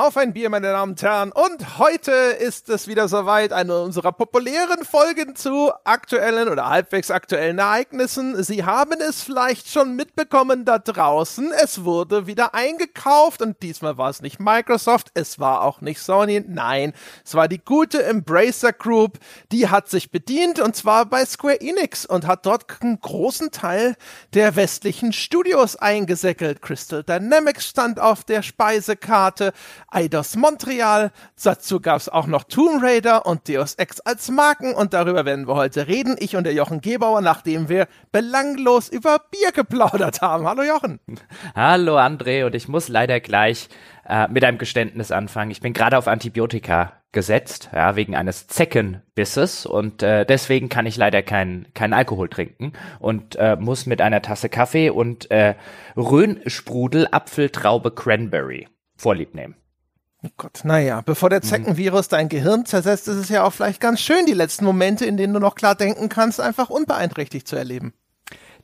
Auf ein Bier, meine Damen und Herren. Und heute ist es wieder soweit, eine unserer populären Folgen zu aktuellen oder halbwegs aktuellen Ereignissen. Sie haben es vielleicht schon mitbekommen da draußen. Es wurde wieder eingekauft und diesmal war es nicht Microsoft, es war auch nicht Sony. Nein, es war die gute Embracer Group. Die hat sich bedient und zwar bei Square Enix und hat dort einen großen Teil der westlichen Studios eingesäckelt. Crystal Dynamics stand auf der Speisekarte. Eidos Montreal. Dazu gab es auch noch Tomb Raider und Deus Ex als Marken und darüber werden wir heute reden. Ich und der Jochen Gebauer, nachdem wir belanglos über Bier geplaudert haben. Hallo Jochen. Hallo André und ich muss leider gleich äh, mit einem Geständnis anfangen. Ich bin gerade auf Antibiotika gesetzt, ja, wegen eines Zeckenbisses und äh, deswegen kann ich leider keinen kein Alkohol trinken und äh, muss mit einer Tasse Kaffee und äh, Röhnsprudel Apfeltraube Cranberry Vorlieb nehmen. Oh Gott, naja, bevor der mhm. Zeckenvirus dein Gehirn zersetzt, ist es ja auch vielleicht ganz schön, die letzten Momente, in denen du noch klar denken kannst, einfach unbeeinträchtigt zu erleben.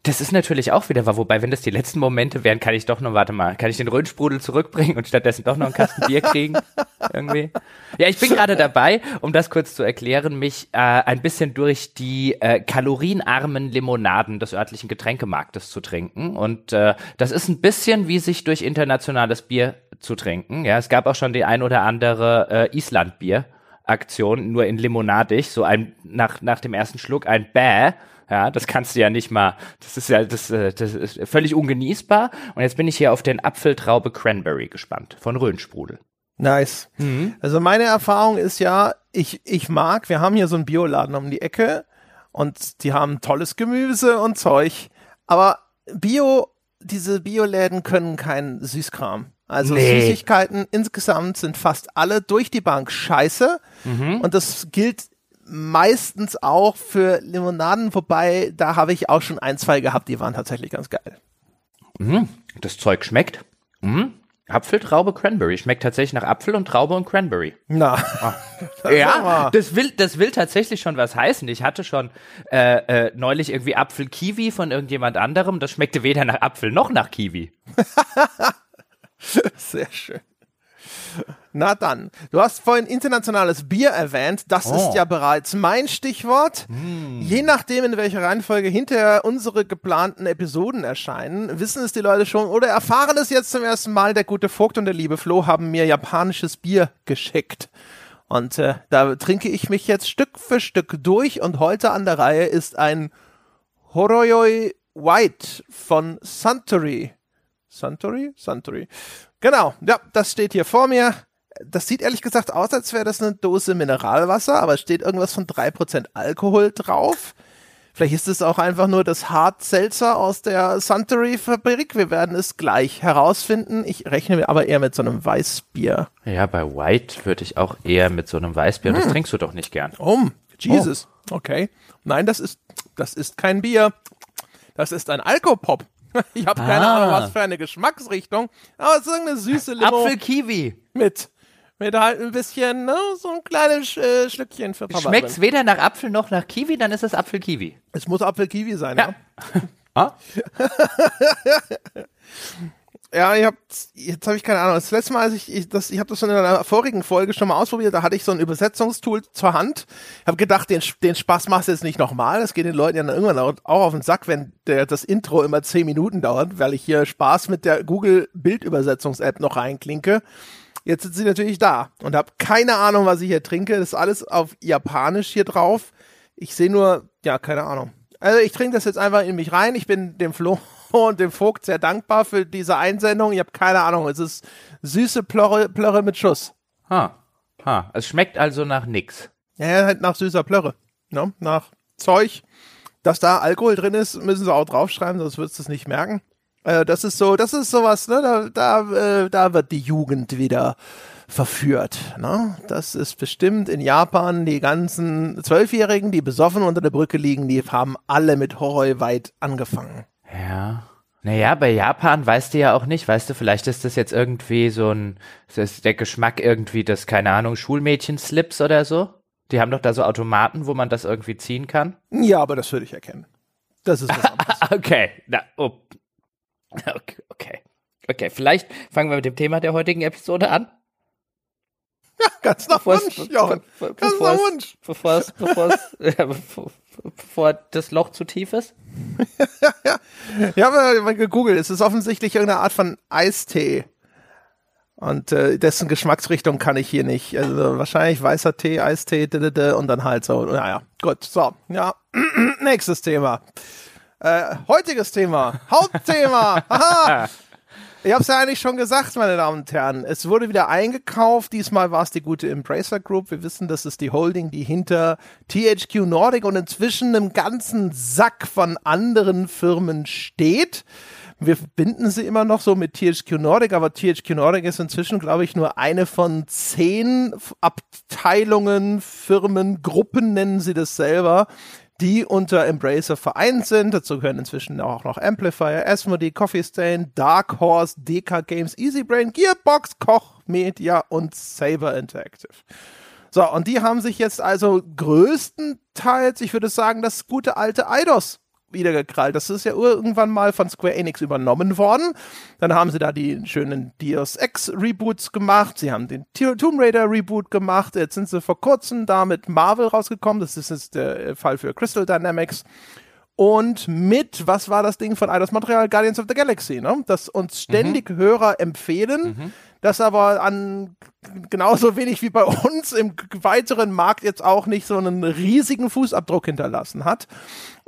Das ist natürlich auch wieder wahr, wobei, wenn das die letzten Momente wären, kann ich doch noch, warte mal, kann ich den Röhnsprudel zurückbringen und stattdessen doch noch einen Kasten Bier kriegen? Irgendwie. Ja, ich bin gerade dabei, um das kurz zu erklären, mich äh, ein bisschen durch die äh, kalorienarmen Limonaden des örtlichen Getränkemarktes zu trinken. Und äh, das ist ein bisschen wie sich durch internationales Bier zu trinken. Ja, es gab auch schon die ein oder andere äh, Islandbier. Aktion, nur in limonadig, so ein, nach, nach dem ersten Schluck ein Bäh, ja, das kannst du ja nicht mal, das ist ja, das, äh, das ist völlig ungenießbar. Und jetzt bin ich hier auf den Apfeltraube Cranberry gespannt von Röhnsprudel. Nice. Mhm. Also meine Erfahrung ist ja, ich, ich mag, wir haben hier so einen Bioladen um die Ecke und die haben tolles Gemüse und Zeug, aber Bio, diese Bioläden können keinen Süßkram. Also nee. Süßigkeiten insgesamt sind fast alle durch die Bank scheiße. Mhm. Und das gilt meistens auch für Limonaden, wobei da habe ich auch schon ein, zwei gehabt, die waren tatsächlich ganz geil. Mhm. Das Zeug schmeckt. Mhm. Apfel, Traube, Cranberry. Schmeckt tatsächlich nach Apfel und Traube und Cranberry. Na. Ah. ja, das will, das will tatsächlich schon was heißen. Ich hatte schon äh, äh, neulich irgendwie Apfel-Kiwi von irgendjemand anderem. Das schmeckte weder nach Apfel noch nach Kiwi. Sehr schön. Na dann, du hast vorhin internationales Bier erwähnt. Das oh. ist ja bereits mein Stichwort. Mm. Je nachdem, in welcher Reihenfolge hinterher unsere geplanten Episoden erscheinen, wissen es die Leute schon oder erfahren es jetzt zum ersten Mal. Der gute Vogt und der liebe Flo haben mir japanisches Bier geschickt. Und äh, da trinke ich mich jetzt Stück für Stück durch. Und heute an der Reihe ist ein Horoyoi White von Suntory. Suntory? Suntory. Genau, ja, das steht hier vor mir. Das sieht ehrlich gesagt aus, als wäre das eine Dose Mineralwasser, aber es steht irgendwas von 3% Alkohol drauf. Vielleicht ist es auch einfach nur das Hard Seltzer aus der Suntory Fabrik. Wir werden es gleich herausfinden. Ich rechne aber eher mit so einem Weißbier. Ja, bei White würde ich auch eher mit so einem Weißbier. Hm. Das trinkst du doch nicht gern. Um, Jesus. Oh. Okay. Nein, das ist, das ist kein Bier. Das ist ein Alkopop. Ich habe keine ah. Ahnung, was für eine Geschmacksrichtung. Aber es ist irgendeine süße Limo. Apfel-Kiwi. Mit. Mit halt ein bisschen, ne, so ein kleines äh, Schlückchen für Papa. Schmeckt's weder nach Apfel noch nach Kiwi, dann ist es Apfel-Kiwi. Es muss Apfel-Kiwi sein, ja. ja? ah? Ja, ich hab, jetzt habe ich keine Ahnung. Das letzte Mal, als ich, ich das, ich habe das schon in einer vorigen Folge schon mal ausprobiert, da hatte ich so ein Übersetzungstool zur Hand. Ich habe gedacht, den, den Spaß machst du jetzt nicht nochmal. Das geht den Leuten ja dann irgendwann auch auf den Sack, wenn der, das Intro immer zehn Minuten dauert, weil ich hier Spaß mit der Google Bildübersetzungs-App noch reinklinke. Jetzt sitze ich natürlich da und habe keine Ahnung, was ich hier trinke. Das ist alles auf Japanisch hier drauf. Ich sehe nur, ja, keine Ahnung. Also ich trinke das jetzt einfach in mich rein. Ich bin dem Flo und dem Vogt sehr dankbar für diese Einsendung. Ich habe keine Ahnung. Es ist süße Plörre, Plörre mit Schuss. Ha. Ha. Es schmeckt also nach nix. Ja, halt nach süßer Plörre. Ne? Nach Zeug. Dass da Alkohol drin ist, müssen sie auch draufschreiben, sonst würdest du es nicht merken. Äh, das ist so, das ist sowas, ne? Da, da, äh, da wird die Jugend wieder verführt. Ne? Das ist bestimmt in Japan die ganzen Zwölfjährigen, die besoffen unter der Brücke liegen, die haben alle mit Horror weit angefangen. Ja. Naja, bei Japan weißt du ja auch nicht, weißt du, vielleicht ist das jetzt irgendwie so ein, ist der Geschmack irgendwie des, keine Ahnung, Schulmädchen-Slips oder so? Die haben doch da so Automaten, wo man das irgendwie ziehen kann. Ja, aber das würde ich erkennen. Das ist was anderes. okay, na, oh. okay, okay. Okay, vielleicht fangen wir mit dem Thema der heutigen Episode an. Ja, ganz nach Wunsch, Jochen. Ganz nach Wunsch. Bevor es, bevor es, ja, bevor, bevor das Loch zu tief ist? ja, ja. Ich habe mal gegoogelt. Es ist offensichtlich irgendeine Art von Eistee. Und äh, dessen Geschmacksrichtung kann ich hier nicht. Also wahrscheinlich weißer Tee, Eistee, und dann halt so. Naja, gut. So, ja. Nächstes Thema. Äh, heutiges Thema. Hauptthema. Haha. Ich habe es ja eigentlich schon gesagt, meine Damen und Herren. Es wurde wieder eingekauft. Diesmal war es die gute Embracer Group. Wir wissen, das ist die Holding, die hinter THQ Nordic und inzwischen einem ganzen Sack von anderen Firmen steht. Wir verbinden sie immer noch so mit THQ Nordic, aber THQ Nordic ist inzwischen, glaube ich, nur eine von zehn Abteilungen, Firmen, Gruppen nennen sie das selber, die unter Embracer vereint sind. Dazu gehören inzwischen auch noch Amplifier, Asmodee, Coffee Stain, Dark Horse, DK Games, Easybrain, Gearbox, Koch Media und Saber Interactive. So, und die haben sich jetzt also größtenteils, ich würde sagen, das gute alte Eidos wiedergekrallt. Das ist ja irgendwann mal von Square Enix übernommen worden. Dann haben sie da die schönen Deus Ex Reboots gemacht. Sie haben den Tomb Raider Reboot gemacht. Jetzt sind sie vor kurzem da mit Marvel rausgekommen. Das ist jetzt der Fall für Crystal Dynamics. Und mit, was war das Ding von Eidos Montreal? Guardians of the Galaxy, ne? Das uns ständig mhm. Hörer empfehlen. Mhm das aber an genauso wenig wie bei uns im weiteren Markt jetzt auch nicht so einen riesigen Fußabdruck hinterlassen hat.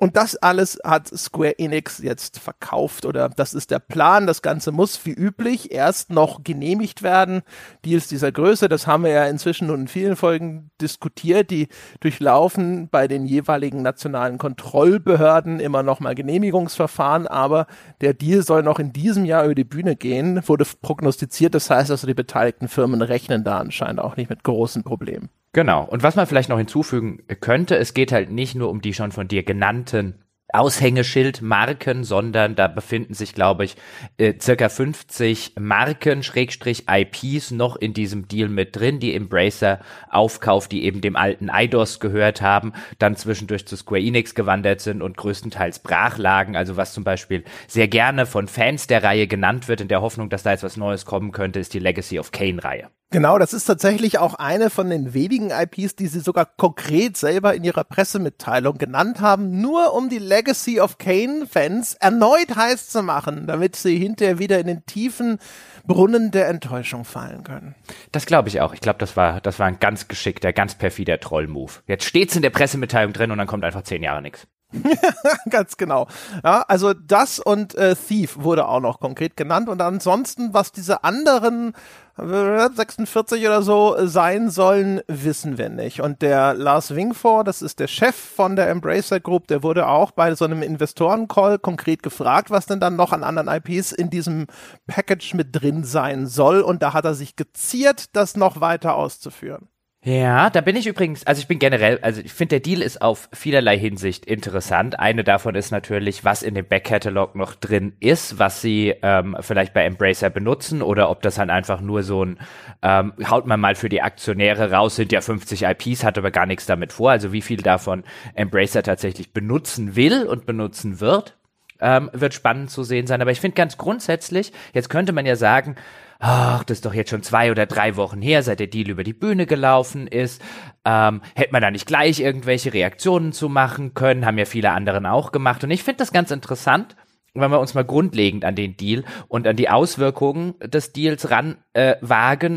Und das alles hat Square Enix jetzt verkauft oder das ist der Plan. Das Ganze muss wie üblich erst noch genehmigt werden. Deals dieser Größe, das haben wir ja inzwischen nun in vielen Folgen diskutiert, die durchlaufen bei den jeweiligen nationalen Kontrollbehörden immer noch mal Genehmigungsverfahren, aber der Deal soll noch in diesem Jahr über die Bühne gehen, wurde prognostiziert. Das heißt also, die beteiligten Firmen rechnen da anscheinend auch nicht mit großen Problemen. Genau. Und was man vielleicht noch hinzufügen könnte, es geht halt nicht nur um die schon von dir genannten Aushängeschildmarken, sondern da befinden sich, glaube ich, äh, circa 50 Marken, Schrägstrich IPs noch in diesem Deal mit drin, die Embracer aufkauft, die eben dem alten IDOS gehört haben, dann zwischendurch zu Square Enix gewandert sind und größtenteils brachlagen, also was zum Beispiel sehr gerne von Fans der Reihe genannt wird, in der Hoffnung, dass da jetzt was Neues kommen könnte, ist die Legacy of Kane Reihe. Genau, das ist tatsächlich auch eine von den wenigen IPs, die sie sogar konkret selber in ihrer Pressemitteilung genannt haben, nur um die Legacy of Kane-Fans erneut heiß zu machen, damit sie hinterher wieder in den tiefen Brunnen der Enttäuschung fallen können. Das glaube ich auch. Ich glaube, das war, das war ein ganz geschickter, ganz perfider Troll-Move. Jetzt steht's in der Pressemitteilung drin und dann kommt einfach zehn Jahre nichts. Ganz genau. Ja, also das und äh, Thief wurde auch noch konkret genannt und ansonsten, was diese anderen 46 oder so sein sollen, wissen wir nicht. Und der Lars Wingfor, das ist der Chef von der Embracer Group, der wurde auch bei so einem Investoren-Call konkret gefragt, was denn dann noch an anderen IPs in diesem Package mit drin sein soll. Und da hat er sich geziert, das noch weiter auszuführen. Ja, da bin ich übrigens, also ich bin generell, also ich finde, der Deal ist auf vielerlei Hinsicht interessant. Eine davon ist natürlich, was in dem Backkatalog noch drin ist, was sie ähm, vielleicht bei Embracer benutzen oder ob das halt einfach nur so ein, ähm, haut man mal für die Aktionäre raus, sind ja 50 IPs, hat aber gar nichts damit vor. Also wie viel davon Embracer tatsächlich benutzen will und benutzen wird, ähm, wird spannend zu sehen sein. Aber ich finde ganz grundsätzlich, jetzt könnte man ja sagen, ach, das ist doch jetzt schon zwei oder drei Wochen her, seit der Deal über die Bühne gelaufen ist. Ähm, hätte man da nicht gleich irgendwelche Reaktionen zu machen können, haben ja viele anderen auch gemacht. Und ich finde das ganz interessant, wenn wir uns mal grundlegend an den Deal und an die Auswirkungen des Deals ran äh,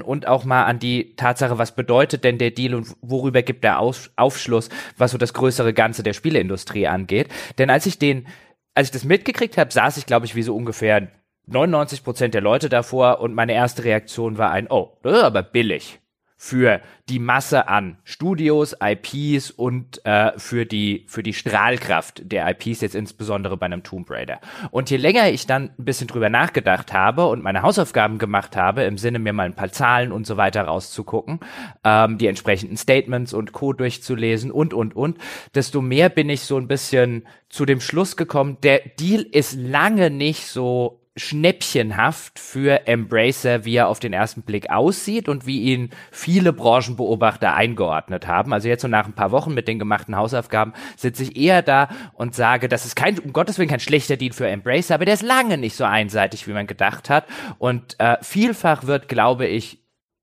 und auch mal an die Tatsache, was bedeutet denn der Deal und worüber gibt der Auf Aufschluss, was so das größere Ganze der Spieleindustrie angeht. Denn als ich den, als ich das mitgekriegt habe, saß ich, glaube ich, wie so ungefähr 99 Prozent der Leute davor und meine erste Reaktion war ein, oh, das ist aber billig für die Masse an Studios, IPs und äh, für die für die Strahlkraft der IPs jetzt insbesondere bei einem Tomb Raider. Und je länger ich dann ein bisschen drüber nachgedacht habe und meine Hausaufgaben gemacht habe, im Sinne mir mal ein paar Zahlen und so weiter rauszugucken, ähm, die entsprechenden Statements und Co durchzulesen und und und, desto mehr bin ich so ein bisschen zu dem Schluss gekommen, der Deal ist lange nicht so schnäppchenhaft für Embracer, wie er auf den ersten Blick aussieht und wie ihn viele Branchenbeobachter eingeordnet haben. Also jetzt so nach ein paar Wochen mit den gemachten Hausaufgaben sitze ich eher da und sage, das ist kein, um Gottes Willen kein schlechter Deal für Embracer, aber der ist lange nicht so einseitig, wie man gedacht hat. Und äh, vielfach wird, glaube ich,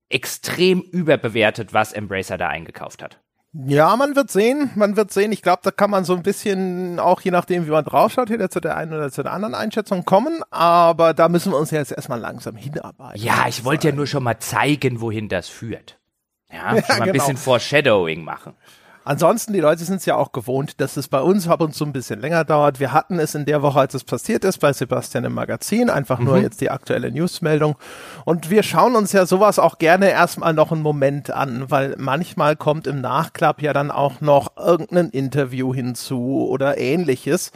extrem überbewertet, was Embracer da eingekauft hat. Ja, man wird sehen, man wird sehen. Ich glaube, da kann man so ein bisschen, auch je nachdem, wie man draufschaut, wieder zu der einen oder zu der anderen Einschätzung kommen. Aber da müssen wir uns jetzt erstmal langsam hinarbeiten. Ja, ich wollte ja nur schon mal zeigen, wohin das führt. Ja, schon mal ein genau. bisschen Foreshadowing machen. Ansonsten, die Leute sind es ja auch gewohnt, dass es bei uns ab und zu ein bisschen länger dauert. Wir hatten es in der Woche, als es passiert ist, bei Sebastian im Magazin, einfach nur mhm. jetzt die aktuelle Newsmeldung. Und wir schauen uns ja sowas auch gerne erstmal noch einen Moment an, weil manchmal kommt im Nachklapp ja dann auch noch irgendein Interview hinzu oder ähnliches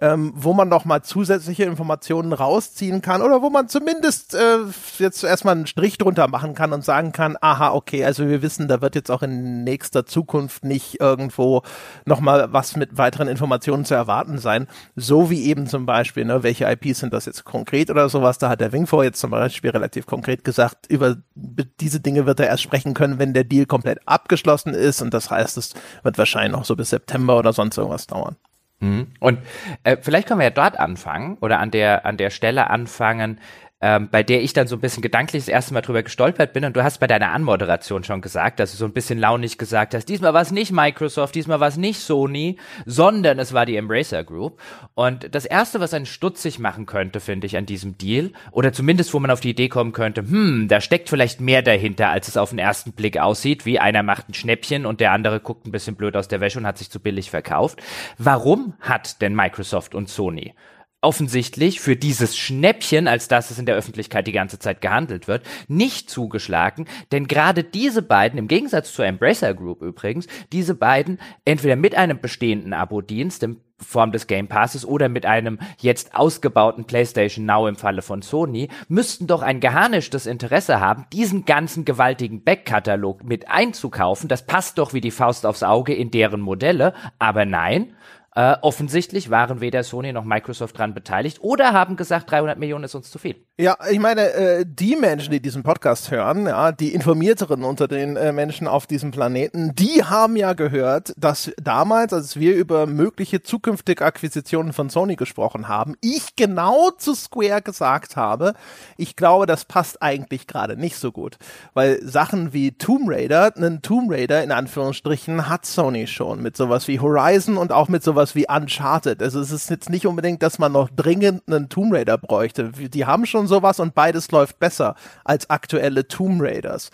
ähm, wo man noch mal zusätzliche Informationen rausziehen kann oder wo man zumindest äh, jetzt erstmal einen Strich drunter machen kann und sagen kann, aha, okay, also wir wissen, da wird jetzt auch in nächster Zukunft nicht irgendwo noch mal was mit weiteren Informationen zu erwarten sein, so wie eben zum Beispiel, ne, welche IPs sind das jetzt konkret oder sowas, da hat der Wingfor jetzt zum Beispiel relativ konkret gesagt, über diese Dinge wird er erst sprechen können, wenn der Deal komplett abgeschlossen ist und das heißt, es wird wahrscheinlich noch so bis September oder sonst irgendwas dauern. Mhm. Und äh, vielleicht können wir ja dort anfangen oder an der an der Stelle anfangen, ähm, bei der ich dann so ein bisschen gedanklich das erste Mal drüber gestolpert bin. Und du hast bei deiner Anmoderation schon gesagt, dass du so ein bisschen launig gesagt hast, diesmal war es nicht Microsoft, diesmal war es nicht Sony, sondern es war die Embracer Group. Und das erste, was einen stutzig machen könnte, finde ich, an diesem Deal, oder zumindest, wo man auf die Idee kommen könnte, hm, da steckt vielleicht mehr dahinter, als es auf den ersten Blick aussieht, wie einer macht ein Schnäppchen und der andere guckt ein bisschen blöd aus der Wäsche und hat sich zu billig verkauft. Warum hat denn Microsoft und Sony offensichtlich für dieses Schnäppchen, als dass es in der Öffentlichkeit die ganze Zeit gehandelt wird, nicht zugeschlagen, denn gerade diese beiden, im Gegensatz zur Embracer Group übrigens, diese beiden entweder mit einem bestehenden Abo-Dienst im Form des Game Passes oder mit einem jetzt ausgebauten PlayStation Now im Falle von Sony, müssten doch ein geharnischtes Interesse haben, diesen ganzen gewaltigen Backkatalog mit einzukaufen. Das passt doch wie die Faust aufs Auge in deren Modelle. Aber nein, äh, offensichtlich waren weder Sony noch Microsoft dran beteiligt oder haben gesagt, 300 Millionen ist uns zu viel. Ja, ich meine, äh, die Menschen, die diesen Podcast hören, ja, die informierteren unter den äh, Menschen auf diesem Planeten, die haben ja gehört, dass damals, als wir über mögliche zukünftige Akquisitionen von Sony gesprochen haben, ich genau zu Square gesagt habe, ich glaube, das passt eigentlich gerade nicht so gut, weil Sachen wie Tomb Raider, einen Tomb Raider in Anführungsstrichen hat Sony schon mit sowas wie Horizon und auch mit sowas wie Uncharted. Also es ist jetzt nicht unbedingt, dass man noch dringend einen Tomb Raider bräuchte. Die haben schon sowas und beides läuft besser als aktuelle Tomb Raiders.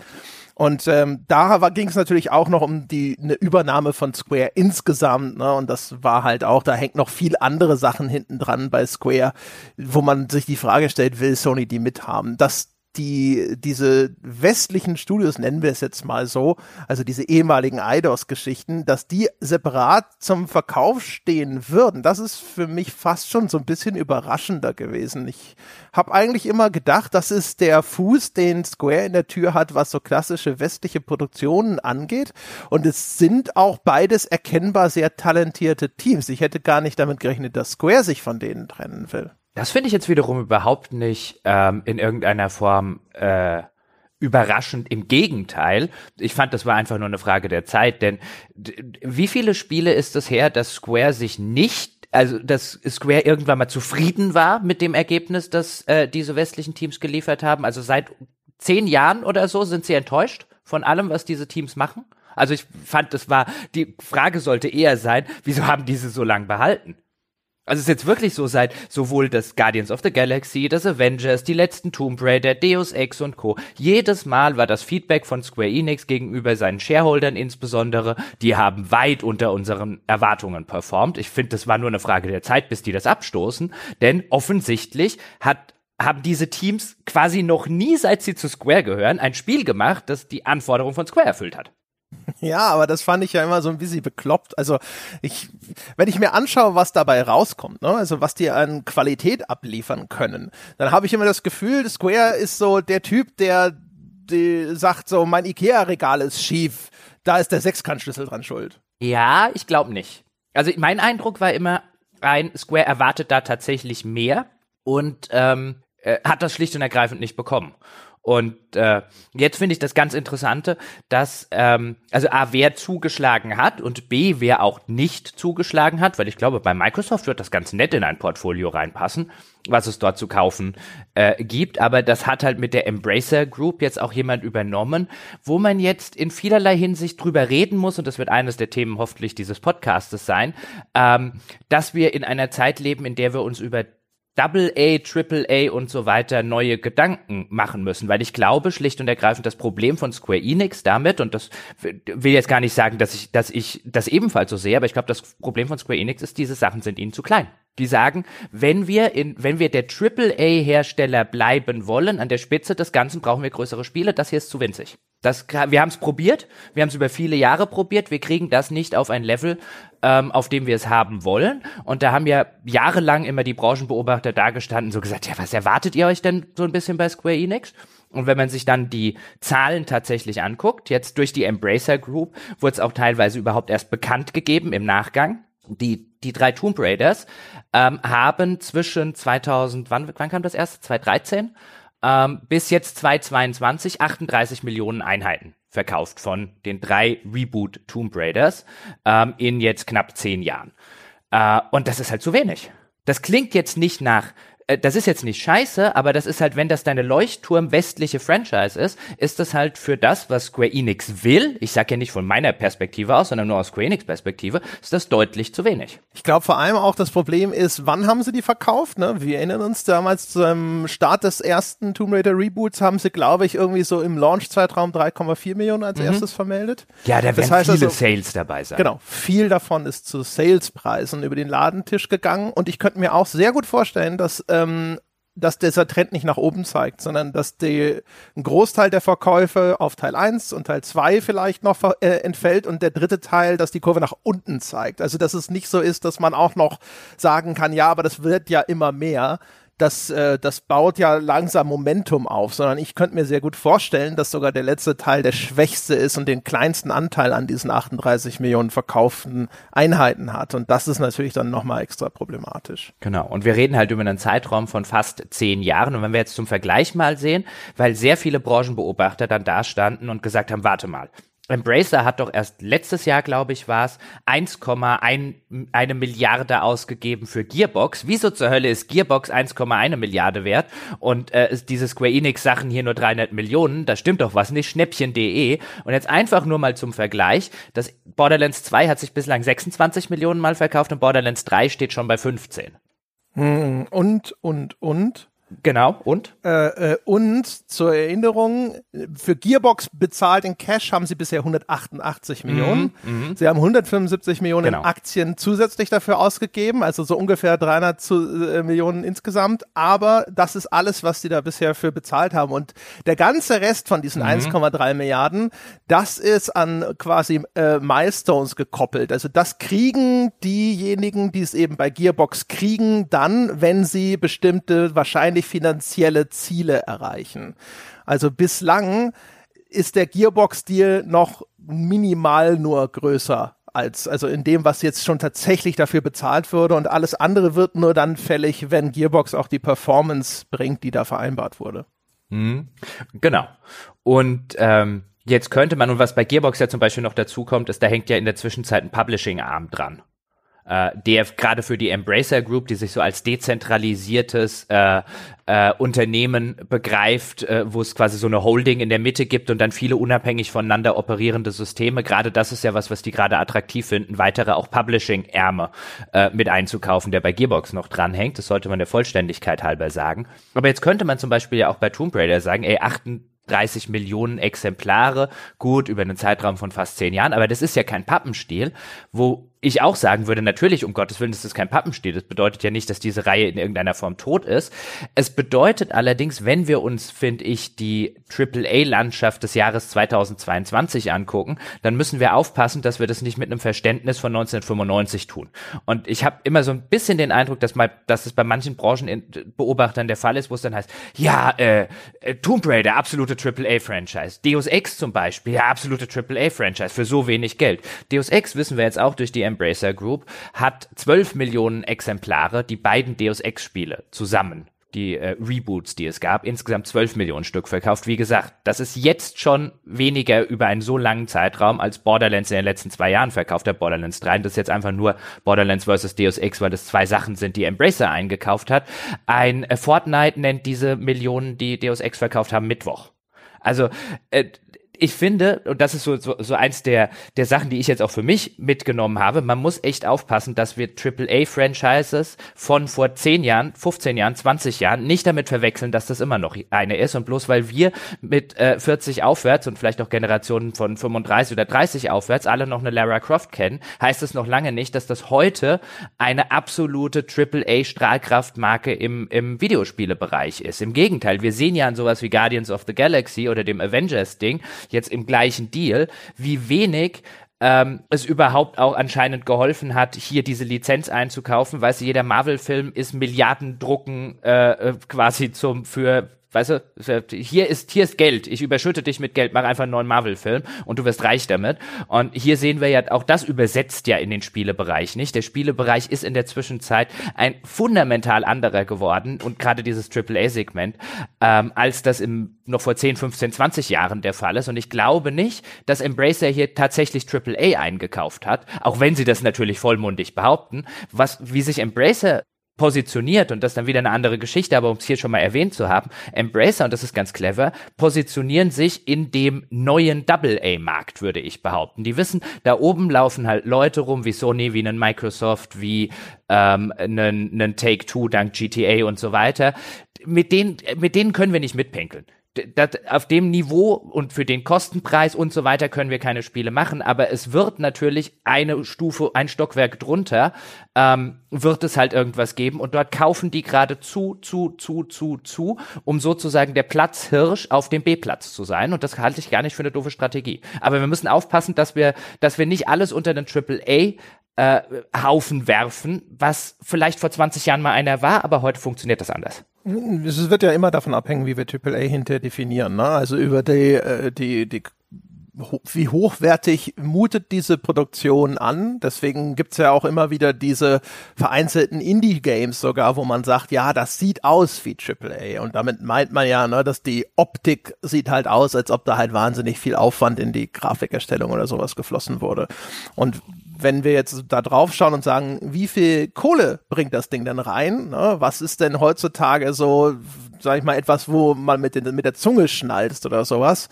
Und ähm, da ging es natürlich auch noch um die eine Übernahme von Square insgesamt, ne? Und das war halt auch, da hängt noch viel andere Sachen hinten dran bei Square, wo man sich die Frage stellt, will Sony die mithaben? Das die diese westlichen Studios, nennen wir es jetzt mal so, also diese ehemaligen IDOS-Geschichten, dass die separat zum Verkauf stehen würden, das ist für mich fast schon so ein bisschen überraschender gewesen. Ich habe eigentlich immer gedacht, das ist der Fuß, den Square in der Tür hat, was so klassische westliche Produktionen angeht. Und es sind auch beides erkennbar sehr talentierte Teams. Ich hätte gar nicht damit gerechnet, dass Square sich von denen trennen will. Das finde ich jetzt wiederum überhaupt nicht ähm, in irgendeiner Form äh, überraschend. Im Gegenteil, ich fand, das war einfach nur eine Frage der Zeit, denn wie viele Spiele ist es her, dass Square sich nicht, also dass Square irgendwann mal zufrieden war mit dem Ergebnis, das äh, diese westlichen Teams geliefert haben? Also seit zehn Jahren oder so sind sie enttäuscht von allem, was diese Teams machen? Also ich fand, das war, die Frage sollte eher sein, wieso haben diese so lange behalten? Also es ist jetzt wirklich so seit sowohl das Guardians of the Galaxy, das Avengers, die letzten Tomb Raider, Deus Ex und Co. Jedes Mal war das Feedback von Square Enix gegenüber seinen Shareholdern insbesondere, die haben weit unter unseren Erwartungen performt. Ich finde, das war nur eine Frage der Zeit, bis die das abstoßen, denn offensichtlich hat haben diese Teams quasi noch nie, seit sie zu Square gehören, ein Spiel gemacht, das die Anforderungen von Square erfüllt hat. Ja, aber das fand ich ja immer so ein bisschen bekloppt. Also ich, wenn ich mir anschaue, was dabei rauskommt, ne, also was die an Qualität abliefern können, dann habe ich immer das Gefühl, Square ist so der Typ, der die sagt so, mein Ikea-Regal ist schief, da ist der Sechskantschlüssel dran schuld. Ja, ich glaube nicht. Also mein Eindruck war immer, ein Square erwartet da tatsächlich mehr und ähm, äh, hat das schlicht und ergreifend nicht bekommen. Und äh, jetzt finde ich das ganz Interessante, dass ähm, also A, wer zugeschlagen hat und B, wer auch nicht zugeschlagen hat, weil ich glaube, bei Microsoft wird das ganz nett in ein Portfolio reinpassen, was es dort zu kaufen äh, gibt. Aber das hat halt mit der Embracer Group jetzt auch jemand übernommen, wo man jetzt in vielerlei Hinsicht drüber reden muss, und das wird eines der Themen hoffentlich dieses Podcastes sein, ähm, dass wir in einer Zeit leben, in der wir uns über Double A, Triple A und so weiter neue Gedanken machen müssen, weil ich glaube schlicht und ergreifend das Problem von Square Enix damit und das will jetzt gar nicht sagen, dass ich, dass ich das ebenfalls so sehe, aber ich glaube, das Problem von Square Enix ist, diese Sachen sind ihnen zu klein. Die sagen, wenn wir in, wenn wir der Triple A Hersteller bleiben wollen, an der Spitze des Ganzen brauchen wir größere Spiele, das hier ist zu winzig. Das, wir haben es probiert, wir haben es über viele Jahre probiert, wir kriegen das nicht auf ein Level, ähm, auf dem wir es haben wollen. Und da haben ja jahrelang immer die Branchenbeobachter dagestanden, so gesagt, ja, was erwartet ihr euch denn so ein bisschen bei Square Enix? Und wenn man sich dann die Zahlen tatsächlich anguckt, jetzt durch die Embracer Group wurde es auch teilweise überhaupt erst bekannt gegeben im Nachgang. Die, die drei Tomb Raiders ähm, haben zwischen 2000, wann, wann kam das erste? 2013? Ähm, bis jetzt 2022 38 Millionen Einheiten verkauft von den drei Reboot Tomb Raiders ähm, in jetzt knapp zehn Jahren. Äh, und das ist halt zu wenig. Das klingt jetzt nicht nach das ist jetzt nicht scheiße, aber das ist halt, wenn das deine Leuchtturm westliche Franchise ist, ist das halt für das, was Square Enix will, ich sage ja nicht von meiner Perspektive aus, sondern nur aus Square Enix Perspektive, ist das deutlich zu wenig. Ich glaube vor allem auch das Problem ist, wann haben sie die verkauft? Ne? Wir erinnern uns damals zum Start des ersten Tomb Raider Reboots haben sie, glaube ich, irgendwie so im Launch-Zeitraum 3,4 Millionen als mhm. erstes vermeldet. Ja, da werden heißt viele also, Sales dabei sein. Genau, viel davon ist zu Salespreisen über den Ladentisch gegangen und ich könnte mir auch sehr gut vorstellen, dass ähm, dass dieser Trend nicht nach oben zeigt, sondern dass die, ein Großteil der Verkäufe auf Teil 1 und Teil 2 vielleicht noch äh, entfällt und der dritte Teil, dass die Kurve nach unten zeigt. Also dass es nicht so ist, dass man auch noch sagen kann, ja, aber das wird ja immer mehr, das, äh, das baut ja langsam Momentum auf, sondern ich könnte mir sehr gut vorstellen, dass sogar der letzte Teil der schwächste ist und den kleinsten Anteil an diesen 38 Millionen verkauften Einheiten hat. Und das ist natürlich dann nochmal extra problematisch. Genau. Und wir reden halt über einen Zeitraum von fast zehn Jahren. Und wenn wir jetzt zum Vergleich mal sehen, weil sehr viele Branchenbeobachter dann da standen und gesagt haben, warte mal, Embracer hat doch erst letztes Jahr, glaube ich, war es, 1,1 Milliarde ausgegeben für Gearbox. Wieso zur Hölle ist Gearbox 1,1 Milliarde wert und äh, ist diese Square Enix Sachen hier nur 300 Millionen? Da stimmt doch was nicht. Schnäppchen.de. Und jetzt einfach nur mal zum Vergleich. Das Borderlands 2 hat sich bislang 26 Millionen Mal verkauft und Borderlands 3 steht schon bei 15. Hm, und, und, und? Genau, und? Äh, äh, und zur Erinnerung, für Gearbox bezahlt in Cash haben sie bisher 188 Millionen. Mhm, mhm, sie haben 175 Millionen genau. Aktien zusätzlich dafür ausgegeben, also so ungefähr 300 zu, äh, Millionen insgesamt. Aber das ist alles, was sie da bisher für bezahlt haben. Und der ganze Rest von diesen mhm. 1,3 Milliarden, das ist an quasi äh, Milestones gekoppelt. Also das kriegen diejenigen, die es eben bei Gearbox kriegen, dann, wenn sie bestimmte wahrscheinlich wirklich finanzielle Ziele erreichen. Also bislang ist der Gearbox-Deal noch minimal nur größer als, also in dem, was jetzt schon tatsächlich dafür bezahlt würde und alles andere wird nur dann fällig, wenn Gearbox auch die Performance bringt, die da vereinbart wurde. Mhm. Genau. Und ähm, jetzt könnte man, und was bei Gearbox ja zum Beispiel noch dazu kommt, ist, da hängt ja in der Zwischenzeit ein Publishing-Arm dran äh, der gerade für die Embracer Group, die sich so als dezentralisiertes äh, äh, Unternehmen begreift, äh, wo es quasi so eine Holding in der Mitte gibt und dann viele unabhängig voneinander operierende Systeme. Gerade das ist ja was, was die gerade attraktiv finden, weitere auch Publishing-Ärme äh, mit einzukaufen, der bei Gearbox noch dranhängt. Das sollte man der Vollständigkeit halber sagen. Aber jetzt könnte man zum Beispiel ja auch bei Tomb Raider sagen, ey, 38 Millionen Exemplare, gut, über einen Zeitraum von fast zehn Jahren, aber das ist ja kein Pappenstiel, wo ich auch sagen würde, natürlich, um Gottes Willen, das ist kein Pappenstiel. Das bedeutet ja nicht, dass diese Reihe in irgendeiner Form tot ist. Es bedeutet allerdings, wenn wir uns, finde ich, die AAA-Landschaft des Jahres 2022 angucken, dann müssen wir aufpassen, dass wir das nicht mit einem Verständnis von 1995 tun. Und ich habe immer so ein bisschen den Eindruck, dass, mal, dass es bei manchen Branchenbeobachtern der Fall ist, wo es dann heißt, ja, äh, äh Tomb Raider, absolute AAA-Franchise. Deus Ex zum Beispiel, ja, absolute AAA-Franchise für so wenig Geld. Deus Ex wissen wir jetzt auch durch die Embracer Group, hat 12 Millionen Exemplare, die beiden Deus Ex-Spiele zusammen die äh, Reboots, die es gab, insgesamt 12 Millionen Stück verkauft. Wie gesagt, das ist jetzt schon weniger über einen so langen Zeitraum, als Borderlands in den letzten zwei Jahren verkauft hat, Borderlands 3. Und das ist jetzt einfach nur Borderlands vs. Deus Ex, weil das zwei Sachen sind, die Embracer eingekauft hat. Ein äh, Fortnite nennt diese Millionen, die Deus Ex verkauft haben, Mittwoch. Also äh, ich finde, und das ist so, so, so eins der, der Sachen, die ich jetzt auch für mich mitgenommen habe, man muss echt aufpassen, dass wir AAA-Franchises von vor 10 Jahren, 15 Jahren, 20 Jahren nicht damit verwechseln, dass das immer noch eine ist. Und bloß weil wir mit äh, 40 aufwärts und vielleicht auch Generationen von 35 oder 30 aufwärts alle noch eine Lara Croft kennen, heißt es noch lange nicht, dass das heute eine absolute AAA-Strahlkraftmarke im, im Videospielebereich ist. Im Gegenteil, wir sehen ja an sowas wie Guardians of the Galaxy oder dem Avengers-Ding, jetzt im gleichen Deal, wie wenig ähm, es überhaupt auch anscheinend geholfen hat, hier diese Lizenz einzukaufen. Weißt du, jeder Marvel-Film ist Milliardendrucken äh, äh quasi zum für weißt du, hier ist, hier ist Geld. Ich überschütte dich mit Geld, mach einfach einen neuen Marvel-Film und du wirst reich damit. Und hier sehen wir ja, auch das übersetzt ja in den Spielebereich nicht. Der Spielebereich ist in der Zwischenzeit ein fundamental anderer geworden und gerade dieses AAA-Segment, ähm, als das im, noch vor 10, 15, 20 Jahren der Fall ist. Und ich glaube nicht, dass Embracer hier tatsächlich AAA eingekauft hat, auch wenn sie das natürlich vollmundig behaupten. Was, wie sich Embracer positioniert, und das ist dann wieder eine andere Geschichte, aber um es hier schon mal erwähnt zu haben, Embracer, und das ist ganz clever, positionieren sich in dem neuen Double-A-Markt, würde ich behaupten. Die wissen, da oben laufen halt Leute rum wie Sony, wie einen Microsoft, wie ähm, einen, einen Take-Two dank GTA und so weiter. Mit denen, mit denen können wir nicht mitpinkeln das, auf dem Niveau und für den Kostenpreis und so weiter können wir keine Spiele machen, aber es wird natürlich eine Stufe, ein Stockwerk drunter, ähm, wird es halt irgendwas geben und dort kaufen die gerade zu, zu, zu, zu, zu, um sozusagen der Platzhirsch auf dem B-Platz zu sein und das halte ich gar nicht für eine doofe Strategie. Aber wir müssen aufpassen, dass wir, dass wir nicht alles unter den AAA äh, Haufen werfen, was vielleicht vor 20 Jahren mal einer war, aber heute funktioniert das anders. Es wird ja immer davon abhängen, wie wir AAA hinterher definieren. Ne? Also über die, äh, die, die wie hochwertig mutet diese Produktion an? Deswegen gibt's ja auch immer wieder diese vereinzelten Indie-Games sogar, wo man sagt, ja, das sieht aus wie AAA. Und damit meint man ja, ne, dass die Optik sieht halt aus, als ob da halt wahnsinnig viel Aufwand in die Grafikerstellung oder sowas geflossen wurde. Und wenn wir jetzt da drauf schauen und sagen, wie viel Kohle bringt das Ding denn rein? Ne? Was ist denn heutzutage so, sag ich mal, etwas, wo man mit, den, mit der Zunge schnalzt oder sowas?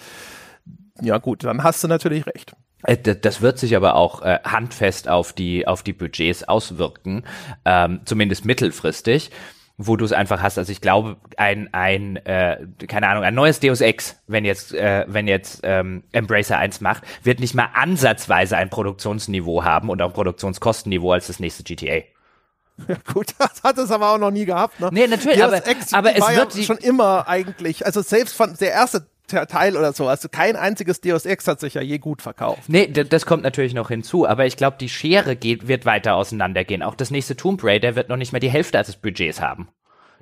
Ja gut, dann hast du natürlich recht. Äh, das wird sich aber auch äh, handfest auf die auf die Budgets auswirken, ähm, zumindest mittelfristig wo du es einfach hast. Also ich glaube, ein, ein äh, keine Ahnung, ein neues Deus Ex, wenn jetzt, äh, wenn jetzt ähm, Embracer eins macht, wird nicht mal ansatzweise ein Produktionsniveau haben und auch ein Produktionskostenniveau als das nächste GTA. Ja, gut, das hat es aber auch noch nie gehabt. Ne? Nee, natürlich, Deus aber, Ex aber es wird ja schon immer eigentlich, also selbst von der erste Teil oder so. Also kein einziges Deus Ex hat sich ja je gut verkauft. Nee, das kommt natürlich noch hinzu, aber ich glaube, die Schere geht, wird weiter auseinandergehen. Auch das nächste Tomb Raider wird noch nicht mehr die Hälfte des Budgets haben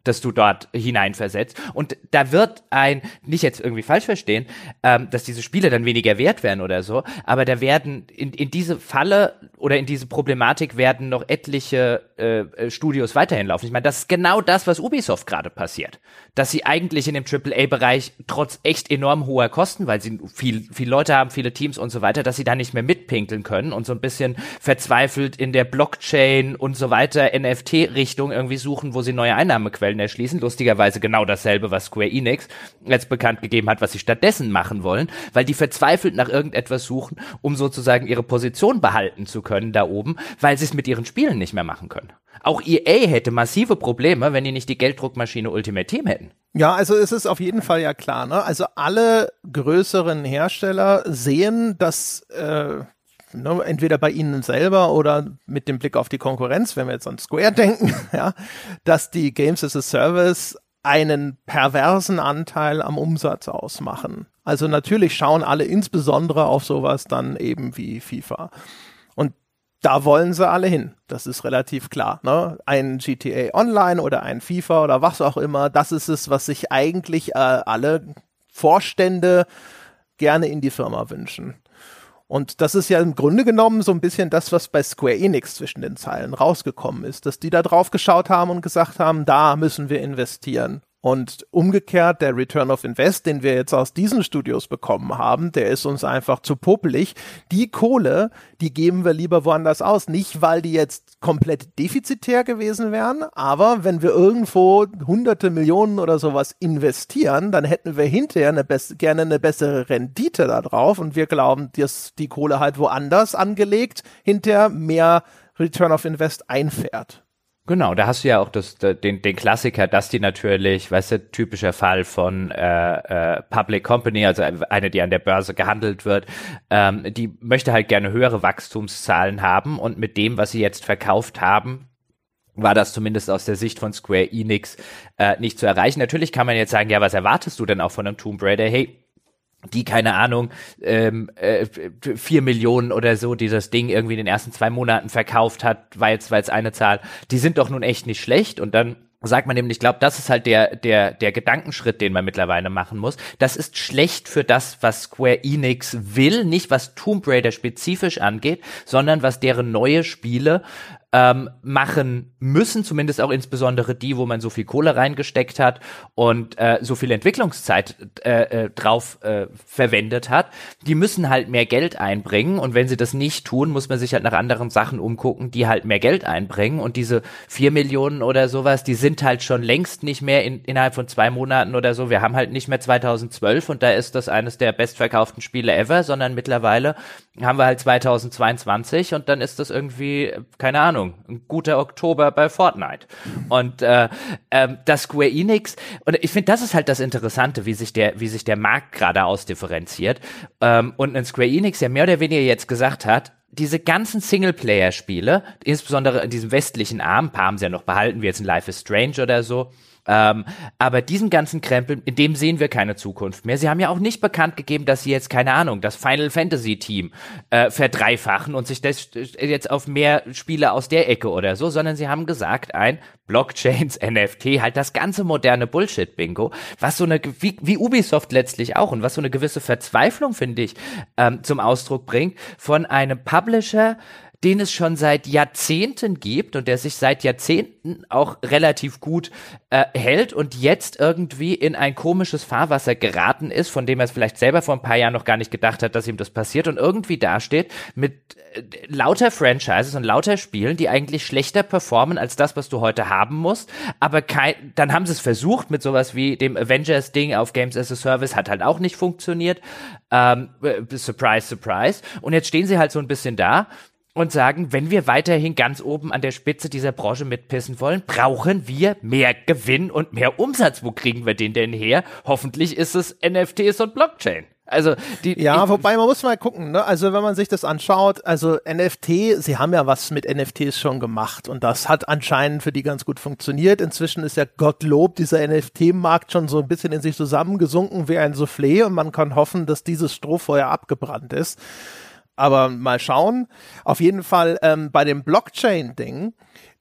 das du dort hineinversetzt. Und da wird ein, nicht jetzt irgendwie falsch verstehen, ähm, dass diese Spiele dann weniger wert werden oder so, aber da werden in, in diese Falle oder in diese Problematik werden noch etliche äh, äh Studios weiterhin laufen. Ich meine, das ist genau das, was Ubisoft gerade passiert. Dass sie eigentlich in dem AAA-Bereich trotz echt enorm hoher Kosten, weil sie viel, viele Leute haben, viele Teams und so weiter, dass sie da nicht mehr mitpinkeln können und so ein bisschen verzweifelt in der Blockchain und so weiter NFT-Richtung irgendwie suchen, wo sie neue Einnahmequellen Quellen erschließen. Lustigerweise genau dasselbe, was Square Enix jetzt bekannt gegeben hat, was sie stattdessen machen wollen, weil die verzweifelt nach irgendetwas suchen, um sozusagen ihre Position behalten zu können da oben, weil sie es mit ihren Spielen nicht mehr machen können. Auch EA hätte massive Probleme, wenn die nicht die Gelddruckmaschine Ultimate Team hätten. Ja, also es ist auf jeden Fall ja klar, ne? Also alle größeren Hersteller sehen, dass äh, ne, entweder bei ihnen selber oder mit dem Blick auf die Konkurrenz, wenn wir jetzt an Square denken, ja, dass die Games as a Service einen perversen Anteil am Umsatz ausmachen. Also natürlich schauen alle insbesondere auf sowas dann eben wie FIFA. Und da wollen sie alle hin. Das ist relativ klar. Ne? Ein GTA Online oder ein FIFA oder was auch immer, das ist es, was sich eigentlich äh, alle Vorstände gerne in die Firma wünschen. Und das ist ja im Grunde genommen so ein bisschen das, was bei Square Enix zwischen den Zeilen rausgekommen ist, dass die da drauf geschaut haben und gesagt haben, da müssen wir investieren. Und umgekehrt, der Return of Invest, den wir jetzt aus diesen Studios bekommen haben, der ist uns einfach zu popelig. Die Kohle, die geben wir lieber woanders aus. Nicht, weil die jetzt komplett defizitär gewesen wären, aber wenn wir irgendwo hunderte Millionen oder sowas investieren, dann hätten wir hinterher eine gerne eine bessere Rendite da drauf. Und wir glauben, dass die Kohle halt woanders angelegt hinterher mehr Return of Invest einfährt. Genau, da hast du ja auch das, den, den Klassiker, dass die natürlich, weißt du, typischer Fall von äh, äh, Public Company, also eine, die an der Börse gehandelt wird, ähm, die möchte halt gerne höhere Wachstumszahlen haben und mit dem, was sie jetzt verkauft haben, war das zumindest aus der Sicht von Square Enix äh, nicht zu erreichen. Natürlich kann man jetzt sagen, ja, was erwartest du denn auch von einem Tomb Raider? Hey, die, keine Ahnung, ähm, äh, vier Millionen oder so dieses Ding irgendwie in den ersten zwei Monaten verkauft hat, war jetzt, war jetzt eine Zahl, die sind doch nun echt nicht schlecht und dann sagt man nämlich, ich glaube, das ist halt der, der, der Gedankenschritt, den man mittlerweile machen muss. Das ist schlecht für das, was Square Enix will, nicht was Tomb Raider spezifisch angeht, sondern was deren neue Spiele ähm, machen müssen, zumindest auch insbesondere die, wo man so viel Kohle reingesteckt hat und äh, so viel Entwicklungszeit äh, äh, drauf äh, verwendet hat, die müssen halt mehr Geld einbringen und wenn sie das nicht tun, muss man sich halt nach anderen Sachen umgucken, die halt mehr Geld einbringen. Und diese vier Millionen oder sowas, die sind halt schon längst nicht mehr in, innerhalb von zwei Monaten oder so. Wir haben halt nicht mehr 2012 und da ist das eines der bestverkauften Spiele ever, sondern mittlerweile haben wir halt 2022 und dann ist das irgendwie, keine Ahnung, ein guter Oktober bei Fortnite. Und äh, äh, das Square Enix, und ich finde, das ist halt das Interessante, wie sich der, wie sich der Markt gerade ausdifferenziert. Ähm, und ein Square Enix ja mehr oder weniger jetzt gesagt hat, diese ganzen Singleplayer-Spiele, insbesondere in diesem westlichen Arm, ein paar haben sie ja noch behalten, wie jetzt ein Life is Strange oder so, ähm, aber diesen ganzen Krempel, in dem sehen wir keine Zukunft mehr. Sie haben ja auch nicht bekannt gegeben, dass sie jetzt, keine Ahnung, das Final Fantasy Team äh, verdreifachen und sich das jetzt auf mehr Spiele aus der Ecke oder so, sondern sie haben gesagt, ein Blockchains, NFT, halt das ganze moderne Bullshit-Bingo, was so eine, wie, wie Ubisoft letztlich auch und was so eine gewisse Verzweiflung, finde ich, ähm, zum Ausdruck bringt, von einem Publisher, den es schon seit Jahrzehnten gibt und der sich seit Jahrzehnten auch relativ gut äh, hält und jetzt irgendwie in ein komisches Fahrwasser geraten ist, von dem er es vielleicht selber vor ein paar Jahren noch gar nicht gedacht hat, dass ihm das passiert und irgendwie dasteht mit äh, lauter Franchises und lauter Spielen, die eigentlich schlechter performen als das, was du heute haben musst, aber kein, dann haben sie es versucht mit sowas wie dem Avengers-Ding auf Games as a Service, hat halt auch nicht funktioniert. Ähm, äh, surprise, surprise. Und jetzt stehen sie halt so ein bisschen da und sagen, wenn wir weiterhin ganz oben an der Spitze dieser Branche mitpissen wollen, brauchen wir mehr Gewinn und mehr Umsatz. Wo kriegen wir den denn her? Hoffentlich ist es NFTs und Blockchain. Also die Ja, ich, wobei man muss mal gucken, ne? Also wenn man sich das anschaut, also NFT, sie haben ja was mit NFTs schon gemacht und das hat anscheinend für die ganz gut funktioniert. Inzwischen ist ja Gottlob dieser NFT-Markt schon so ein bisschen in sich zusammengesunken wie ein Soufflé und man kann hoffen, dass dieses Strohfeuer abgebrannt ist. Aber mal schauen. Auf jeden Fall ähm, bei dem Blockchain-Ding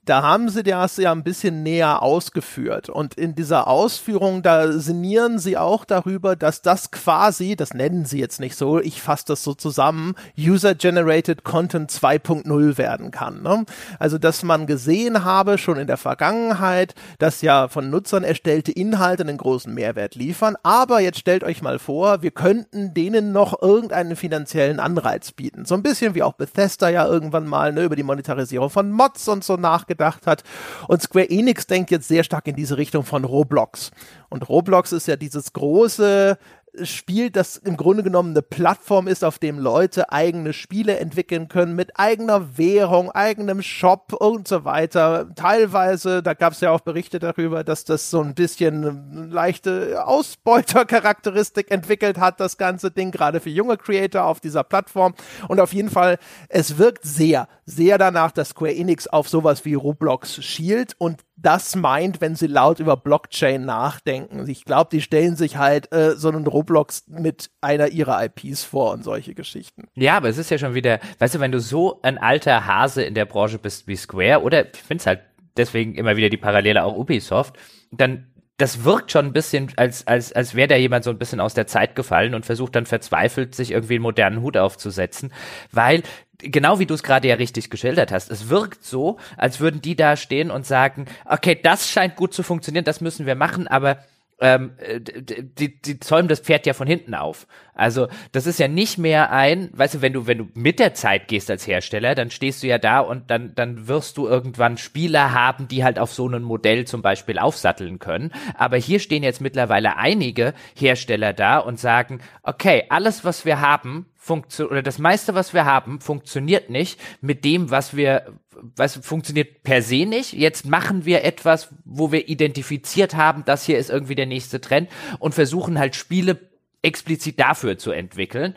da haben sie das ja ein bisschen näher ausgeführt. Und in dieser Ausführung, da sinnieren sie auch darüber, dass das quasi, das nennen sie jetzt nicht so, ich fasse das so zusammen, User-Generated Content 2.0 werden kann. Ne? Also, dass man gesehen habe, schon in der Vergangenheit, dass ja von Nutzern erstellte Inhalte einen großen Mehrwert liefern. Aber jetzt stellt euch mal vor, wir könnten denen noch irgendeinen finanziellen Anreiz bieten. So ein bisschen wie auch Bethesda ja irgendwann mal ne, über die Monetarisierung von Mods und so nachgedacht gedacht hat. Und Square Enix denkt jetzt sehr stark in diese Richtung von Roblox. Und Roblox ist ja dieses große Spiel, das im Grunde genommen eine Plattform ist, auf dem Leute eigene Spiele entwickeln können mit eigener Währung, eigenem Shop und so weiter. Teilweise, da gab es ja auch Berichte darüber, dass das so ein bisschen leichte Ausbeutercharakteristik entwickelt hat, das ganze Ding, gerade für junge Creator auf dieser Plattform. Und auf jeden Fall, es wirkt sehr, sehr danach, dass Square Enix auf sowas wie Roblox schielt und das meint, wenn sie laut über Blockchain nachdenken. Ich glaube, die stellen sich halt äh, so einen Roblox mit einer ihrer IPs vor und solche Geschichten. Ja, aber es ist ja schon wieder, weißt du, wenn du so ein alter Hase in der Branche bist wie Square, oder ich finde es halt deswegen immer wieder die Parallele auch Ubisoft, dann das wirkt schon ein bisschen, als, als, als wäre da jemand so ein bisschen aus der Zeit gefallen und versucht dann verzweifelt, sich irgendwie einen modernen Hut aufzusetzen, weil genau wie du es gerade ja richtig geschildert hast, es wirkt so, als würden die da stehen und sagen, okay, das scheint gut zu funktionieren, das müssen wir machen, aber ähm, die, die zäumen das Pferd ja von hinten auf. Also das ist ja nicht mehr ein, weißt du, wenn du wenn du mit der Zeit gehst als Hersteller, dann stehst du ja da und dann dann wirst du irgendwann Spieler haben, die halt auf so ein Modell zum Beispiel aufsatteln können. Aber hier stehen jetzt mittlerweile einige Hersteller da und sagen, okay, alles was wir haben funktioniert oder das meiste was wir haben funktioniert nicht mit dem was wir was funktioniert per se nicht. Jetzt machen wir etwas, wo wir identifiziert haben, das hier ist irgendwie der nächste Trend und versuchen halt Spiele explizit dafür zu entwickeln.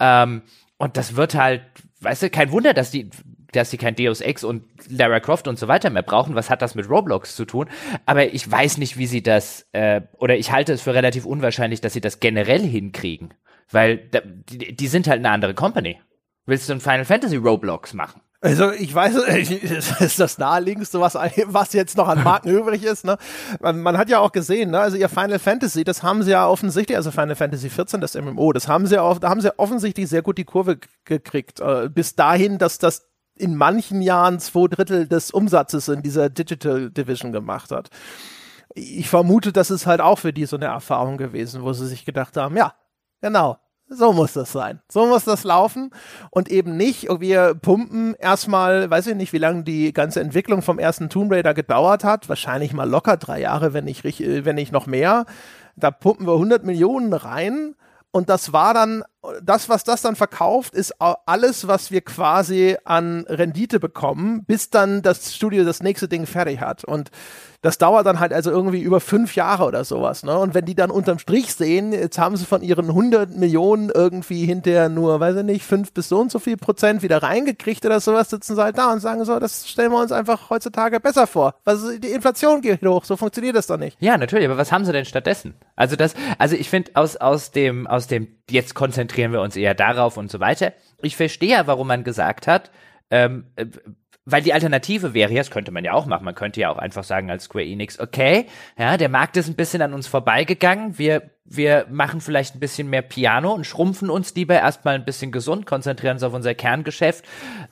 Ähm, und das wird halt, weißt du, kein Wunder, dass die, dass sie kein Deus Ex und Lara Croft und so weiter mehr brauchen. Was hat das mit Roblox zu tun? Aber ich weiß nicht, wie sie das, äh, oder ich halte es für relativ unwahrscheinlich, dass sie das generell hinkriegen. Weil da, die, die sind halt eine andere Company. Willst du ein Final Fantasy Roblox machen? Also ich weiß, das ist das naheliegendste, was, was jetzt noch an Marken übrig ist. Ne? Man, man, hat ja auch gesehen, ne? also ihr Final Fantasy, das haben sie ja offensichtlich, also Final Fantasy 14, das MMO, das haben sie ja, da haben sie offensichtlich sehr gut die Kurve gekriegt. Äh, bis dahin, dass das in manchen Jahren zwei Drittel des Umsatzes in dieser Digital Division gemacht hat. Ich vermute, das ist halt auch für die so eine Erfahrung gewesen, wo sie sich gedacht haben, ja, genau, so muss das sein. So muss das laufen und eben nicht, wir pumpen erstmal, weiß ich nicht, wie lange die ganze Entwicklung vom ersten Tomb Raider gedauert hat, wahrscheinlich mal locker drei Jahre, wenn nicht, wenn nicht noch mehr. Da pumpen wir 100 Millionen rein und das war dann, das, was das dann verkauft, ist alles, was wir quasi an Rendite bekommen, bis dann das Studio das nächste Ding fertig hat. Und das dauert dann halt also irgendwie über fünf Jahre oder sowas. Ne? Und wenn die dann unterm Strich sehen, jetzt haben sie von ihren 100 Millionen irgendwie hinterher nur, weiß ich nicht, fünf bis so und so viel Prozent wieder reingekriegt oder sowas, sitzen sie halt da und sagen so, das stellen wir uns einfach heutzutage besser vor. Was, die Inflation geht hoch, so funktioniert das doch nicht. Ja, natürlich, aber was haben sie denn stattdessen? Also das, also ich finde aus, aus dem, aus dem, jetzt konzentrieren wir uns eher darauf und so weiter. Ich verstehe ja, warum man gesagt hat, ähm, äh, weil die Alternative wäre, das könnte man ja auch machen, man könnte ja auch einfach sagen als Square Enix, okay, ja, der Markt ist ein bisschen an uns vorbeigegangen, wir, wir machen vielleicht ein bisschen mehr Piano und schrumpfen uns lieber erstmal ein bisschen gesund, konzentrieren uns auf unser Kerngeschäft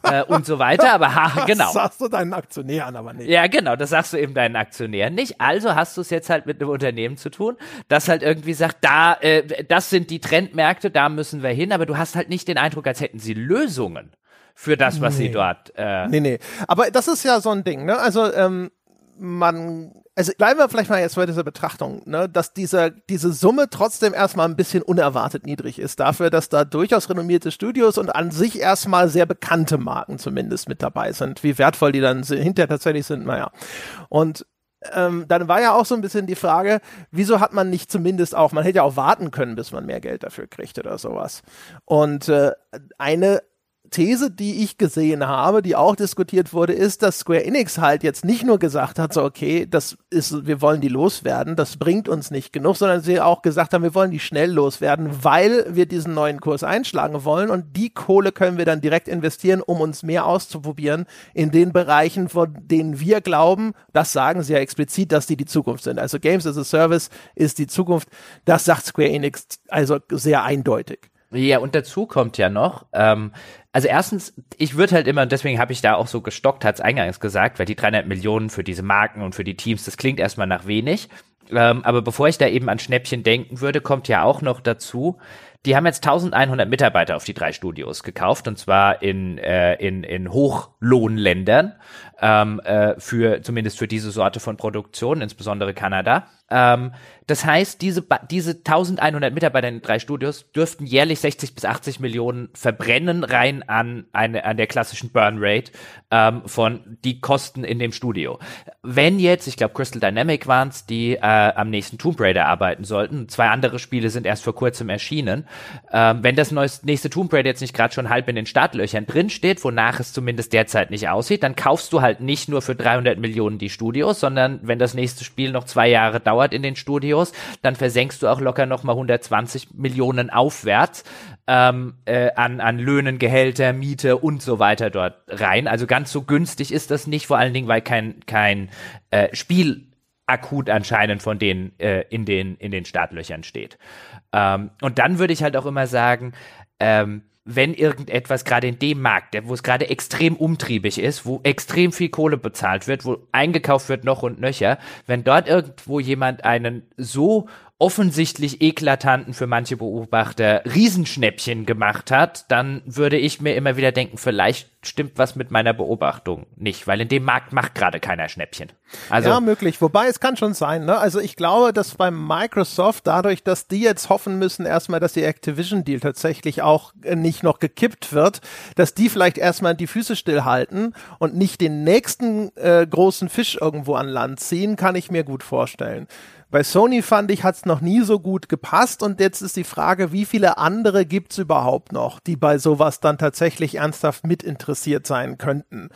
äh, und so weiter, aber ha, genau. Das sagst du deinen Aktionären aber nicht. Ja, genau, das sagst du eben deinen Aktionären nicht, also hast du es jetzt halt mit einem Unternehmen zu tun, das halt irgendwie sagt, da, äh, das sind die Trendmärkte, da müssen wir hin, aber du hast halt nicht den Eindruck, als hätten sie Lösungen für das, was nee. sie dort. Äh nee, nee. Aber das ist ja so ein Ding, ne? Also, ähm, man, also bleiben wir vielleicht mal jetzt bei dieser Betrachtung, ne, dass dieser, diese Summe trotzdem erstmal ein bisschen unerwartet niedrig ist, dafür, dass da durchaus renommierte Studios und an sich erstmal sehr bekannte Marken zumindest mit dabei sind. Wie wertvoll die dann hinterher tatsächlich sind, naja. Und ähm, dann war ja auch so ein bisschen die Frage, wieso hat man nicht zumindest auch, man hätte ja auch warten können, bis man mehr Geld dafür kriegt oder sowas. Und äh, eine These, die ich gesehen habe, die auch diskutiert wurde, ist, dass Square Enix halt jetzt nicht nur gesagt hat, so okay, das ist, wir wollen die loswerden, das bringt uns nicht genug, sondern sie auch gesagt haben, wir wollen die schnell loswerden, weil wir diesen neuen Kurs einschlagen wollen und die Kohle können wir dann direkt investieren, um uns mehr auszuprobieren in den Bereichen, von denen wir glauben, das sagen sie ja explizit, dass die die Zukunft sind. Also Games as a Service ist die Zukunft, das sagt Square Enix also sehr eindeutig. Ja, und dazu kommt ja noch, ähm, also erstens, ich würde halt immer, deswegen habe ich da auch so gestockt, hat's eingangs gesagt, weil die 300 Millionen für diese Marken und für die Teams, das klingt erstmal nach wenig. Ähm, aber bevor ich da eben an Schnäppchen denken würde, kommt ja auch noch dazu, die haben jetzt 1100 Mitarbeiter auf die drei Studios gekauft und zwar in, äh, in, in Hochlohnländern ähm, äh, für zumindest für diese Sorte von Produktion, insbesondere Kanada. Ähm, das heißt, diese, diese 1100 Mitarbeiter in drei Studios dürften jährlich 60 bis 80 Millionen verbrennen rein an, eine, an der klassischen Burn Rate ähm, von die Kosten in dem Studio. Wenn jetzt, ich glaube Crystal Dynamic waren es, die äh, am nächsten Tomb Raider arbeiten sollten, zwei andere Spiele sind erst vor kurzem erschienen, ähm, wenn das neues, nächste Tomb Raider jetzt nicht gerade schon halb in den Startlöchern drin steht, wonach es zumindest derzeit nicht aussieht, dann kaufst du halt nicht nur für 300 Millionen die Studios, sondern wenn das nächste Spiel noch zwei Jahre dauert in den Studios, dann versenkst du auch locker nochmal 120 Millionen aufwärts ähm, äh, an, an Löhnen, Gehälter, Miete und so weiter dort rein. Also ganz so günstig ist das nicht, vor allen Dingen, weil kein, kein äh, Spiel akut anscheinend von denen äh, in, den, in den Startlöchern steht. Ähm, und dann würde ich halt auch immer sagen, ähm, wenn irgendetwas gerade in dem Markt, wo es gerade extrem umtriebig ist, wo extrem viel Kohle bezahlt wird, wo eingekauft wird noch und nöcher, wenn dort irgendwo jemand einen so offensichtlich eklatanten für manche Beobachter Riesenschnäppchen gemacht hat, dann würde ich mir immer wieder denken, vielleicht stimmt was mit meiner Beobachtung nicht, weil in dem Markt macht gerade keiner Schnäppchen. Also ja, möglich. Wobei es kann schon sein. Ne? Also ich glaube, dass bei Microsoft dadurch, dass die jetzt hoffen müssen, erstmal, dass die Activision-Deal tatsächlich auch äh, nicht noch gekippt wird, dass die vielleicht erstmal die Füße stillhalten und nicht den nächsten äh, großen Fisch irgendwo an Land ziehen, kann ich mir gut vorstellen. Bei Sony fand ich, hat es noch nie so gut gepasst und jetzt ist die Frage, wie viele andere gibt es überhaupt noch, die bei sowas dann tatsächlich ernsthaft mit interessiert sein könnten.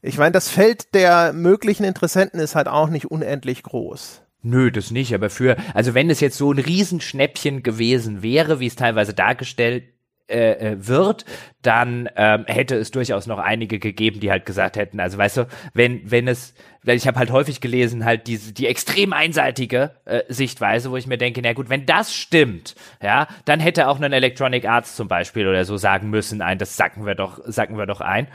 Ich meine, das Feld der möglichen Interessenten ist halt auch nicht unendlich groß. Nö, das nicht, aber für, also wenn es jetzt so ein Riesenschnäppchen gewesen wäre, wie es teilweise dargestellt äh, äh, wird, dann ähm, hätte es durchaus noch einige gegeben, die halt gesagt hätten, also weißt du, wenn wenn es, weil ich habe halt häufig gelesen, halt diese die extrem einseitige äh, Sichtweise, wo ich mir denke, na gut, wenn das stimmt, ja, dann hätte auch ein Electronic Arts zum Beispiel oder so sagen müssen, ein, das sacken wir doch, sacken wir doch ein.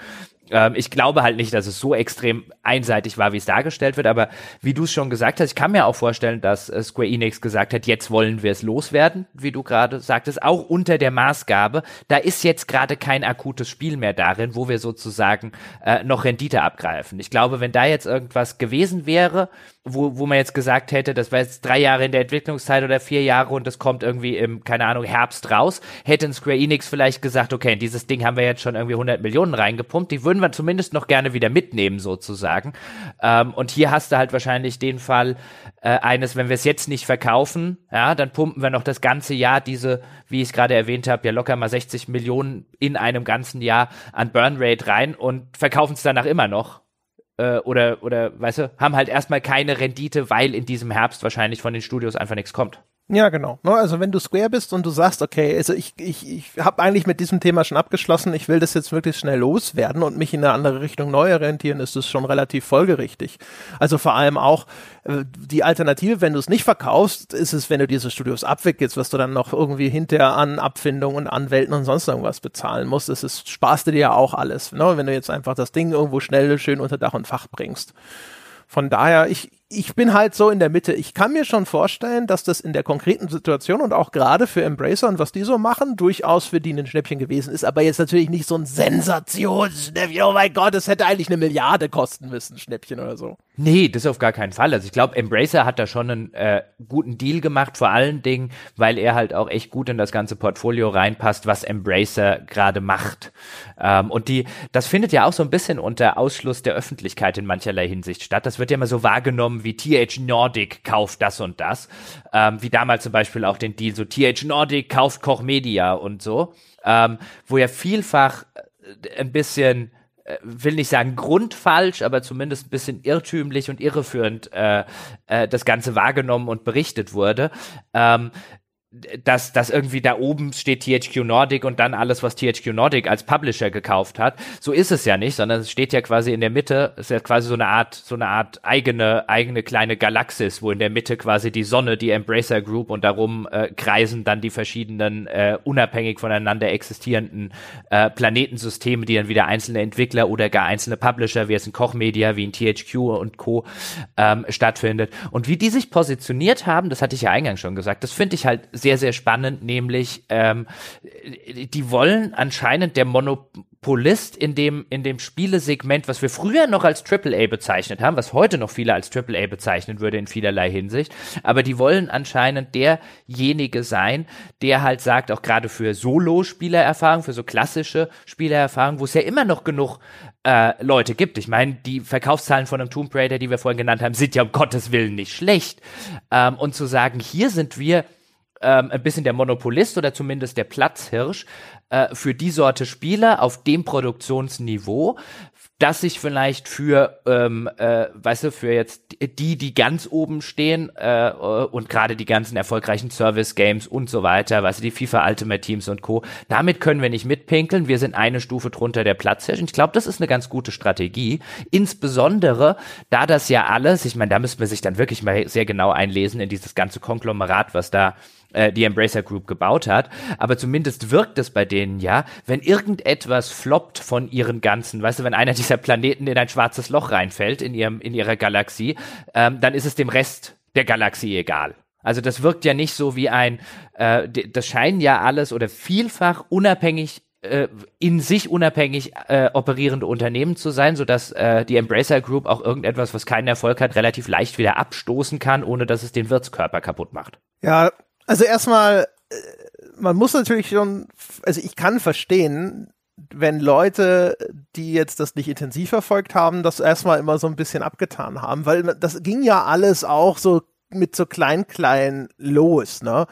Ähm, ich glaube halt nicht, dass es so extrem einseitig war, wie es dargestellt wird, aber wie du es schon gesagt hast, ich kann mir auch vorstellen, dass äh, Square Enix gesagt hat, jetzt wollen wir es loswerden, wie du gerade sagtest, auch unter der Maßgabe, da ist jetzt gerade kein akutes Spiel mehr darin, wo wir sozusagen äh, noch Rendite abgreifen. Ich glaube, wenn da jetzt irgendwas gewesen wäre, wo, wo man jetzt gesagt hätte, das war jetzt drei Jahre in der Entwicklungszeit oder vier Jahre und das kommt irgendwie im, keine Ahnung, Herbst raus, hätte ein Square Enix vielleicht gesagt, okay, dieses Ding haben wir jetzt schon irgendwie 100 Millionen reingepumpt, die würden wir zumindest noch gerne wieder mitnehmen sozusagen. Ähm, und hier hast du halt wahrscheinlich den Fall äh, eines, wenn wir es jetzt nicht verkaufen, ja, dann pumpen wir noch das ganze Jahr diese, wie ich es gerade erwähnt habe, ja locker mal 60 Millionen in einem ganzen Jahr an Burnrate rein und verkaufen es danach immer noch äh, oder, oder, weißt du, haben halt erstmal keine Rendite, weil in diesem Herbst wahrscheinlich von den Studios einfach nichts kommt. Ja, genau. Ne, also wenn du Square bist und du sagst, okay, also ich, ich, ich habe eigentlich mit diesem Thema schon abgeschlossen, ich will das jetzt wirklich schnell loswerden und mich in eine andere Richtung neu orientieren, ist das schon relativ folgerichtig. Also vor allem auch äh, die Alternative, wenn du es nicht verkaufst, ist es, wenn du diese Studios abwickelst, was du dann noch irgendwie hinterher an Abfindungen und Anwälten und sonst irgendwas bezahlen musst. Das ist, sparst du dir ja auch alles, ne? wenn du jetzt einfach das Ding irgendwo schnell schön unter Dach und Fach bringst. Von daher, ich, ich bin halt so in der Mitte. Ich kann mir schon vorstellen, dass das in der konkreten Situation und auch gerade für Embracer und was die so machen, durchaus für die ein Schnäppchen gewesen ist. Aber jetzt natürlich nicht so ein Sensationsschnäppchen. Oh mein Gott, das hätte eigentlich eine Milliarde kosten müssen, Schnäppchen oder so. Nee, das auf gar keinen Fall. Also ich glaube, Embracer hat da schon einen äh, guten Deal gemacht, vor allen Dingen, weil er halt auch echt gut in das ganze Portfolio reinpasst, was Embracer gerade macht. Ähm, und die, das findet ja auch so ein bisschen unter Ausschluss der Öffentlichkeit in mancherlei Hinsicht statt. Das wird ja immer so wahrgenommen wie TH Nordic kauft das und das. Ähm, wie damals zum Beispiel auch den Deal so TH Nordic kauft Koch Media und so. Ähm, wo ja vielfach äh, ein bisschen äh, will nicht sagen grundfalsch, aber zumindest ein bisschen irrtümlich und irreführend äh, äh, das Ganze wahrgenommen und berichtet wurde. Ähm, dass, dass irgendwie da oben steht THQ Nordic und dann alles, was THQ Nordic als Publisher gekauft hat. So ist es ja nicht, sondern es steht ja quasi in der Mitte, ist ja quasi so eine Art, so eine Art eigene, eigene kleine Galaxis, wo in der Mitte quasi die Sonne, die Embracer Group und darum äh, kreisen dann die verschiedenen äh, unabhängig voneinander existierenden äh, Planetensysteme, die dann wieder einzelne Entwickler oder gar einzelne Publisher, wie jetzt ein Kochmedia, wie ein THQ und Co. Ähm, stattfindet. Und wie die sich positioniert haben, das hatte ich ja eingangs schon gesagt, das finde ich halt sehr, sehr spannend, nämlich ähm, die wollen anscheinend der Monopolist in dem, in dem Spielesegment, was wir früher noch als AAA bezeichnet haben, was heute noch viele als AAA bezeichnen würde in vielerlei Hinsicht, aber die wollen anscheinend derjenige sein, der halt sagt, auch gerade für Solo-Spielererfahrung, für so klassische Spielererfahrung, wo es ja immer noch genug äh, Leute gibt. Ich meine, die Verkaufszahlen von einem Tomb Raider, die wir vorhin genannt haben, sind ja um Gottes Willen nicht schlecht. Ähm, und zu sagen, hier sind wir ähm, ein bisschen der Monopolist oder zumindest der Platzhirsch äh, für die Sorte Spieler auf dem Produktionsniveau dass sich vielleicht für, ähm, äh, weißt du, für jetzt die, die ganz oben stehen äh, und gerade die ganzen erfolgreichen Service-Games und so weiter, weißt du, die FIFA Ultimate Teams und Co., damit können wir nicht mitpinkeln. Wir sind eine Stufe drunter der Platzhirsch. Ich glaube, das ist eine ganz gute Strategie. Insbesondere, da das ja alles, ich meine, da müssen wir sich dann wirklich mal sehr genau einlesen in dieses ganze Konglomerat, was da äh, die Embracer Group gebaut hat. Aber zumindest wirkt es bei denen ja, wenn irgendetwas floppt von ihren ganzen, weißt du, wenn einer dieser Planeten in ein schwarzes Loch reinfällt in ihrem, in ihrer Galaxie, ähm, dann ist es dem Rest der Galaxie egal. Also das wirkt ja nicht so wie ein, äh, das scheinen ja alles oder vielfach unabhängig äh, in sich unabhängig äh, operierende Unternehmen zu sein, sodass äh, die Embracer Group auch irgendetwas, was keinen Erfolg hat, relativ leicht wieder abstoßen kann, ohne dass es den Wirtskörper kaputt macht. Ja, also erstmal, äh, man muss natürlich schon, also ich kann verstehen, wenn Leute, die jetzt das nicht intensiv verfolgt haben, das erstmal immer so ein bisschen abgetan haben, weil das ging ja alles auch so mit so klein klein los, ne?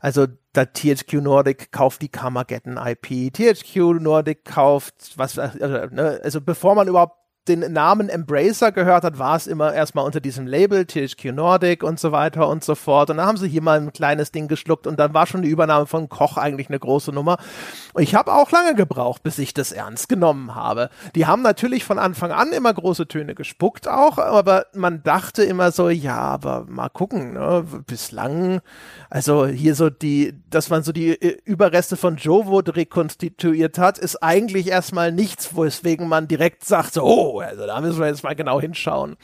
Also da THQ Nordic kauft die Carmageddon IP, THQ Nordic kauft was also, ne? also bevor man überhaupt den Namen Embracer gehört hat, war es immer erstmal unter diesem Label THQ Nordic und so weiter und so fort. Und dann haben sie hier mal ein kleines Ding geschluckt und dann war schon die Übernahme von Koch eigentlich eine große Nummer. Und ich habe auch lange gebraucht, bis ich das ernst genommen habe. Die haben natürlich von Anfang an immer große Töne gespuckt auch, aber man dachte immer so, ja, aber mal gucken, ne? bislang, also hier so die, dass man so die äh, Überreste von Jowood rekonstituiert hat, ist eigentlich erstmal nichts, weswegen man direkt sagt, so, oh, also da müssen wir jetzt mal genau hinschauen.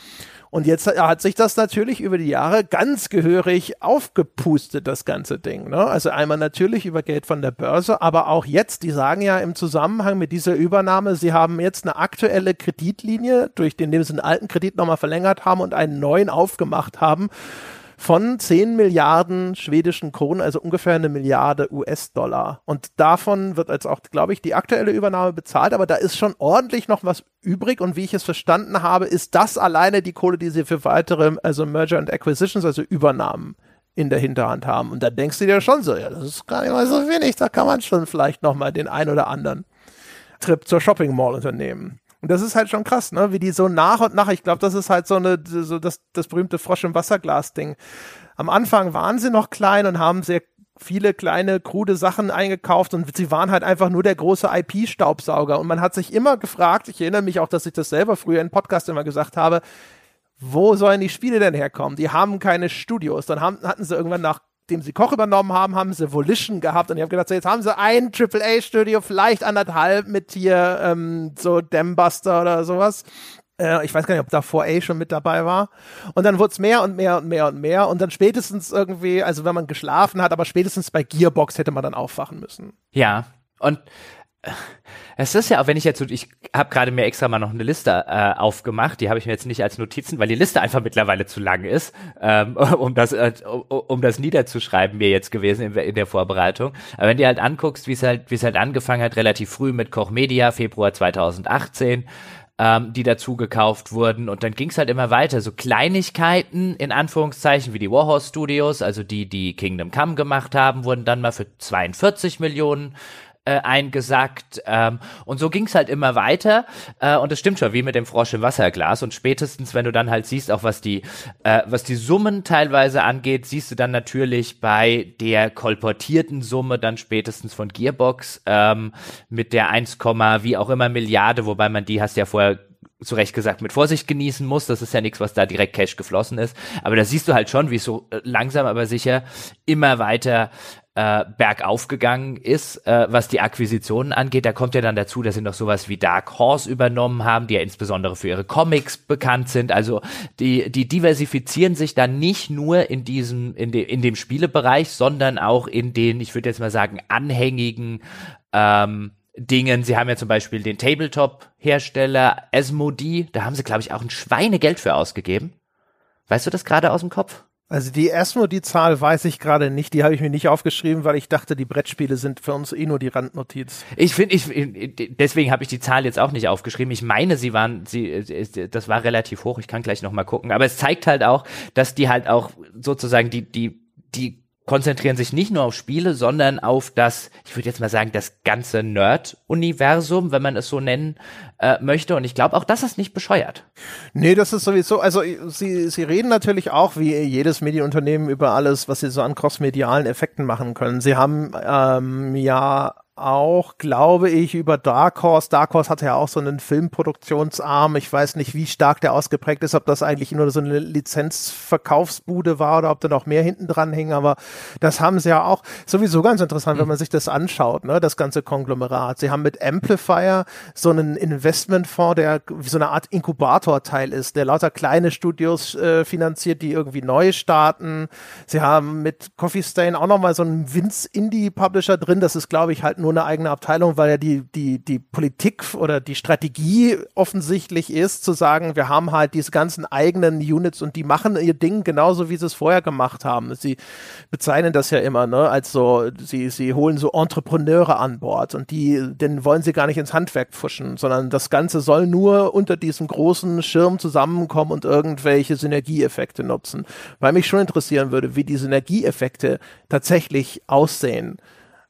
Und jetzt hat sich das natürlich über die Jahre ganz gehörig aufgepustet, das ganze Ding. Ne? Also einmal natürlich über Geld von der Börse, aber auch jetzt, die sagen ja im Zusammenhang mit dieser Übernahme, sie haben jetzt eine aktuelle Kreditlinie, durch den, indem sie einen alten Kredit nochmal verlängert haben und einen neuen aufgemacht haben von 10 Milliarden schwedischen Kronen, also ungefähr eine Milliarde US-Dollar. Und davon wird jetzt auch, glaube ich, die aktuelle Übernahme bezahlt, aber da ist schon ordentlich noch was übrig. Und wie ich es verstanden habe, ist das alleine die Kohle, die sie für weitere, also Merger and Acquisitions, also Übernahmen in der Hinterhand haben. Und da denkst du dir schon so, ja, das ist gar nicht mal so wenig, da kann man schon vielleicht noch mal den ein oder anderen Trip zur Shopping Mall unternehmen. Und das ist halt schon krass, ne? Wie die so nach und nach, ich glaube, das ist halt so eine, so das, das berühmte Frosch im Wasserglas-Ding. Am Anfang waren sie noch klein und haben sehr viele kleine, krude Sachen eingekauft und sie waren halt einfach nur der große IP-Staubsauger. Und man hat sich immer gefragt, ich erinnere mich auch, dass ich das selber früher in Podcast immer gesagt habe, wo sollen die Spiele denn herkommen? Die haben keine Studios. Dann haben, hatten sie irgendwann nach nachdem sie Koch übernommen haben, haben sie Volition gehabt und ich habe gedacht, so, jetzt haben sie ein AAA-Studio, vielleicht anderthalb mit hier ähm, so Dambuster oder sowas. Äh, ich weiß gar nicht, ob da 4A schon mit dabei war. Und dann wurde es mehr und mehr und mehr und mehr und dann spätestens irgendwie, also wenn man geschlafen hat, aber spätestens bei Gearbox hätte man dann aufwachen müssen. Ja, und es ist ja auch, wenn ich jetzt, ich habe gerade mir extra mal noch eine Liste äh, aufgemacht, die habe ich mir jetzt nicht als Notizen, weil die Liste einfach mittlerweile zu lang ist, ähm, um das äh, um, das niederzuschreiben mir jetzt gewesen in, in der Vorbereitung. Aber wenn du halt anguckst, wie es halt wie es halt angefangen hat, relativ früh mit Koch Media, Februar 2018, ähm, die dazu gekauft wurden und dann ging es halt immer weiter, so Kleinigkeiten in Anführungszeichen wie die Warhorse Studios, also die die Kingdom Come gemacht haben, wurden dann mal für 42 Millionen äh, eingesackt. Ähm, und so ging's halt immer weiter. Äh, und es stimmt schon, wie mit dem Frosch im Wasserglas. Und spätestens, wenn du dann halt siehst, auch was die, äh, was die Summen teilweise angeht, siehst du dann natürlich bei der kolportierten Summe dann spätestens von Gearbox ähm, mit der 1, wie auch immer Milliarde, wobei man die hast ja vorher zu Recht gesagt, mit Vorsicht genießen muss. Das ist ja nichts, was da direkt Cash geflossen ist. Aber da siehst du halt schon, wie es so äh, langsam aber sicher immer weiter äh, bergauf gegangen ist, äh, was die Akquisitionen angeht. Da kommt ja dann dazu, dass sie noch sowas wie Dark Horse übernommen haben, die ja insbesondere für ihre Comics bekannt sind. Also die, die diversifizieren sich dann nicht nur in diesem, in, de, in dem Spielebereich, sondern auch in den, ich würde jetzt mal sagen, anhängigen ähm, Dingen. Sie haben ja zum Beispiel den Tabletop-Hersteller Asmodee, da haben sie, glaube ich, auch ein Schweinegeld für ausgegeben. Weißt du das gerade aus dem Kopf? Also die erstmal die Zahl weiß ich gerade nicht, die habe ich mir nicht aufgeschrieben, weil ich dachte, die Brettspiele sind für uns eh nur die Randnotiz. Ich finde, ich deswegen habe ich die Zahl jetzt auch nicht aufgeschrieben. Ich meine, sie waren, sie, das war relativ hoch. Ich kann gleich noch mal gucken. Aber es zeigt halt auch, dass die halt auch sozusagen die die die konzentrieren sich nicht nur auf Spiele, sondern auf das, ich würde jetzt mal sagen, das ganze Nerd-Universum, wenn man es so nennen äh, möchte. Und ich glaube, auch das ist nicht bescheuert. Nee, das ist sowieso, also sie, sie reden natürlich auch, wie jedes Medienunternehmen, über alles, was sie so an crossmedialen Effekten machen können. Sie haben ähm, ja auch, glaube ich, über Dark Horse. Dark Horse hatte ja auch so einen Filmproduktionsarm. Ich weiß nicht, wie stark der ausgeprägt ist, ob das eigentlich nur so eine Lizenzverkaufsbude war oder ob da noch mehr hinten dran hing. Aber das haben sie ja auch sowieso ganz interessant, mhm. wenn man sich das anschaut, ne, das ganze Konglomerat. Sie haben mit Amplifier so einen Investmentfonds, der so eine Art Inkubatorteil ist, der lauter kleine Studios äh, finanziert, die irgendwie neu starten. Sie haben mit Coffee Stain auch nochmal so einen Vince Indie Publisher drin. Das ist, glaube ich, halt nur nur eine eigene Abteilung, weil ja die, die, die Politik oder die Strategie offensichtlich ist, zu sagen, wir haben halt diese ganzen eigenen Units und die machen ihr Ding genauso, wie sie es vorher gemacht haben. Sie bezeichnen das ja immer, ne, als so, sie, sie holen so Entrepreneure an Bord und die, den wollen sie gar nicht ins Handwerk pfuschen, sondern das Ganze soll nur unter diesem großen Schirm zusammenkommen und irgendwelche Synergieeffekte nutzen. Weil mich schon interessieren würde, wie die Synergieeffekte tatsächlich aussehen.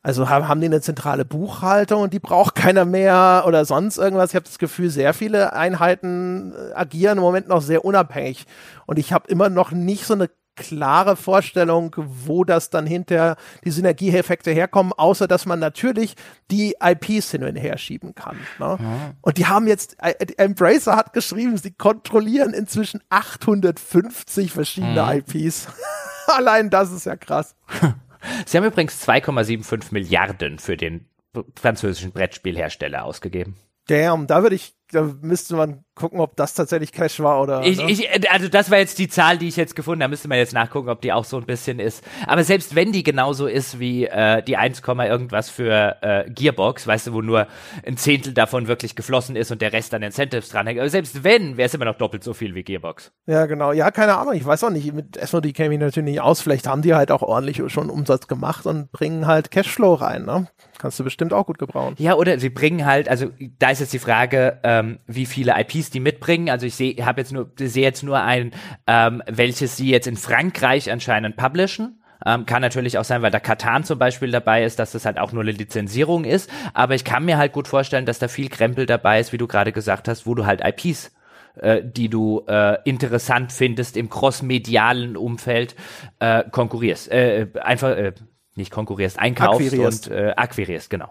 Also haben, haben die eine zentrale Buchhaltung und die braucht keiner mehr oder sonst irgendwas. Ich habe das Gefühl, sehr viele Einheiten äh, agieren im Moment noch sehr unabhängig. Und ich habe immer noch nicht so eine klare Vorstellung, wo das dann hinter die Synergieeffekte herkommen, außer dass man natürlich die IPs hin und her schieben kann. Ne? Ja. Und die haben jetzt, äh, Embracer hat geschrieben, sie kontrollieren inzwischen 850 verschiedene mhm. IPs. Allein das ist ja krass. Sie haben übrigens 2,75 Milliarden für den französischen Brettspielhersteller ausgegeben. Damn, da würde ich da müsste man gucken, ob das tatsächlich Cash war oder. Ich, ne? ich, also das war jetzt die Zahl, die ich jetzt gefunden habe. Da müsste man jetzt nachgucken, ob die auch so ein bisschen ist. Aber selbst wenn die genauso ist wie äh, die 1, irgendwas für äh, Gearbox, weißt du, wo nur ein Zehntel davon wirklich geflossen ist und der Rest an Incentives dranhängt. Aber selbst wenn, wäre es immer noch doppelt so viel wie Gearbox. Ja, genau. Ja, keine Ahnung. Ich weiß auch nicht. Mit SOD käme ich natürlich nicht aus. Vielleicht haben die halt auch ordentlich schon Umsatz gemacht und bringen halt Cashflow rein. Ne? Kannst du bestimmt auch gut gebrauchen. Ja, oder sie bringen halt, also da ist jetzt die Frage, ähm, wie viele IPs die mitbringen. Also ich sehe, habe jetzt nur, sehe jetzt nur ein, ähm, welches sie jetzt in Frankreich anscheinend publishen. Ähm, kann natürlich auch sein, weil da Katan zum Beispiel dabei ist, dass das halt auch nur eine Lizenzierung ist. Aber ich kann mir halt gut vorstellen, dass da viel Krempel dabei ist, wie du gerade gesagt hast, wo du halt IPs äh, die du äh, interessant findest im crossmedialen Umfeld äh, konkurrierst. Äh, einfach äh, nicht konkurrierst, einkaufst akquirierst. und äh, akquirierst, genau.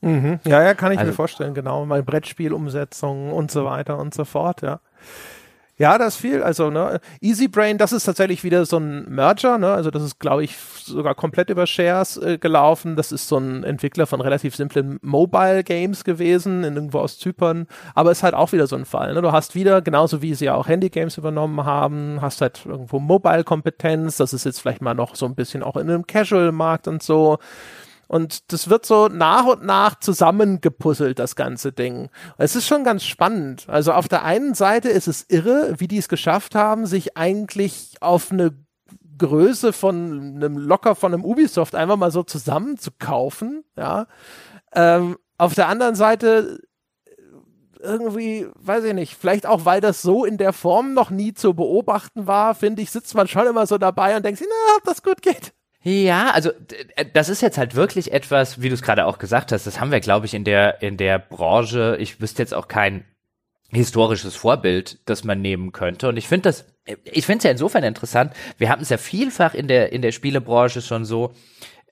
Mhm. Ja, ja, kann ich also, mir vorstellen, genau. Mal Brettspielumsetzungen und so weiter und so fort, ja. Ja, das viel. Also, ne, Easy Brain, das ist tatsächlich wieder so ein Merger, ne? Also, das ist, glaube ich, sogar komplett über Shares äh, gelaufen. Das ist so ein Entwickler von relativ simplen Mobile Games gewesen, irgendwo aus Zypern. Aber ist halt auch wieder so ein Fall. Ne? Du hast wieder, genauso wie sie ja auch Handy Games übernommen haben, hast halt irgendwo Mobile-Kompetenz. Das ist jetzt vielleicht mal noch so ein bisschen auch in einem Casual-Markt und so. Und das wird so nach und nach zusammengepuzzelt, das ganze Ding. Es ist schon ganz spannend. Also auf der einen Seite ist es irre, wie die es geschafft haben, sich eigentlich auf eine Größe von einem locker von einem Ubisoft einfach mal so zusammenzukaufen, ja. Ähm, auf der anderen Seite irgendwie, weiß ich nicht, vielleicht auch, weil das so in der Form noch nie zu beobachten war, finde ich, sitzt man schon immer so dabei und denkt sich, na, ob das gut geht. Ja, also äh, das ist jetzt halt wirklich etwas, wie du es gerade auch gesagt hast, das haben wir, glaube ich, in der, in der Branche, ich wüsste jetzt auch kein historisches Vorbild, das man nehmen könnte. Und ich finde das, ich finde es ja insofern interessant, wir haben es ja vielfach in der, in der Spielebranche schon so,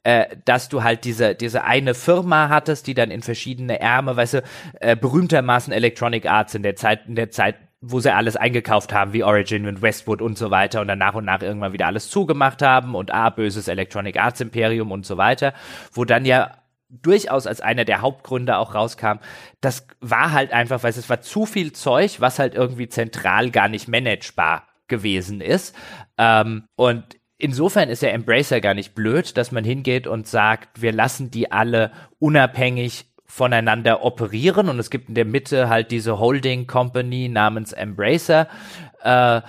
äh, dass du halt diese, diese eine Firma hattest, die dann in verschiedene Ärme, weißt du, äh, berühmtermaßen Electronic Arts in der Zeit, in der Zeit wo sie alles eingekauft haben, wie Origin und Westwood und so weiter und dann nach und nach irgendwann wieder alles zugemacht haben und A, böses Electronic Arts Imperium und so weiter, wo dann ja durchaus als einer der Hauptgründe auch rauskam, das war halt einfach, weil es war zu viel Zeug, was halt irgendwie zentral gar nicht managebar gewesen ist. Ähm, und insofern ist der Embracer gar nicht blöd, dass man hingeht und sagt, wir lassen die alle unabhängig voneinander operieren. Und es gibt in der Mitte halt diese Holding Company namens Embracer, äh,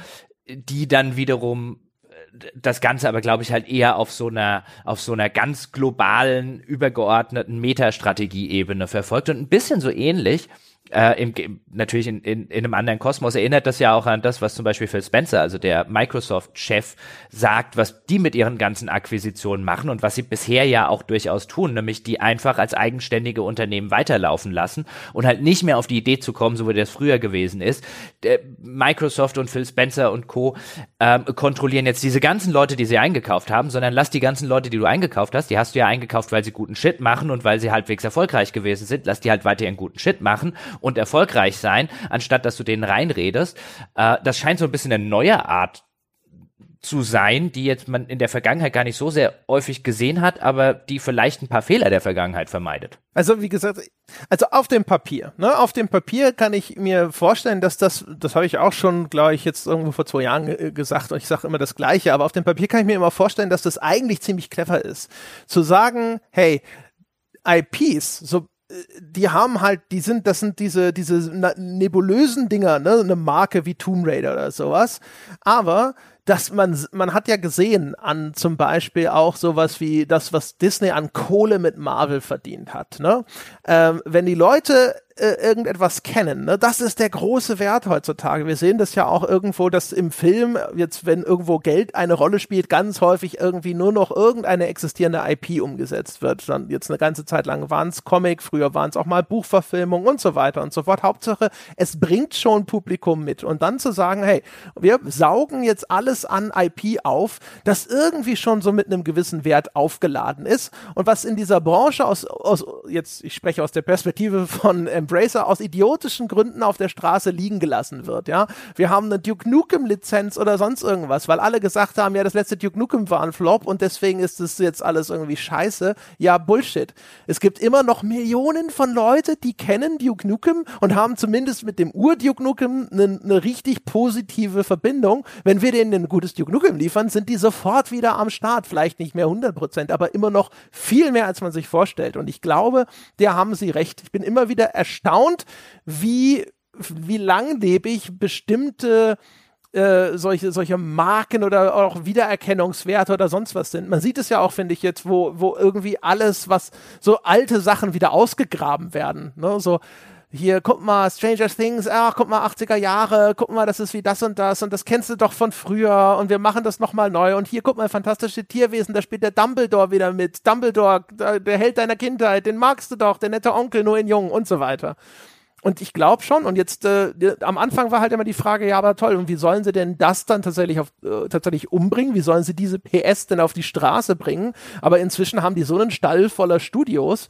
die dann wiederum äh, das Ganze aber, glaube ich, halt eher auf so einer, auf so einer ganz globalen, übergeordneten Metastrategie-Ebene verfolgt. Und ein bisschen so ähnlich äh, im, natürlich in, in, in einem anderen Kosmos erinnert das ja auch an das, was zum Beispiel Phil Spencer, also der Microsoft-Chef, sagt, was die mit ihren ganzen Akquisitionen machen und was sie bisher ja auch durchaus tun, nämlich die einfach als eigenständige Unternehmen weiterlaufen lassen und halt nicht mehr auf die Idee zu kommen, so wie das früher gewesen ist. Der Microsoft und Phil Spencer und Co. Ähm, kontrollieren jetzt diese ganzen Leute, die sie eingekauft haben, sondern lass die ganzen Leute, die du eingekauft hast, die hast du ja eingekauft, weil sie guten Shit machen und weil sie halbwegs erfolgreich gewesen sind, lass die halt weiterhin guten Shit machen und erfolgreich sein, anstatt dass du denen reinredest. Äh, das scheint so ein bisschen eine neue Art zu sein, die jetzt man in der Vergangenheit gar nicht so sehr häufig gesehen hat, aber die vielleicht ein paar Fehler der Vergangenheit vermeidet. Also wie gesagt, also auf dem Papier, ne, auf dem Papier kann ich mir vorstellen, dass das, das habe ich auch schon, glaube ich, jetzt irgendwo vor zwei Jahren äh, gesagt und ich sage immer das Gleiche, aber auf dem Papier kann ich mir immer vorstellen, dass das eigentlich ziemlich clever ist, zu sagen, hey, IPs, so die haben halt, die sind, das sind diese, diese nebulösen Dinger, ne, eine Marke wie Tomb Raider oder sowas. Aber dass man, man hat ja gesehen an zum Beispiel auch sowas wie das, was Disney an Kohle mit Marvel verdient hat. Ne? Ähm, wenn die Leute äh, irgendetwas kennen. Ne? Das ist der große Wert heutzutage. Wir sehen das ja auch irgendwo, dass im Film, jetzt wenn irgendwo Geld eine Rolle spielt, ganz häufig irgendwie nur noch irgendeine existierende IP umgesetzt wird. Dann jetzt eine ganze Zeit lang waren es Comic, früher waren es auch mal Buchverfilmung und so weiter und so fort. Hauptsache, es bringt schon Publikum mit. Und dann zu sagen, hey, wir saugen jetzt alles an IP auf, das irgendwie schon so mit einem gewissen Wert aufgeladen ist und was in dieser Branche aus, aus jetzt, ich spreche aus der Perspektive von ähm, Embracer aus idiotischen Gründen auf der Straße liegen gelassen wird, ja. Wir haben eine Duke Nukem Lizenz oder sonst irgendwas, weil alle gesagt haben, ja, das letzte Duke Nukem war ein Flop und deswegen ist es jetzt alles irgendwie scheiße. Ja, Bullshit. Es gibt immer noch Millionen von Leute, die kennen Duke Nukem und haben zumindest mit dem Ur-Duke Nukem eine ne richtig positive Verbindung. Wenn wir denen ein gutes Duke Nukem liefern, sind die sofort wieder am Start. Vielleicht nicht mehr 100 Prozent, aber immer noch viel mehr, als man sich vorstellt. Und ich glaube, der haben sie recht. Ich bin immer wieder erstaunt, erstaunt, wie, wie langlebig bestimmte äh, solche, solche Marken oder auch Wiedererkennungswerte oder sonst was sind. Man sieht es ja auch, finde ich, jetzt, wo, wo irgendwie alles, was so alte Sachen wieder ausgegraben werden. Ne? So, hier, guck mal, Stranger Things, ach, guck mal, 80er Jahre, guck mal, das ist wie das und das und das kennst du doch von früher und wir machen das nochmal neu und hier, guck mal, fantastische Tierwesen, da spielt der Dumbledore wieder mit. Dumbledore, der Held deiner Kindheit, den magst du doch, der nette Onkel, nur in Jung und so weiter. Und ich glaube schon, und jetzt äh, am Anfang war halt immer die Frage, ja, aber toll, und wie sollen sie denn das dann tatsächlich auf, äh, tatsächlich umbringen? Wie sollen sie diese PS denn auf die Straße bringen? Aber inzwischen haben die so einen Stall voller Studios,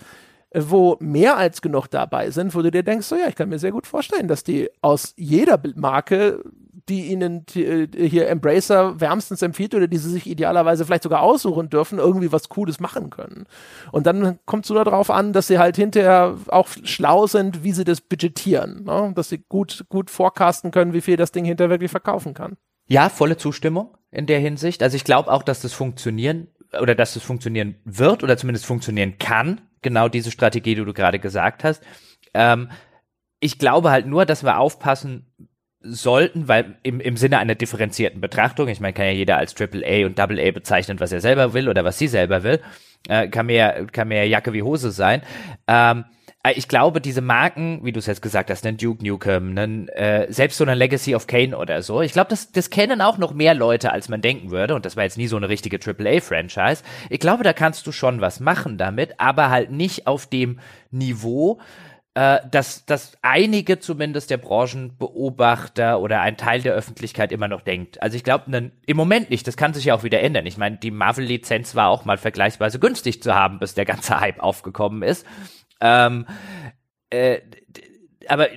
wo mehr als genug dabei sind, wo du dir denkst, so ja, ich kann mir sehr gut vorstellen, dass die aus jeder Marke, die ihnen äh, hier Embracer wärmstens empfiehlt oder die sie sich idealerweise vielleicht sogar aussuchen dürfen, irgendwie was Cooles machen können. Und dann kommt es nur darauf an, dass sie halt hinterher auch schlau sind, wie sie das budgetieren, ne? dass sie gut, gut forecasten können, wie viel das Ding hinterher wirklich verkaufen kann. Ja, volle Zustimmung in der Hinsicht. Also ich glaube auch, dass das funktionieren oder dass das funktionieren wird oder zumindest funktionieren kann genau diese Strategie, die du gerade gesagt hast. Ähm, ich glaube halt nur, dass wir aufpassen sollten, weil im, im Sinne einer differenzierten Betrachtung, ich meine, kann ja jeder als Triple A und Double A bezeichnen, was er selber will oder was sie selber will, äh, kann mehr, kann mehr Jacke wie Hose sein. Ähm, äh, ich glaube, diese Marken, wie du es jetzt gesagt hast, einen Duke Nukem, einen, äh, selbst so eine Legacy of Kane oder so, ich glaube, das, das kennen auch noch mehr Leute, als man denken würde. Und das war jetzt nie so eine richtige AAA-Franchise. Ich glaube, da kannst du schon was machen damit, aber halt nicht auf dem Niveau, äh, dass, dass einige zumindest der Branchenbeobachter oder ein Teil der Öffentlichkeit immer noch denkt. Also ich glaube, im Moment nicht, das kann sich ja auch wieder ändern. Ich meine, die Marvel-Lizenz war auch mal vergleichsweise günstig zu haben, bis der ganze Hype aufgekommen ist. Ähm, äh, aber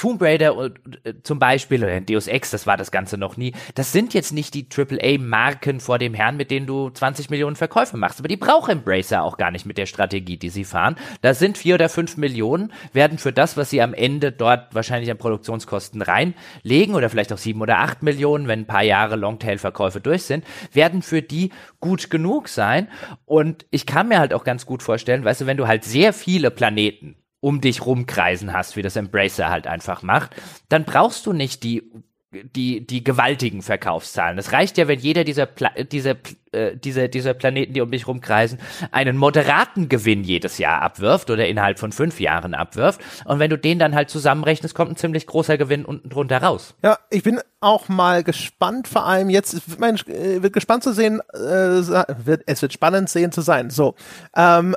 Tomb Raider äh, zum Beispiel oder Deus Ex, das war das Ganze noch nie. Das sind jetzt nicht die AAA-Marken vor dem Herrn, mit denen du 20 Millionen Verkäufe machst. Aber die braucht Embracer auch gar nicht mit der Strategie, die sie fahren. Da sind vier oder fünf Millionen, werden für das, was sie am Ende dort wahrscheinlich an Produktionskosten reinlegen oder vielleicht auch sieben oder acht Millionen, wenn ein paar Jahre Longtail-Verkäufe durch sind, werden für die gut genug sein. Und ich kann mir halt auch ganz gut vorstellen, weißt du, wenn du halt sehr viele Planeten um dich rumkreisen hast, wie das Embracer halt einfach macht, dann brauchst du nicht die die, die gewaltigen Verkaufszahlen. Es reicht ja, wenn jeder dieser, Pla dieser äh, diese, diese Planeten, die um dich rumkreisen, einen moderaten Gewinn jedes Jahr abwirft oder innerhalb von fünf Jahren abwirft. Und wenn du den dann halt zusammenrechnest, kommt ein ziemlich großer Gewinn unten drunter raus. Ja, ich bin auch mal gespannt, vor allem jetzt, mein, äh, wird gespannt zu sehen, äh, wird, es wird spannend sehen zu sein. So, ähm,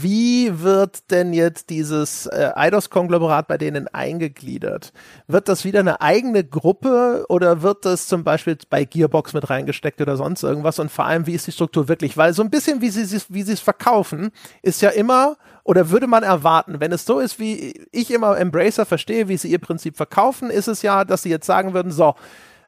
wie wird denn jetzt dieses äh, Eidos-Konglomerat bei denen eingegliedert? Wird das wieder eine eigene Gruppe oder wird das zum Beispiel bei Gearbox mit reingesteckt oder sonst irgendwas? Und vor allem, wie ist die Struktur wirklich? Weil so ein bisschen, wie sie wie es verkaufen, ist ja immer oder würde man erwarten, wenn es so ist, wie ich immer Embracer verstehe, wie sie ihr Prinzip verkaufen, ist es ja, dass sie jetzt sagen würden, so,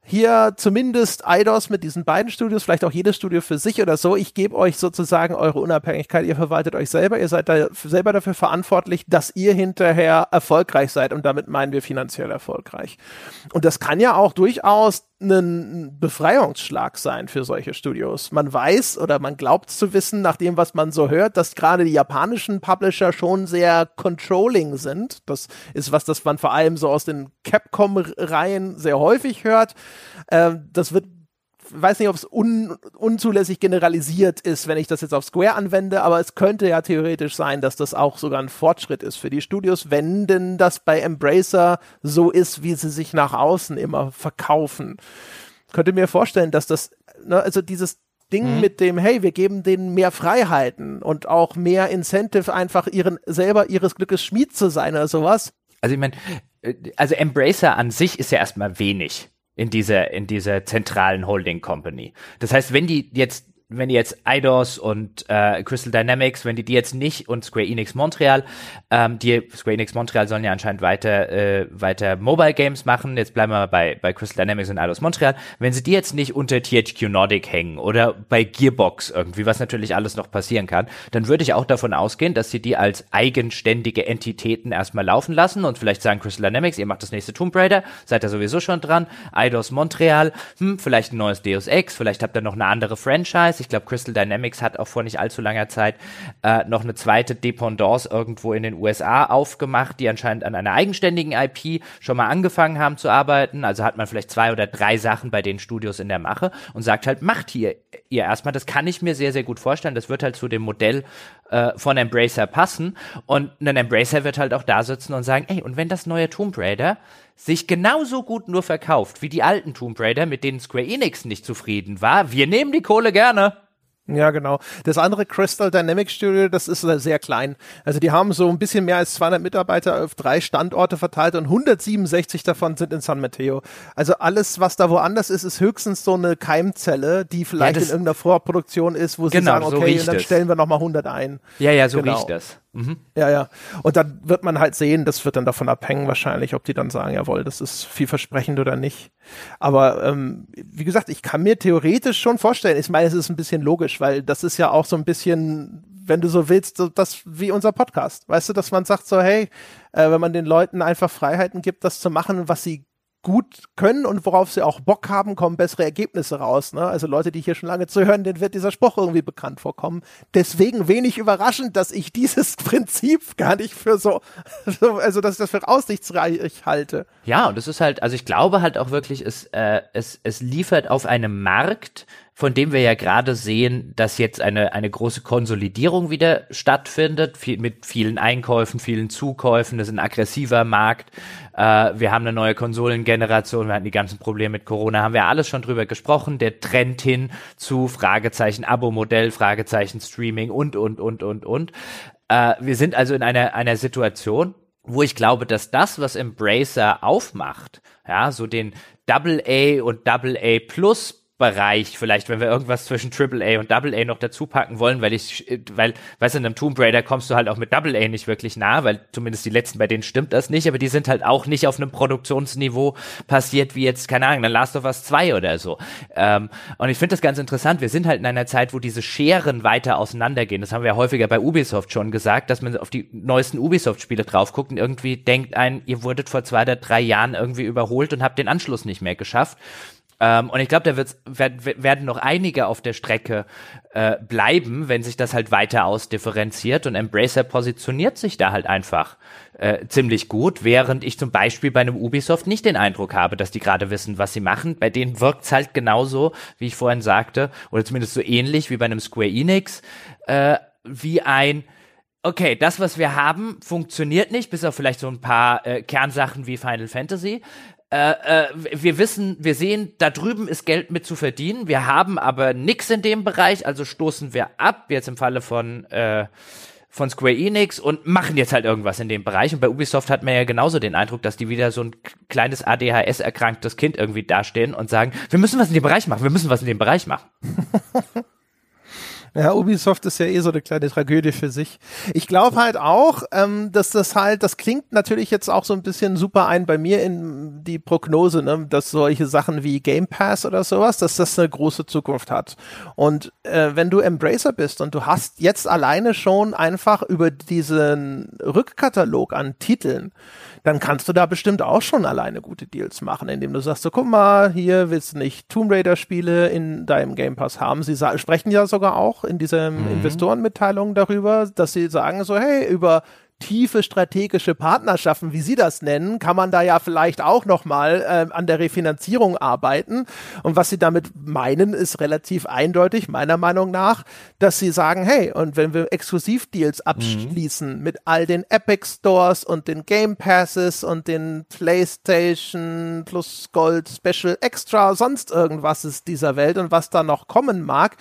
hier zumindest Eidos mit diesen beiden Studios, vielleicht auch jedes Studio für sich oder so. Ich gebe euch sozusagen eure Unabhängigkeit. Ihr verwaltet euch selber. Ihr seid da selber dafür verantwortlich, dass ihr hinterher erfolgreich seid. Und damit meinen wir finanziell erfolgreich. Und das kann ja auch durchaus ein Befreiungsschlag sein für solche Studios. Man weiß oder man glaubt zu wissen, nach dem, was man so hört, dass gerade die japanischen Publisher schon sehr controlling sind. Das ist was, das man vor allem so aus den Capcom-Reihen sehr häufig hört. Ähm, das wird weiß nicht, ob es un, unzulässig generalisiert ist, wenn ich das jetzt auf Square anwende, aber es könnte ja theoretisch sein, dass das auch sogar ein Fortschritt ist für die Studios, wenn denn das bei Embracer so ist, wie sie sich nach außen immer verkaufen. Könnte mir vorstellen, dass das, ne, also dieses Ding mhm. mit dem, hey, wir geben denen mehr Freiheiten und auch mehr Incentive, einfach ihren selber ihres Glückes Schmied zu sein oder sowas. Also ich meine, äh, also Embracer an sich ist ja erstmal wenig in dieser, in dieser zentralen Holding Company. Das heißt, wenn die jetzt wenn die jetzt Eidos und äh, Crystal Dynamics, wenn die die jetzt nicht und Square Enix Montreal, ähm, die Square Enix Montreal sollen ja anscheinend weiter äh, weiter Mobile Games machen. Jetzt bleiben wir bei bei Crystal Dynamics und Eidos Montreal. Wenn sie die jetzt nicht unter THQ Nordic hängen oder bei Gearbox irgendwie, was natürlich alles noch passieren kann, dann würde ich auch davon ausgehen, dass sie die als eigenständige Entitäten erstmal laufen lassen und vielleicht sagen Crystal Dynamics, ihr macht das nächste Tomb Raider, seid ihr sowieso schon dran. Eidos Montreal, hm, vielleicht ein neues Deus Ex, vielleicht habt ihr noch eine andere Franchise ich glaube, Crystal Dynamics hat auch vor nicht allzu langer Zeit äh, noch eine zweite Dependance irgendwo in den USA aufgemacht, die anscheinend an einer eigenständigen IP schon mal angefangen haben zu arbeiten. Also hat man vielleicht zwei oder drei Sachen bei den Studios in der Mache und sagt halt, macht hier ihr erstmal. Das kann ich mir sehr, sehr gut vorstellen. Das wird halt zu dem Modell äh, von Embracer passen. Und ein Embracer wird halt auch da sitzen und sagen, ey, und wenn das neue Tomb Raider sich genauso gut nur verkauft wie die alten Tomb Raider, mit denen Square Enix nicht zufrieden war, wir nehmen die Kohle gerne. Ja, genau. Das andere Crystal Dynamics Studio, das ist sehr klein. Also die haben so ein bisschen mehr als 200 Mitarbeiter auf drei Standorte verteilt und 167 davon sind in San Mateo. Also alles, was da woanders ist, ist höchstens so eine Keimzelle, die vielleicht ja, in irgendeiner Vorproduktion ist, wo genau, sie sagen, okay, so dann stellen wir nochmal 100 ein. Ja, ja, so genau. riecht das. Mhm. Ja, ja. Und dann wird man halt sehen, das wird dann davon abhängen wahrscheinlich, ob die dann sagen, jawohl, das ist vielversprechend oder nicht. Aber ähm, wie gesagt, ich kann mir theoretisch schon vorstellen, ich meine, es ist ein bisschen logisch, weil das ist ja auch so ein bisschen, wenn du so willst, so das wie unser Podcast. Weißt du, dass man sagt so, hey, äh, wenn man den Leuten einfach Freiheiten gibt, das zu machen, was sie gut können und worauf sie auch Bock haben, kommen bessere Ergebnisse raus. Ne? Also Leute, die hier schon lange zuhören, denen wird dieser Spruch irgendwie bekannt vorkommen. Deswegen wenig überraschend, dass ich dieses Prinzip gar nicht für so, so also dass ich das für aussichtsreich halte. Ja, und es ist halt, also ich glaube halt auch wirklich, es, äh, es, es liefert auf einem Markt, von dem wir ja gerade sehen, dass jetzt eine, eine große Konsolidierung wieder stattfindet, viel, mit vielen Einkäufen, vielen Zukäufen, das ist ein aggressiver Markt. Äh, wir haben eine neue Konsolengeneration, wir hatten die ganzen Probleme mit Corona, haben wir alles schon drüber gesprochen. Der Trend hin zu Fragezeichen Abo-Modell, Fragezeichen Streaming und, und, und, und, und. Äh, wir sind also in einer, einer Situation, wo ich glaube, dass das, was Embracer aufmacht, ja, so den Double A und Double A Plus Bereich, vielleicht, wenn wir irgendwas zwischen Triple A und Double A noch dazu packen wollen, weil ich, weil, weißt du, in einem Tomb Raider kommst du halt auch mit Double A nicht wirklich nah, weil zumindest die letzten, bei denen stimmt das nicht, aber die sind halt auch nicht auf einem Produktionsniveau passiert wie jetzt, keine Ahnung, dann Last of Us 2 oder so. Ähm, und ich finde das ganz interessant. Wir sind halt in einer Zeit, wo diese Scheren weiter auseinandergehen. Das haben wir ja häufiger bei Ubisoft schon gesagt, dass man auf die neuesten Ubisoft-Spiele drauf guckt und irgendwie denkt ein, ihr wurdet vor zwei oder drei Jahren irgendwie überholt und habt den Anschluss nicht mehr geschafft. Ähm, und ich glaube, da wird, werden noch einige auf der Strecke äh, bleiben, wenn sich das halt weiter ausdifferenziert und Embracer positioniert sich da halt einfach äh, ziemlich gut, während ich zum Beispiel bei einem Ubisoft nicht den Eindruck habe, dass die gerade wissen, was sie machen. Bei denen wirkt's halt genauso, wie ich vorhin sagte, oder zumindest so ähnlich wie bei einem Square Enix, äh, wie ein okay, das, was wir haben, funktioniert nicht, bis auf vielleicht so ein paar äh, Kernsachen wie Final Fantasy. Äh, äh, wir wissen, wir sehen, da drüben ist Geld mit zu verdienen. Wir haben aber nix in dem Bereich, also stoßen wir ab, jetzt im Falle von, äh, von Square Enix und machen jetzt halt irgendwas in dem Bereich. Und bei Ubisoft hat man ja genauso den Eindruck, dass die wieder so ein kleines ADHS-erkranktes Kind irgendwie dastehen und sagen, wir müssen was in dem Bereich machen, wir müssen was in dem Bereich machen. Ja, Ubisoft ist ja eh so eine kleine Tragödie für sich. Ich glaube halt auch, ähm, dass das halt, das klingt natürlich jetzt auch so ein bisschen super ein bei mir in die Prognose, ne, dass solche Sachen wie Game Pass oder sowas, dass das eine große Zukunft hat. Und äh, wenn du Embracer bist und du hast jetzt alleine schon einfach über diesen Rückkatalog an Titeln, dann kannst du da bestimmt auch schon alleine gute Deals machen, indem du sagst, so guck mal, hier willst du nicht Tomb Raider Spiele in deinem Game Pass haben. Sie sprechen ja sogar auch in dieser mhm. Investorenmitteilung darüber, dass sie sagen so, hey, über tiefe strategische Partnerschaften, wie Sie das nennen, kann man da ja vielleicht auch nochmal äh, an der Refinanzierung arbeiten. Und was Sie damit meinen, ist relativ eindeutig, meiner Meinung nach, dass Sie sagen, hey, und wenn wir Exklusivdeals abschließen mhm. mit all den Epic Stores und den Game Passes und den PlayStation Plus Gold Special Extra, sonst irgendwas ist dieser Welt und was da noch kommen mag,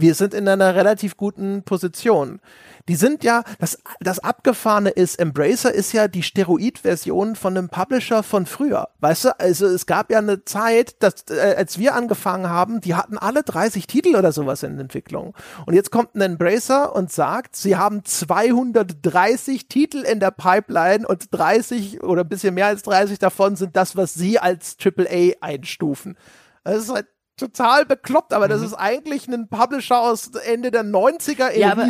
wir sind in einer relativ guten Position. Die sind ja, das, das Abgefahrene ist, Embracer ist ja die Steroid-Version von einem Publisher von früher. Weißt du, also es gab ja eine Zeit, dass, äh, als wir angefangen haben, die hatten alle 30 Titel oder sowas in Entwicklung. Und jetzt kommt ein Embracer und sagt, sie haben 230 Titel in der Pipeline und 30 oder ein bisschen mehr als 30 davon sind das, was sie als AAA einstufen. Das ist halt total bekloppt, aber mhm. das ist eigentlich ein Publisher aus Ende der 90er in ja. Aber,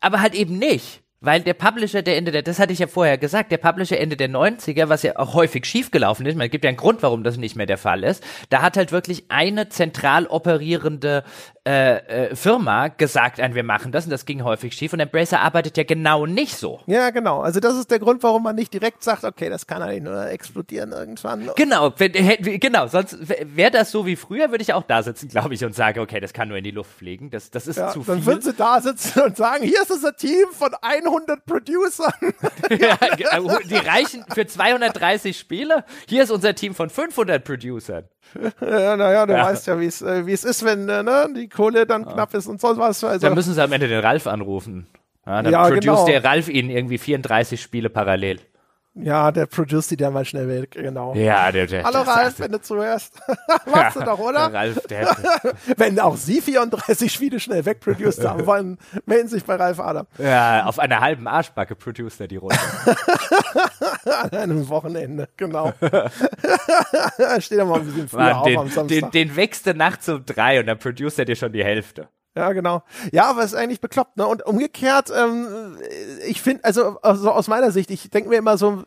aber halt eben nicht. Weil der Publisher der Ende der, das hatte ich ja vorher gesagt, der Publisher Ende der 90er, was ja auch häufig schiefgelaufen ist, man gibt ja einen Grund, warum das nicht mehr der Fall ist, da hat halt wirklich eine zentral operierende äh, äh, Firma gesagt, wir machen das und das ging häufig schief und Embracer arbeitet ja genau nicht so. Ja, genau. Also das ist der Grund, warum man nicht direkt sagt, okay, das kann eigentlich nur explodieren irgendwann. Genau, genau. Sonst wäre das so wie früher, würde ich auch da sitzen, glaube ich, und sagen, okay, das kann nur in die Luft fliegen. Das, das ist ja, zu viel. Dann würden sie da sitzen und sagen, hier ist unser Team von 100 Producern. ja, die reichen für 230 Spiele. Hier ist unser Team von 500 Producern. ja, naja, du ja. weißt ja, wie es äh, es ist, wenn äh, ne, die Kohle dann knapp ist und so was. Also. Dann müssen sie am Ende den Ralf anrufen. Ja, dann ja, produce genau. der Ralf ihnen irgendwie 34 Spiele parallel. Ja, der produce die dann mal schnell weg, genau. Ja, der, der Hallo Ralf, wenn du zuhörst. Machst du doch, oder? Der Ralf, der, wenn auch Sie 34 Spiele schnell wegproduced haben wollen, melden sich bei Ralf Adam. Ja, auf einer halben Arschbacke producer er die Runde. An einem Wochenende, genau. Steht doch mal ein bisschen früher Mann, auf am Samstag. Den, den wächst du nachts um drei und dann producer er dir schon die Hälfte. Ja, genau. Ja, aber es ist eigentlich bekloppt, ne? Und umgekehrt, ähm, ich finde, also, also aus meiner Sicht, ich denke mir immer so,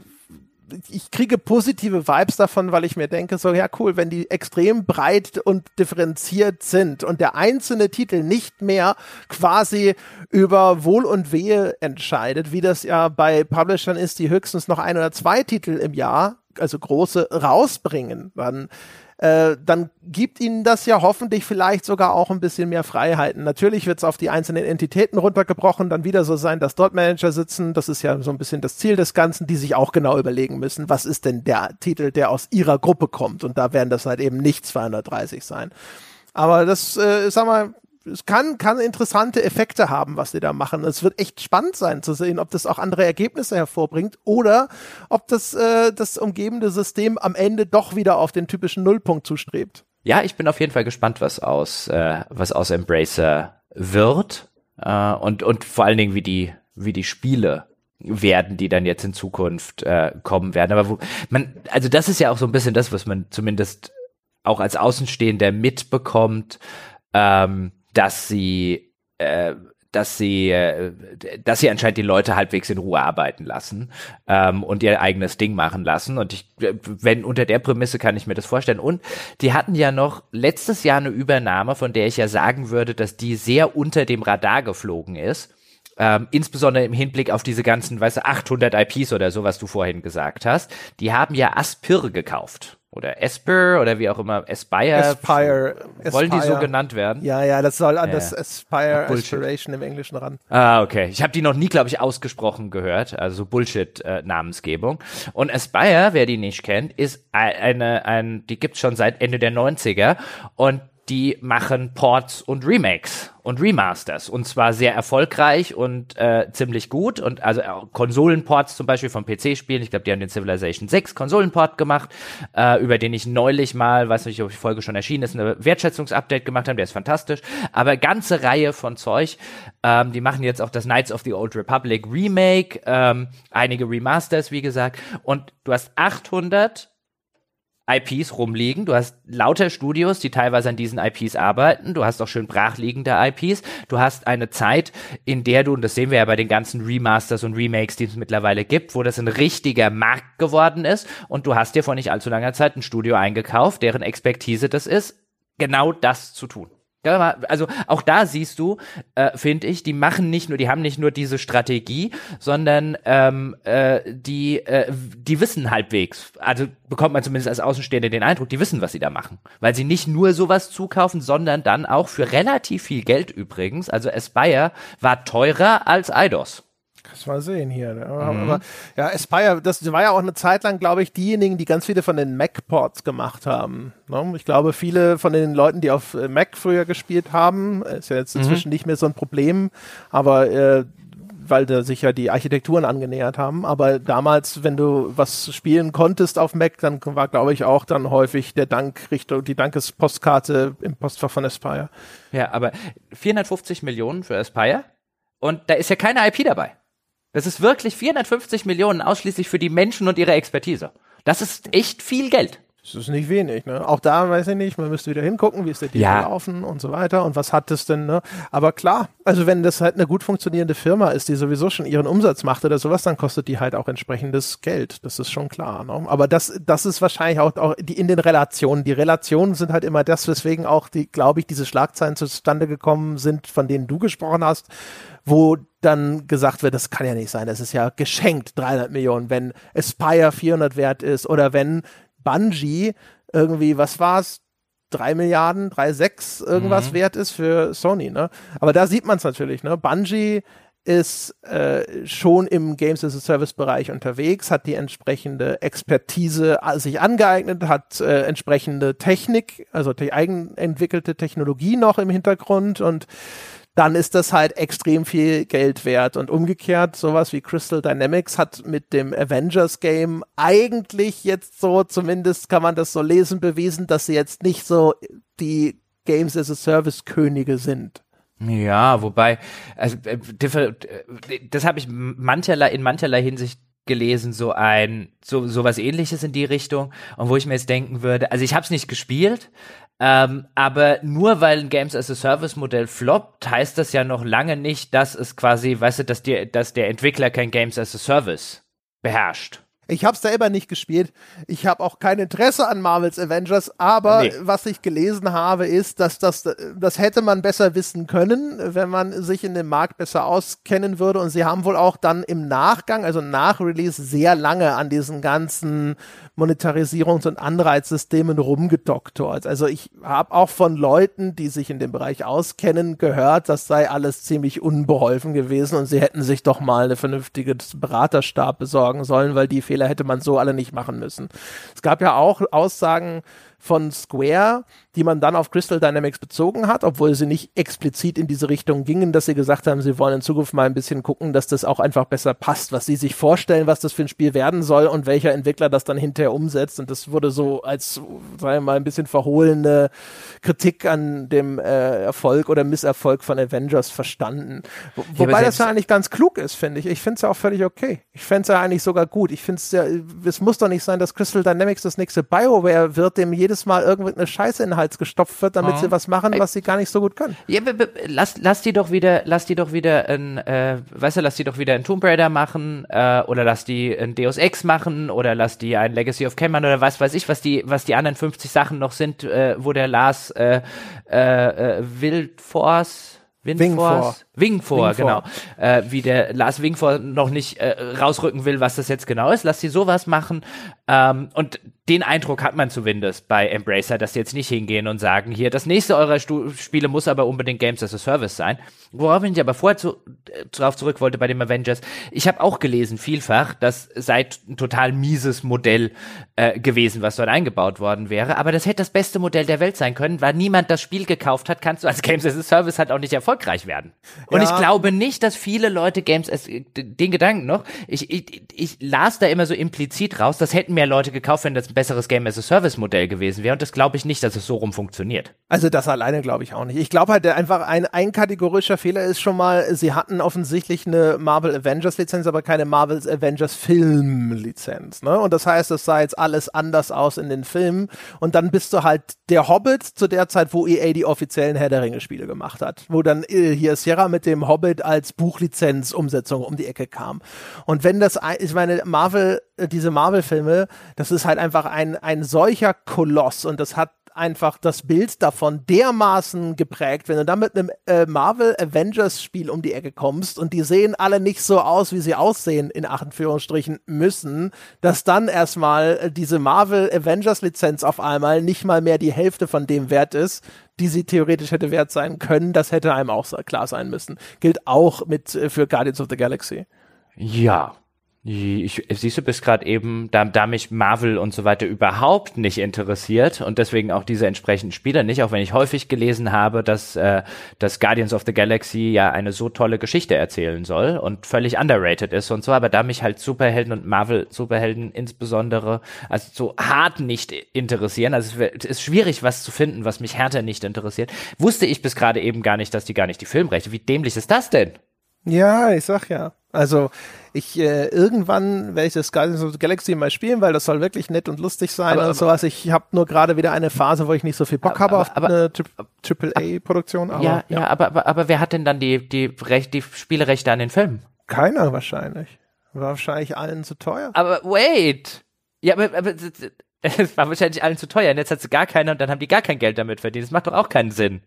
ich kriege positive Vibes davon, weil ich mir denke, so, ja, cool, wenn die extrem breit und differenziert sind und der einzelne Titel nicht mehr quasi über Wohl und Wehe entscheidet, wie das ja bei Publishern ist, die höchstens noch ein oder zwei Titel im Jahr, also große, rausbringen, dann äh, dann gibt ihnen das ja hoffentlich vielleicht sogar auch ein bisschen mehr Freiheiten. Natürlich wird es auf die einzelnen Entitäten runtergebrochen, dann wieder so sein, dass dort Manager sitzen. Das ist ja so ein bisschen das Ziel des Ganzen, die sich auch genau überlegen müssen, was ist denn der Titel, der aus ihrer Gruppe kommt. Und da werden das halt eben nicht 230 sein. Aber das, äh, sag mal, es kann, kann interessante Effekte haben, was die da machen. Es wird echt spannend sein zu sehen, ob das auch andere Ergebnisse hervorbringt oder ob das, äh, das umgebende System am Ende doch wieder auf den typischen Nullpunkt zustrebt. Ja, ich bin auf jeden Fall gespannt, was aus, äh, was aus Embracer wird äh, und, und vor allen Dingen, wie die, wie die Spiele werden, die dann jetzt in Zukunft äh, kommen werden. Aber wo, man, also das ist ja auch so ein bisschen das, was man zumindest auch als Außenstehender mitbekommt. Ähm, dass sie äh, dass sie, äh, dass sie anscheinend die Leute halbwegs in Ruhe arbeiten lassen ähm, und ihr eigenes Ding machen lassen. Und ich, wenn unter der Prämisse kann ich mir das vorstellen. Und die hatten ja noch letztes Jahr eine Übernahme, von der ich ja sagen würde, dass die sehr unter dem Radar geflogen ist. Ähm, insbesondere im Hinblick auf diese ganzen, weißt du, 800 IPs oder so, was du vorhin gesagt hast. Die haben ja Aspir gekauft oder Esper oder wie auch immer, Aspire. Aspire. Wollen Aspire. die so genannt werden? Ja, ja, das soll an Ja. das Aspire. Aspiration im Englischen ran. Ah, okay. Ich habe die noch nie, glaube ich, ausgesprochen gehört. Also Bullshit-Namensgebung. Und Aspire, wer die nicht kennt, ist ei- eine, ein, die gibt's schon seit Ende der 90er und die machen Ports und Remakes und Remasters und zwar sehr erfolgreich und äh, ziemlich gut und also auch Konsolenports zum Beispiel von PC-Spielen. Ich glaube, die haben den Civilization 6 Konsolenport gemacht, äh, über den ich neulich mal, weiß nicht, ob die Folge schon erschienen ist, eine Wertschätzungsupdate gemacht haben. Der ist fantastisch. Aber ganze Reihe von Zeug. Ähm, die machen jetzt auch das Knights of the Old Republic Remake, ähm, einige Remasters, wie gesagt. Und du hast 800 IPs rumliegen. Du hast lauter Studios, die teilweise an diesen IPs arbeiten. Du hast auch schön brachliegende IPs. Du hast eine Zeit, in der du, und das sehen wir ja bei den ganzen Remasters und Remakes, die es mittlerweile gibt, wo das ein richtiger Markt geworden ist. Und du hast dir vor nicht allzu langer Zeit ein Studio eingekauft, deren Expertise das ist, genau das zu tun. Also auch da siehst du, äh, finde ich, die machen nicht nur, die haben nicht nur diese Strategie, sondern ähm, äh, die, äh, die wissen halbwegs, also bekommt man zumindest als Außenstehender den Eindruck, die wissen, was sie da machen. Weil sie nicht nur sowas zukaufen, sondern dann auch für relativ viel Geld übrigens. Also Aspire war teurer als Eidos. Kannst mal sehen hier. Ne? Aber, Mhm. aber ja, Aspire, das war ja auch eine Zeit lang, glaube ich, diejenigen, die ganz viele von den Mac-Ports gemacht haben. Ne? Ich glaube, viele von den Leuten, die auf äh, Mac früher gespielt haben, ist ja jetzt Mhm. inzwischen nicht mehr so ein Problem, aber äh, weil da sich ja die Architekturen angenähert haben. Aber damals, wenn du was spielen konntest auf Mac, dann war, glaube ich, auch dann häufig der Dank Richtung, die Dankespostkarte im Postfach von Aspire. Ja, aber 450 Millionen für Aspire und da ist ja keine IP dabei. Das ist wirklich 450 Millionen ausschließlich für die Menschen und ihre Expertise. Das ist echt viel Geld. Das ist nicht wenig, ne? Auch da weiß ich nicht, man müsste wieder hingucken, wie ist der Deal Ja. gelaufen und so weiter und was hat das denn, ne? Aber klar, also wenn das halt eine gut funktionierende Firma ist, die sowieso schon ihren Umsatz macht oder sowas, dann kostet die halt auch entsprechendes Geld. Das ist schon klar, ne? Aber das, das ist wahrscheinlich auch, auch die in den Relationen. Die Relationen sind halt immer das, weswegen auch die, glaube ich, diese Schlagzeilen zustande gekommen sind, von denen du gesprochen hast, wo dann gesagt wird, das kann ja nicht sein, das ist ja geschenkt, 300 Millionen, wenn Aspire 400 wert ist oder wenn Bungie irgendwie, was war's, drei Milliarden, drei, sechs irgendwas wert ist für Sony, ne? Aber da sieht man es natürlich, ne? Bungie ist äh, schon im Games as a Service Bereich unterwegs, hat die entsprechende Expertise a- sich angeeignet, hat äh, entsprechende Technik, also die eigenentwickelte Technologie noch im Hintergrund und dann ist das halt extrem viel Geld wert. Und umgekehrt, sowas wie Crystal Dynamics hat mit dem Avengers Game eigentlich jetzt so, zumindest kann man das so lesen, bewiesen, dass sie jetzt nicht so die Games as a Service Könige sind. Ja, wobei, also, äh, äh, das habe ich mancherlei, in mancherlei Hinsicht gelesen, so ein, so, so was ähnliches in die Richtung. Und wo ich mir jetzt denken würde, also ich habe es nicht gespielt, ähm, aber nur weil ein Games as a Service Modell floppt, heißt das ja noch lange nicht, dass es quasi, weißt du, dass, die, dass der Entwickler kein Games as a Service beherrscht. Ich habe selber nicht gespielt. Ich habe auch kein Interesse an Marvels Avengers, aber Nee. was ich gelesen habe, ist, dass das, das hätte man besser wissen können, wenn man sich in dem Markt besser auskennen würde. Und sie haben wohl auch dann im Nachgang, also nach Release, sehr lange an diesen ganzen Monetarisierungs- und Anreizsystemen rumgedoktort. Also ich habe auch von Leuten, die sich in dem Bereich auskennen, gehört, das sei alles ziemlich unbeholfen gewesen und sie hätten sich doch mal eine vernünftige Beraterstab besorgen sollen, weil die Fehler hätte man so alle nicht machen müssen. Es gab ja auch Aussagen von Square, die man dann auf Crystal Dynamics bezogen hat, obwohl sie nicht explizit in diese Richtung gingen, dass sie gesagt haben, sie wollen in Zukunft mal ein bisschen gucken, dass das auch einfach besser passt, was sie sich vorstellen, was das für ein Spiel werden soll und welcher Entwickler das dann hinterher umsetzt. Und das wurde so als, sagen wir mal, ein bisschen verhohlene Kritik an dem äh, Erfolg oder Misserfolg von Avengers verstanden. Wo, wobei das ja eigentlich ganz klug ist, finde ich. Ich finde es ja auch völlig okay. Ich fände es ja eigentlich sogar gut. Ich finde es ja, es muss doch nicht sein, dass Crystal Dynamics das nächste BioWare wird, dem jeder jedes Mal irgendeine Scheiße in den Hals gestopft wird, damit oh. sie was machen, was sie gar nicht so gut können. Ja, lass, lass die doch wieder, lass die doch wieder ein, äh, weißt du, lass die doch wieder ein Tomb Raider machen, äh, oder lass die ein Deus Ex machen, oder lass die ein Legacy of Cameron oder was weiß ich, was die, was die anderen 50 Sachen noch sind, äh, wo der Lars äh, äh, äh Wildforce Wingforce, Wingfor, genau. Äh, wie der Lars Wingfor noch nicht äh, rausrücken will, was das jetzt genau ist. Lass sie sowas machen. Ähm, und den Eindruck hat man zumindest bei Embracer, dass sie jetzt nicht hingehen und sagen, hier, das nächste eurer Stu Spiele muss aber unbedingt Games as a Service sein. Worauf ich aber vorher zu, äh, darauf zurück wollte bei dem Avengers. Ich habe auch gelesen, vielfach, dass seit ein total mieses Modell äh, gewesen, was dort eingebaut worden wäre. Aber das hätte das beste Modell der Welt sein können, weil niemand das Spiel gekauft hat, kannst du als Games as a Service halt auch nicht erfolgreich werden. Und ja. ich glaube nicht, dass viele Leute Games as, den Gedanken noch, ich, ich, ich las da immer so implizit raus, das hätten mehr Leute gekauft, wenn das ein besseres Game as a Service Modell gewesen wäre. Und das glaube ich nicht, dass es so rum funktioniert. Also das alleine glaube ich auch nicht. Ich glaube halt einfach ein, ein kategorischer Fehler ist schon mal, sie hatten offensichtlich eine Marvel Avengers Lizenz, aber keine Marvel Avengers Film Lizenz. Ne? Und das heißt, es sah jetzt alles anders aus in den Filmen. Und dann bist du halt der Hobbit zu der Zeit, wo EA die offiziellen Herr der Ringe Spiele gemacht hat. Wo dann äh, hier Sierra mit dem Hobbit als Buchlizenz Umsetzung um die Ecke kam. Und wenn das, ich meine, Marvel, äh, diese Marvel-Filme, das ist halt einfach ein, ein solcher Koloss und das hat einfach das Bild davon dermaßen geprägt, wenn du dann mit einem äh, Marvel Avengers Spiel um die Ecke kommst und die sehen alle nicht so aus, wie sie aussehen, in Anführungsstrichen müssen, dass dann erstmal äh, diese Marvel Avengers Lizenz auf einmal nicht mal mehr die Hälfte von dem wert ist, die sie theoretisch hätte wert sein können, das hätte einem auch klar sein müssen. Gilt auch mit äh, für Guardians of the Galaxy. Ja, ich, siehst du, bist gerade eben, da, da mich Marvel und so weiter überhaupt nicht interessiert und deswegen auch diese entsprechenden Spieler nicht, auch wenn ich häufig gelesen habe, dass, äh, dass Guardians of the Galaxy ja eine so tolle Geschichte erzählen soll und völlig underrated ist und so, aber da mich halt Superhelden und Marvel-Superhelden insbesondere also so hart nicht interessieren, also es ist schwierig, was zu finden, was mich härter nicht interessiert, wusste ich bis gerade eben gar nicht, dass die gar nicht die Filmrechte, wie dämlich ist das denn? Ja, ich sag ja. Also ich äh, irgendwann werde ich das Guardians of the Galaxy mal spielen, weil das soll wirklich nett und lustig sein aber, und sowas. Ich habe nur gerade wieder eine Phase, wo ich nicht so viel Bock habe auf aber, eine Triple A Produktion. Aber, ja, ja, ja, aber, aber aber wer hat denn dann die die Recht, die Spielerechte an den Filmen? Keiner wahrscheinlich. War wahrscheinlich allen zu teuer. Aber wait. Ja, aber, aber es war wahrscheinlich allen zu teuer. Und jetzt hat sie gar keiner und dann haben die gar kein Geld damit verdient. Das macht doch auch keinen Sinn.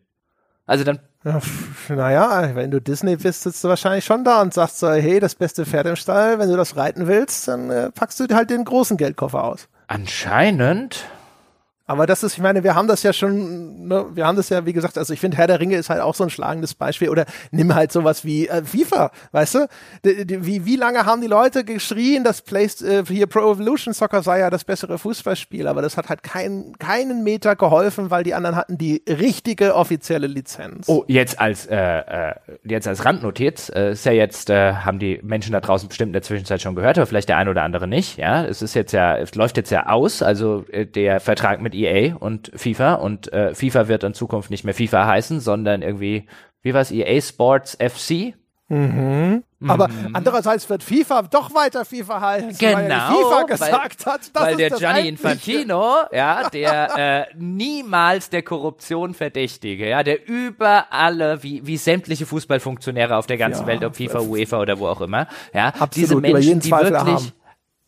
Also dann. Ja, naja, wenn du Disney bist, sitzt du wahrscheinlich schon da und sagst so, hey, das beste Pferd im Stall, wenn du das reiten willst, dann äh, packst du halt den großen Geldkoffer aus. Anscheinend. Aber das ist, ich meine, wir haben das ja schon, ne, wir haben das ja, wie gesagt, also ich finde, Herr der Ringe ist halt auch so ein schlagendes Beispiel. Oder nimm halt sowas wie äh, FIFA, weißt du? Die, wie, wie lange haben die Leute geschrien, dass Play, äh, hier Pro Evolution Soccer sei ja das bessere Fußballspiel, aber das hat halt kein, keinen Meter geholfen, weil die anderen hatten die richtige offizielle Lizenz. Oh, jetzt als äh, äh, jetzt als Randnotiz, äh, ist ja jetzt, äh, haben die Menschen da draußen bestimmt in der Zwischenzeit schon gehört, aber vielleicht der ein oder andere nicht. Ja, es ist jetzt ja, es läuft jetzt ja aus, also der Vertrag mit EA und FIFA und äh, FIFA wird in Zukunft nicht mehr FIFA heißen, sondern irgendwie, wie war es, EA Sports FC? Mhm. Aber mhm. andererseits wird FIFA doch weiter FIFA heißen, genau, weil FIFA gesagt weil, hat. Das weil der Gianni Infantino, ja, der äh, niemals der Korruption verdächtige, ja, der über alle, wie, wie sämtliche Fußballfunktionäre auf der ganzen ja, Welt, ob FIFA, UEFA oder wo auch immer, ja, absolut, diese Menschen, die wirklich haben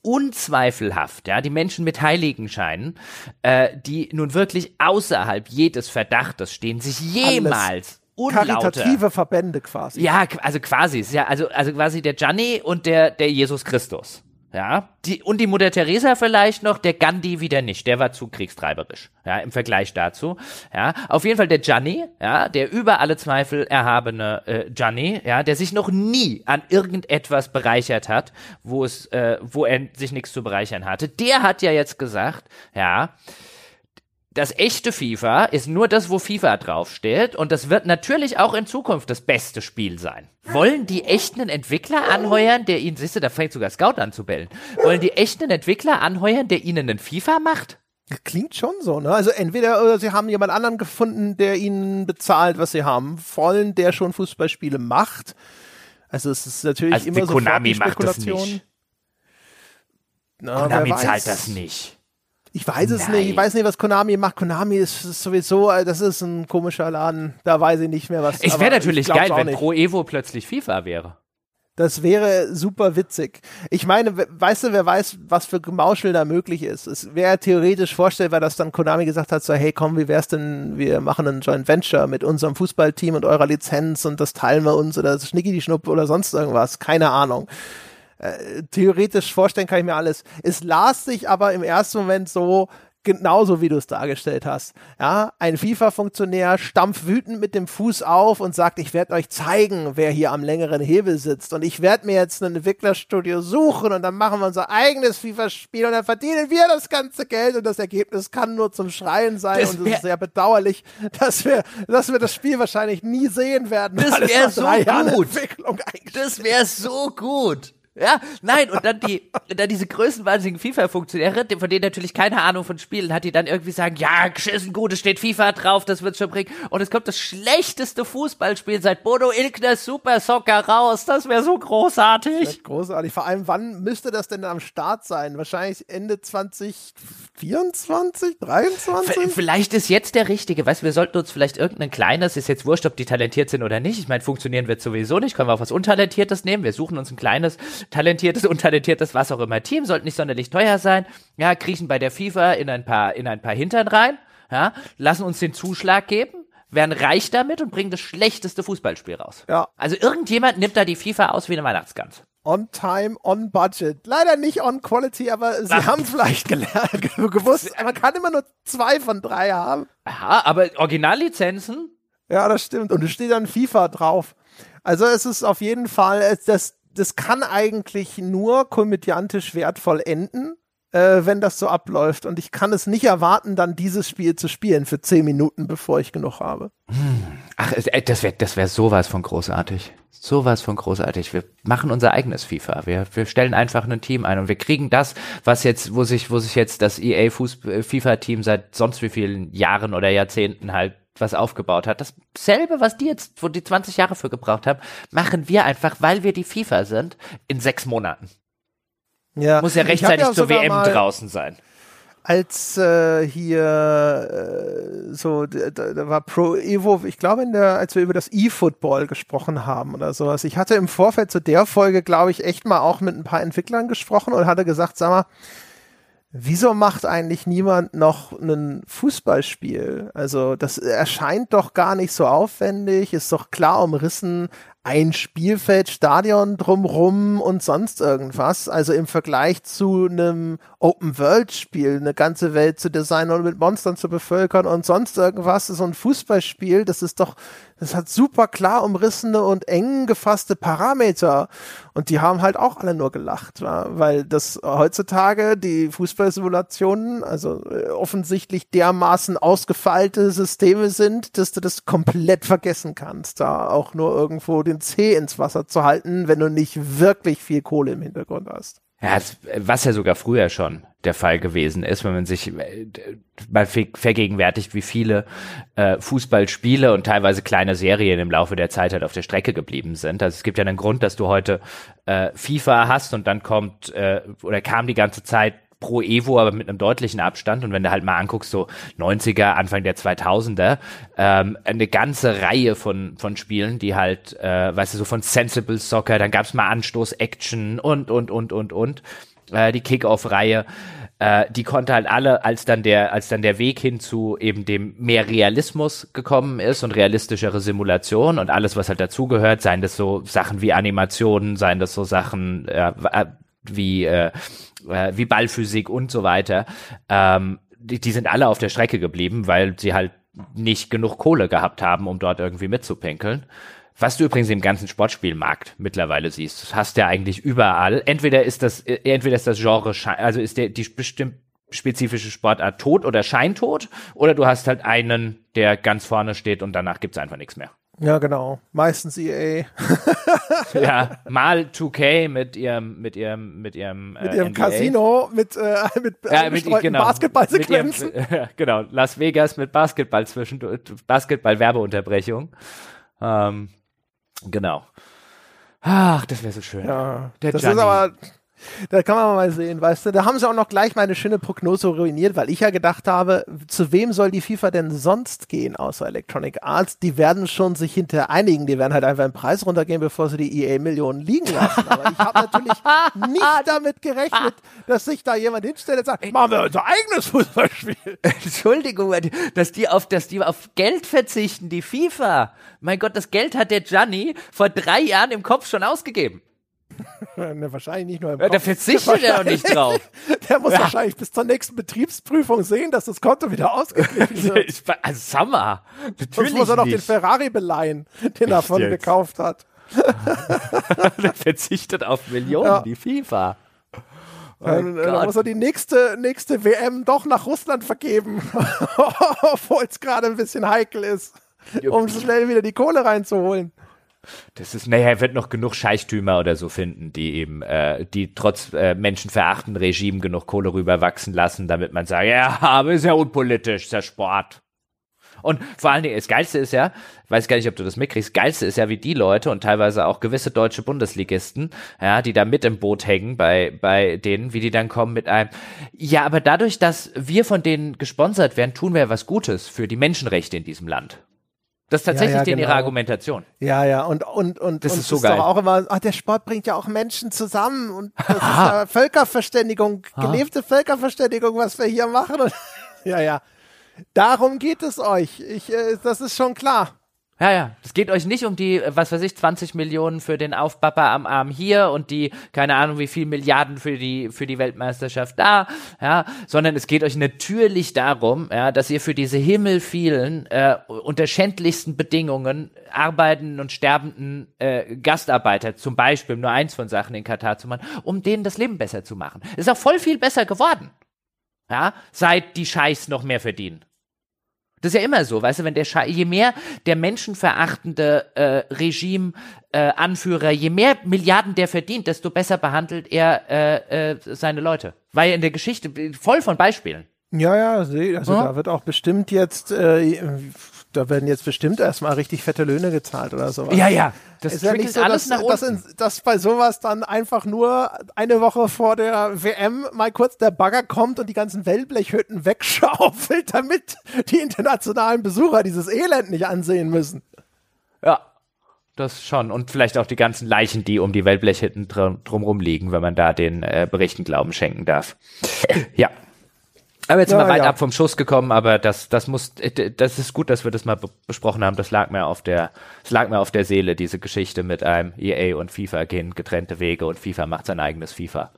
unzweifelhaft, ja, die Menschen mit Heiligenscheinen, äh, die nun wirklich außerhalb jedes Verdachtes stehen, sich jemals Unlaute. Karitative Verbände quasi. Ja, also quasi, ja, also, also quasi der Gianni und der, der Jesus Christus. Ja, die, und die Mutter Teresa vielleicht noch, der Gandhi wieder nicht, der war zu kriegstreiberisch, ja, im Vergleich dazu, ja. Auf jeden Fall der Gianni, ja, der über alle Zweifel erhabene äh, Gianni, ja, der sich noch nie an irgendetwas bereichert hat, wo es, äh, wo er sich nichts zu bereichern hatte, der hat ja jetzt gesagt, ja, das echte FIFA ist nur das, wo FIFA draufsteht und das wird natürlich auch in Zukunft das beste Spiel sein. Wollen die echten Entwickler anheuern, der ihnen, siehst du, da fängt sogar Scout an zu bellen. Wollen die echten Entwickler anheuern, der ihnen einen FIFA macht? Klingt schon so, ne? Also entweder oder sie haben jemand anderen gefunden, der ihnen bezahlt, was sie haben wollen, der schon Fußballspiele macht. Also es ist natürlich also immer so Konami macht das nicht. Na, Konami zahlt das nicht. Ich weiß es Nein. nicht. Ich weiß nicht, was Konami macht. Konami ist, ist, sowieso, äh, das ist ein komischer Laden. Da weiß ich nicht mehr, was. Es wäre natürlich geil, wenn Pro Evo plötzlich FIFA wäre. Das wäre super witzig. Ich meine, weißt du, wer weiß, was für Gemauschel da möglich ist. Es wäre theoretisch vorstellbar, dass dann Konami gesagt hat, so, hey, komm, wie wär's denn, wir machen ein Joint Venture mit unserem Fußballteam und eurer Lizenz und das teilen wir uns oder Schnicki die Schnupp oder sonst irgendwas. Keine Ahnung. Äh, theoretisch vorstellen kann ich mir alles. Es las sich aber im ersten Moment so, genauso wie du es dargestellt hast. Ja, ein FIFA-Funktionär stampft wütend mit dem Fuß auf und sagt, ich werde euch zeigen, wer hier am längeren Hebel sitzt und ich werde mir jetzt ein Entwicklerstudio suchen und dann machen wir unser eigenes FIFA-Spiel und dann verdienen wir das ganze Geld und das Ergebnis kann nur zum Schreien sein das und es ist sehr bedauerlich, dass wir, dass wir das Spiel wahrscheinlich nie sehen werden. Das wäre so gut. Das wäre so gut. Ja, nein, und dann die, dann diese größenwahnsinnigen FIFA-Funktionäre, von denen natürlich keine Ahnung von Spielen hat, die dann irgendwie sagen, ja, geschissen gut, es steht FIFA drauf, das wird's schon bringen. Und es kommt das schlechteste Fußballspiel seit Bodo Ilkner Super Soccer raus. Das wäre so großartig. Das großartig. Vor allem, wann müsste das denn am Start sein? Wahrscheinlich Ende 2024, 23? Vielleicht ist jetzt der richtige. Weißt du, wir sollten uns vielleicht irgendein kleines, ist jetzt wurscht, ob die talentiert sind oder nicht. Ich meine, funktionieren wird sowieso nicht. Können wir auch was Untalentiertes nehmen. Wir suchen uns ein kleines talentiertes, untalentiertes, was auch immer Team, sollte nicht sonderlich teuer sein. Ja, kriechen bei der FIFA in ein paar, in ein paar Hintern rein, ja, lassen uns den Zuschlag geben, werden reich damit und bringen das schlechteste Fußballspiel raus. Ja. Also irgendjemand nimmt da die FIFA aus wie eine Weihnachtsgans. On time, on budget. Leider nicht on quality, aber sie Ach. haben vielleicht gelernt, gewusst, man kann immer nur zwei von drei haben. Ja, aber Originallizenzen? Ja, das stimmt. Und es steht dann FIFA drauf. Also es ist auf jeden Fall, das, das kann eigentlich nur komödiantisch wertvoll enden, äh, wenn das so abläuft. Und ich kann es nicht erwarten, dann dieses Spiel zu spielen für zehn Minuten, bevor ich genug habe. Ach, äh, das wäre das wär sowas von großartig. Sowas von großartig. Wir machen unser eigenes FIFA. Wir, wir stellen einfach ein Team ein und wir kriegen das, was jetzt, wo sich, wo sich jetzt das EA äh, FIFA Team seit sonst wie vielen Jahren oder Jahrzehnten halt was aufgebaut hat. Dasselbe, was die jetzt, wo die 20 Jahre für gebraucht haben, machen wir einfach, weil wir die FIFA sind, in sechs Monaten. Ja. Muss ja rechtzeitig ja zur WM draußen sein. Als äh, hier äh, so, da, da war Pro Evo, ich glaube, in der, als wir über das E-Football gesprochen haben oder sowas. Ich hatte im Vorfeld zu der Folge, glaube ich, echt mal auch mit ein paar Entwicklern gesprochen und hatte gesagt, sag mal, Wieso macht eigentlich niemand noch ein Fußballspiel? Also das erscheint doch gar nicht so aufwendig, ist doch klar umrissen, ein Spielfeld, Stadion drumrum und sonst irgendwas. Also im Vergleich zu einem Open-World-Spiel, eine ganze Welt zu designen und mit Monstern zu bevölkern und sonst irgendwas, so ein Fußballspiel, das ist doch, das hat super klar umrissene und eng gefasste Parameter. Und die haben halt auch alle nur gelacht, weil das heutzutage die Fußballsimulationen, also äh, offensichtlich dermaßen ausgefeilte Systeme sind, dass du das komplett vergessen kannst, da auch nur irgendwo den Zeh ins Wasser zu halten, wenn du nicht wirklich viel Kohle im Hintergrund hast. Ja, was ja sogar früher schon der Fall gewesen ist, wenn man sich äh, mal vergegenwärtigt, wie viele äh, Fußballspiele und teilweise kleine Serien im Laufe der Zeit halt auf der Strecke geblieben sind. Also es gibt ja einen Grund, dass du heute äh, FIFA hast und dann kommt äh, oder kam die ganze Zeit pro Evo, aber mit einem deutlichen Abstand. Und wenn du halt mal anguckst, so 90er, Anfang der 2000er, ähm, eine ganze Reihe von, von Spielen, die halt, äh, weißt du, so von Sensible Soccer, dann gab's mal Anstoß Action und, und, und, und, und, äh, die Kickoff-Reihe äh, die konnte halt alle, als dann der, als dann der Weg hin zu eben dem mehr Realismus gekommen ist und realistischere Simulation und alles, was halt dazugehört, seien das so Sachen wie Animationen, seien das so Sachen äh, wie äh, äh, wie Ballphysik und so weiter, ähm, die, die sind alle auf der Strecke geblieben, weil sie halt nicht genug Kohle gehabt haben, um dort irgendwie mitzupinkeln. Was du übrigens im ganzen Sportspielmarkt mittlerweile siehst, das hast du ja eigentlich überall. Entweder ist das, äh, entweder ist das Genre, also ist der, die bestimmt spezifische Sportart tot oder scheintot, oder du hast halt einen, der ganz vorne steht und danach gibt's einfach nichts mehr. Ja, genau. Meistens EA. ja, mal 2K mit ihrem, mit ihrem, mit ihrem, äh, mit ihrem NBA. Casino mit, äh, mit, ja, mit genau, Basketballsequenzen. genau, Las Vegas mit Basketball zwischen, Basketball-Werbeunterbrechung. Ähm, genau. Ach, das wäre so schön. Ja, Der das Gianni. ist aber, Da kann man mal sehen, weißt du. Da haben sie auch noch gleich meine schöne Prognose ruiniert, weil ich ja gedacht habe, zu wem soll die FIFA denn sonst gehen, außer Electronic Arts? Die werden schon sich hinter einigen, die werden halt einfach im Preis runtergehen, bevor sie die EA-Millionen liegen lassen. Aber ich habe natürlich nicht damit gerechnet, dass sich da jemand hinstellt und sagt, machen wir unser eigenes Fußballspiel. Entschuldigung, dass die auf, dass die auf Geld verzichten, die FIFA. Mein Gott, das Geld hat der Gianni vor drei Jahren im Kopf schon ausgegeben. ne, wahrscheinlich nicht nur im Kopf. Da verzichtet er doch nicht drauf. Der muss ja. wahrscheinlich bis zur nächsten Betriebsprüfung sehen, dass das Konto wieder ausgeglichen wird. also, Summer. Natürlich Sonst muss er noch den Ferrari beleihen, den er davon gekauft hat. der verzichtet auf Millionen, ja. die FIFA. Oh dann, dann muss er die nächste, nächste WM doch nach Russland vergeben, obwohl es gerade ein bisschen heikel ist, um schnell wieder die Kohle reinzuholen. Das ist, naja, er wird noch genug Scheichtümer oder so finden, die eben, äh, die trotz äh, menschenverachtenden Regime genug Kohle rüberwachsen lassen, damit man sagt, ja, aber ist ja unpolitisch, ist ja Sport. Und vor allen Dingen, das Geilste ist ja, weiß gar nicht, ob du das mitkriegst, Geilste ist ja, wie die Leute und teilweise auch gewisse deutsche Bundesligisten, ja, die da mit im Boot hängen bei, bei denen, wie die dann kommen mit einem, ja, aber dadurch, dass wir von denen gesponsert werden, tun wir was Gutes für die Menschenrechte in diesem Land. Das ist tatsächlich ja, ja, genau. ihre Argumentation. Ja, ja, und, und, und, das und ist so geil. Doch auch immer, ach, der Sport bringt ja auch Menschen zusammen und das ist ja Völkerverständigung, gelebte Völkerverständigung, was wir hier machen. Und, ja, ja. Darum geht es euch. Ich, äh, das ist schon klar. Ja, ja. Es geht euch nicht um die, was weiß ich, 20 Millionen für den Aufpapper am Arm hier und die, keine Ahnung, wie viel Milliarden für die, für die Weltmeisterschaft da, ja, sondern es geht euch natürlich darum, ja, dass ihr für diese himmelvielen, äh, unter schändlichsten Bedingungen arbeitenden und sterbenden äh, Gastarbeiter, zum Beispiel, nur eins von Sachen in Katar zu machen, um denen das Leben besser zu machen. Ist auch voll viel besser geworden. Ja, seit die Scheiß noch mehr verdienen. Das ist ja immer so, weißt du, wenn der Sche je mehr der menschenverachtende äh, Regime-Anführer, äh, je mehr Milliarden der verdient, desto besser behandelt er äh, äh, seine Leute. Ja in der Geschichte voll von Beispielen. Ja, ja, also ja. da wird auch bestimmt jetzt äh, da werden jetzt bestimmt erstmal richtig fette Löhne gezahlt oder sowas. Ja, ja. Das ist ja nicht so, alles dass, nach dass, in, dass bei sowas dann einfach nur eine Woche vor der WM mal kurz der Bagger kommt und die ganzen Wellblechhütten wegschaufelt, damit die internationalen Besucher dieses Elend nicht ansehen müssen. Ja, das schon. Und vielleicht auch die ganzen Leichen, die um die Wellblechhütten drum, drumrum liegen, wenn man da den äh, Berichten Glauben schenken darf. ja. Aber jetzt ja, mal weit ja. ab vom Schuss gekommen, aber das, das muss, das ist gut, dass wir das mal besprochen haben. Das lag mir auf der, das lag mir auf der Seele, diese Geschichte mit einem EA und FIFA gehen getrennte Wege und FIFA macht sein eigenes FIFA.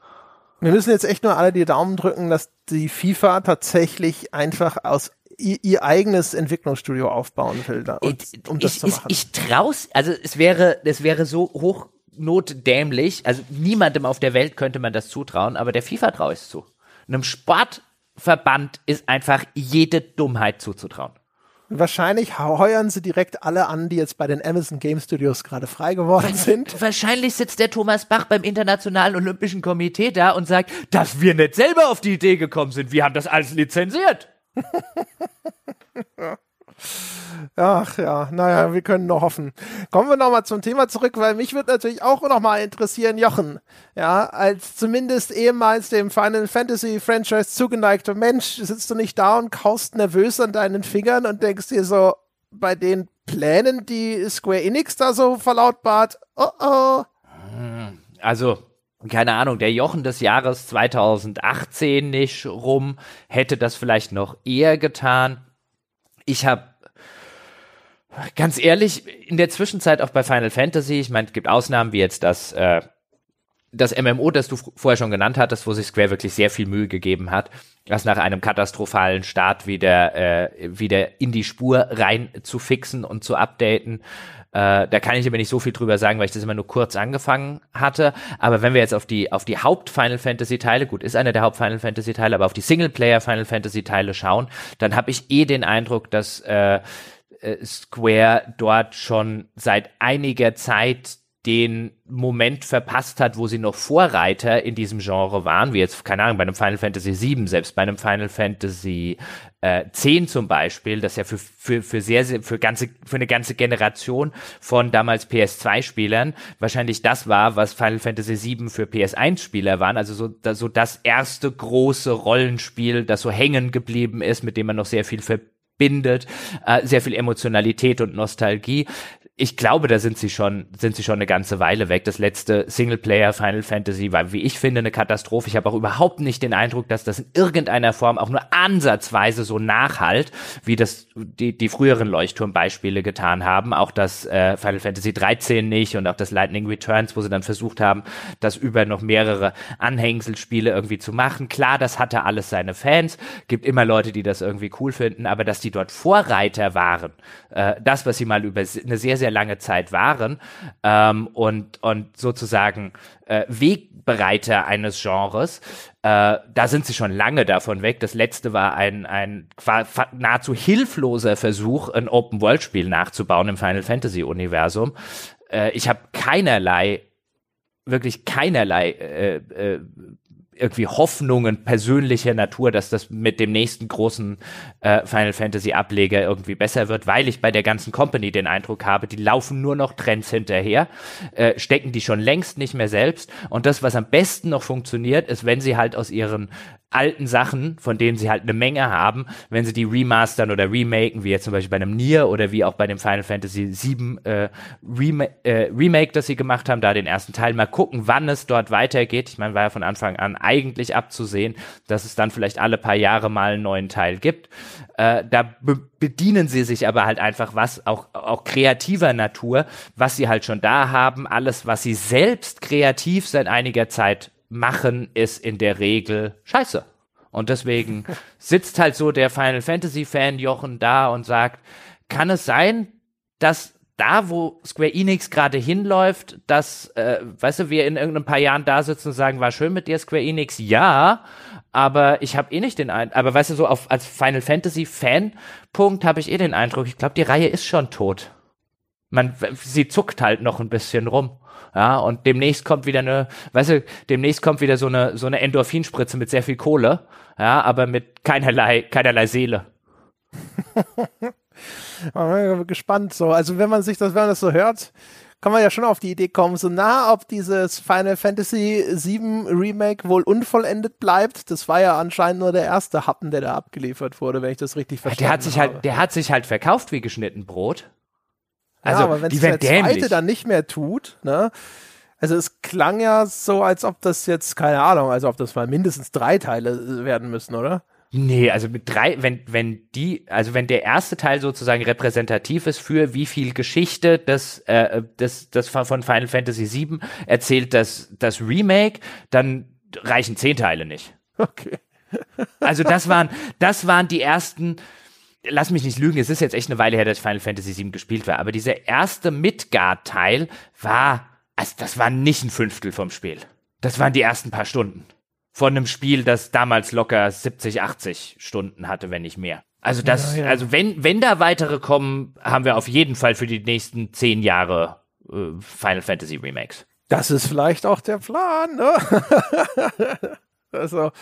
Wir müssen jetzt echt nur alle die Daumen drücken, dass die FIFA tatsächlich einfach aus ihr, ihr eigenes Entwicklungsstudio aufbauen will, da, um ich, das ich, zu machen. Ich, ich traus, also es wäre, es wäre so hoch notdämlich, also niemandem auf der Welt könnte man das zutrauen, aber der FIFA traue ich es zu. Einem Sport Verband ist einfach jede Dummheit zuzutrauen. Wahrscheinlich heuern sie direkt alle an, die jetzt bei den Amazon Game Studios gerade frei geworden sind. Wahrscheinlich sitzt der Thomas Bach beim Internationalen Olympischen Komitee da und sagt, dass wir nicht selber auf die Idee gekommen sind. Wir haben das alles lizenziert. Ach ja, naja, wir können nur hoffen. Kommen wir nochmal zum Thema zurück, weil mich würde natürlich auch nochmal interessieren, Jochen. Ja, als zumindest ehemals dem Final Fantasy Franchise zugeneigter Mensch, sitzt du nicht da und kaust nervös an deinen Fingern und denkst dir so, bei den Plänen, die Square Enix da so verlautbart, oh oh. Also, keine Ahnung, der Jochen des Jahres 2018 nicht rum, hätte das vielleicht noch eher getan. Ich habe ganz ehrlich, in der Zwischenzeit auch bei Final Fantasy, ich meine, es gibt Ausnahmen wie jetzt das, äh, das MMO, das du vorher schon genannt hattest, wo sich Square wirklich sehr viel Mühe gegeben hat, das nach einem katastrophalen Start wieder, äh, wieder in die Spur rein zu fixen und zu updaten. Äh, da kann ich aber nicht so viel drüber sagen, weil ich das immer nur kurz angefangen hatte. Aber wenn wir jetzt auf die, auf die Haupt-Final Fantasy-Teile, gut, ist einer der Haupt-Final Fantasy-Teile, aber auf die Singleplayer-Final Fantasy-Teile schauen, dann habe ich eh den Eindruck, dass äh, äh, Square dort schon seit einiger Zeit den Moment verpasst hat, wo sie noch Vorreiter in diesem Genre waren, wie jetzt, keine Ahnung, bei einem Final Fantasy VII, selbst bei einem Final Fantasy äh, 10 zum Beispiel, das ja für, für, für sehr, sehr, für ganze, für eine ganze Generation von damals PS2-Spielern wahrscheinlich das war, was Final Fantasy VII für PS1-Spieler waren, also so, da, so das erste große Rollenspiel, das so hängen geblieben ist, mit dem man noch sehr viel verbindet, äh, sehr viel Emotionalität und Nostalgie ich glaube, da sind sie schon, sind sie schon eine ganze Weile weg. Das letzte Singleplayer Final Fantasy war, wie ich finde, eine Katastrophe. Ich habe auch überhaupt nicht den Eindruck, dass das in irgendeiner Form auch nur ansatzweise so nachhalt, wie das die, die früheren Leuchtturmbeispiele getan haben. Auch das äh, Final Fantasy 13 nicht und auch das Lightning Returns, wo sie dann versucht haben, das über noch mehrere Anhängselspiele irgendwie zu machen. Klar, das hatte alles seine Fans. Gibt immer Leute, die das irgendwie cool finden, aber dass die dort Vorreiter waren, äh, das, was sie mal über eine sehr, sehr sehr lange Zeit waren ähm, und, und sozusagen äh, Wegbereiter eines Genres. Äh, da sind sie schon lange davon weg. Das letzte war ein, ein nahezu hilfloser Versuch, ein Open-World-Spiel nachzubauen im Final Fantasy-Universum. Äh, ich habe keinerlei wirklich keinerlei äh, äh, irgendwie Hoffnungen persönlicher Natur, dass das mit dem nächsten großen äh, Final Fantasy Ableger irgendwie besser wird, weil ich bei der ganzen Company den Eindruck habe, die laufen nur noch Trends hinterher, äh, stecken die schon längst nicht mehr selbst und das, was am besten noch funktioniert, ist, wenn sie halt aus ihren alten Sachen, von denen sie halt eine Menge haben, wenn sie die remastern oder remaken, wie jetzt zum Beispiel bei einem Nier oder wie auch bei dem Final Fantasy VII äh, Rema äh, Remake, das sie gemacht haben, da den ersten Teil, mal gucken, wann es dort weitergeht. Ich meine, war ja von Anfang an eigentlich abzusehen, dass es dann vielleicht alle paar Jahre mal einen neuen Teil gibt. Äh, da be bedienen sie sich aber halt einfach was, auch, auch kreativer Natur, was sie halt schon da haben, alles, was sie selbst kreativ seit einiger Zeit machen, ist in der Regel scheiße. Und deswegen sitzt halt so der Final Fantasy Fan Jochen da und sagt, kann es sein, dass da, wo Square Enix gerade hinläuft, dass, äh, weißt du, wir in irgendein paar Jahren da sitzen und sagen, war schön mit dir, Square Enix, ja, aber ich habe eh nicht den Eindruck, aber weißt du, so auf, als Final Fantasy Fan-Punkt habe ich eh den Eindruck, ich glaube, die Reihe ist schon tot. Man, sie zuckt halt noch ein bisschen rum. Ja, und demnächst kommt wieder eine, weißt du, demnächst kommt wieder so eine, so eine Endorphinspritze mit sehr viel Kohle, ja, aber mit keinerlei, keinerlei Seele. gespannt so. Also wenn man sich das, wenn man das so hört, kann man ja schon auf die Idee kommen, so nah, ob dieses Final Fantasy VII Remake wohl unvollendet bleibt. Das war ja anscheinend nur der erste Happen, der da abgeliefert wurde, wenn ich das richtig verstanden der hat sich habe. Halt, der hat sich halt verkauft wie geschnitten Brot. Also, ja, aber wenn es der dämlich. zweite dann nicht mehr tut, ne? Also es klang ja so, als ob das jetzt, keine Ahnung, also ob das mal mindestens drei Teile äh, werden müssen, oder? Nee, also mit drei, wenn, wenn die, also wenn der erste Teil sozusagen repräsentativ ist für wie viel Geschichte das, äh, das, das von Final Fantasy VII erzählt das, das Remake, dann reichen zehn Teile nicht. Okay. also das waren, das waren die ersten, lass mich nicht lügen, es ist jetzt echt eine Weile her, dass Final Fantasy VII gespielt war, aber dieser erste Midgard-Teil war, also das war nicht ein Fünftel vom Spiel. Das waren die ersten paar Stunden. Von einem Spiel, das damals locker 70, 80 Stunden hatte, wenn nicht mehr. Also das, ja, ja. also wenn, wenn da weitere kommen, haben wir auf jeden Fall für die nächsten zehn Jahre äh, Final Fantasy Remakes. Das ist vielleicht auch der Plan, ne? Also,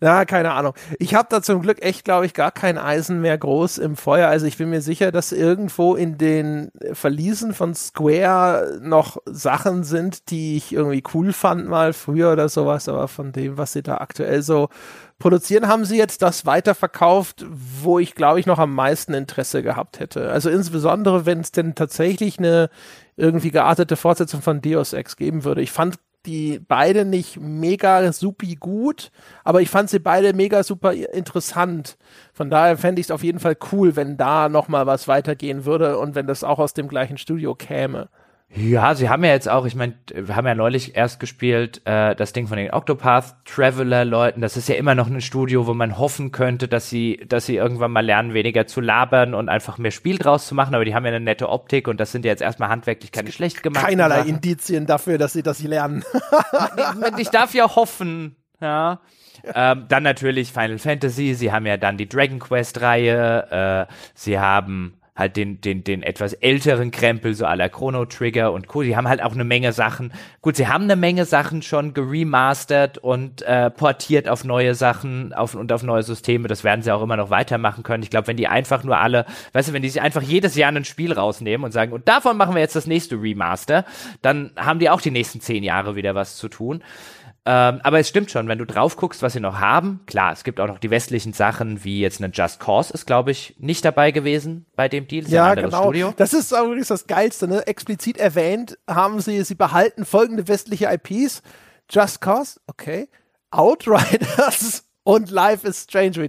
ja, keine Ahnung. Ich habe da zum Glück echt, glaube ich, gar kein Eisen mehr groß im Feuer. Also ich bin mir sicher, dass irgendwo in den Verliesen von Square noch Sachen sind, die ich irgendwie cool fand mal früher oder sowas. Aber von dem, was sie da aktuell so produzieren, haben sie jetzt das weiterverkauft, wo ich, glaube ich, noch am meisten Interesse gehabt hätte. Also insbesondere, wenn es denn tatsächlich eine irgendwie geartete Fortsetzung von Deus Ex geben würde. Ich fand die beide nicht mega supi gut, aber ich fand sie beide mega super interessant. Von daher fände ich es auf jeden Fall cool, wenn da nochmal was weitergehen würde und wenn das auch aus dem gleichen Studio käme. Ja, sie haben ja jetzt auch, ich meine, wir haben ja neulich erst gespielt, äh, das Ding von den Octopath Traveler Leuten. Das ist ja immer noch ein Studio, wo man hoffen könnte, dass sie, dass sie irgendwann mal lernen, weniger zu labern und einfach mehr Spiel draus zu machen. Aber die haben ja eine nette Optik und das sind ja jetzt erstmal handwerklich keine schlecht gemacht. Keinerlei Sachen. Indizien dafür, dass sie das lernen. ich darf ja hoffen, ja. Ähm, dann natürlich Final Fantasy. Sie haben ja dann die Dragon Quest Reihe. Äh, sie haben halt den, den, den etwas älteren Krempel, so la Chrono Trigger und Co. Die haben halt auch eine Menge Sachen. Gut, sie haben eine Menge Sachen schon geremastert und äh, portiert auf neue Sachen auf, und auf neue Systeme. Das werden sie auch immer noch weitermachen können. Ich glaube, wenn die einfach nur alle, weißt du, wenn die sich einfach jedes Jahr ein Spiel rausnehmen und sagen, und davon machen wir jetzt das nächste Remaster, dann haben die auch die nächsten zehn Jahre wieder was zu tun. Ähm, aber es stimmt schon, wenn du drauf guckst, was sie noch haben, klar, es gibt auch noch die westlichen Sachen, wie jetzt ein Just Cause ist, glaube ich, nicht dabei gewesen bei dem Deal. Ja, genau. Studio. Das ist übrigens das Geilste, ne? Explizit erwähnt haben sie, sie behalten folgende westliche IPs. Just Cause, okay. Outriders und Life is Strange.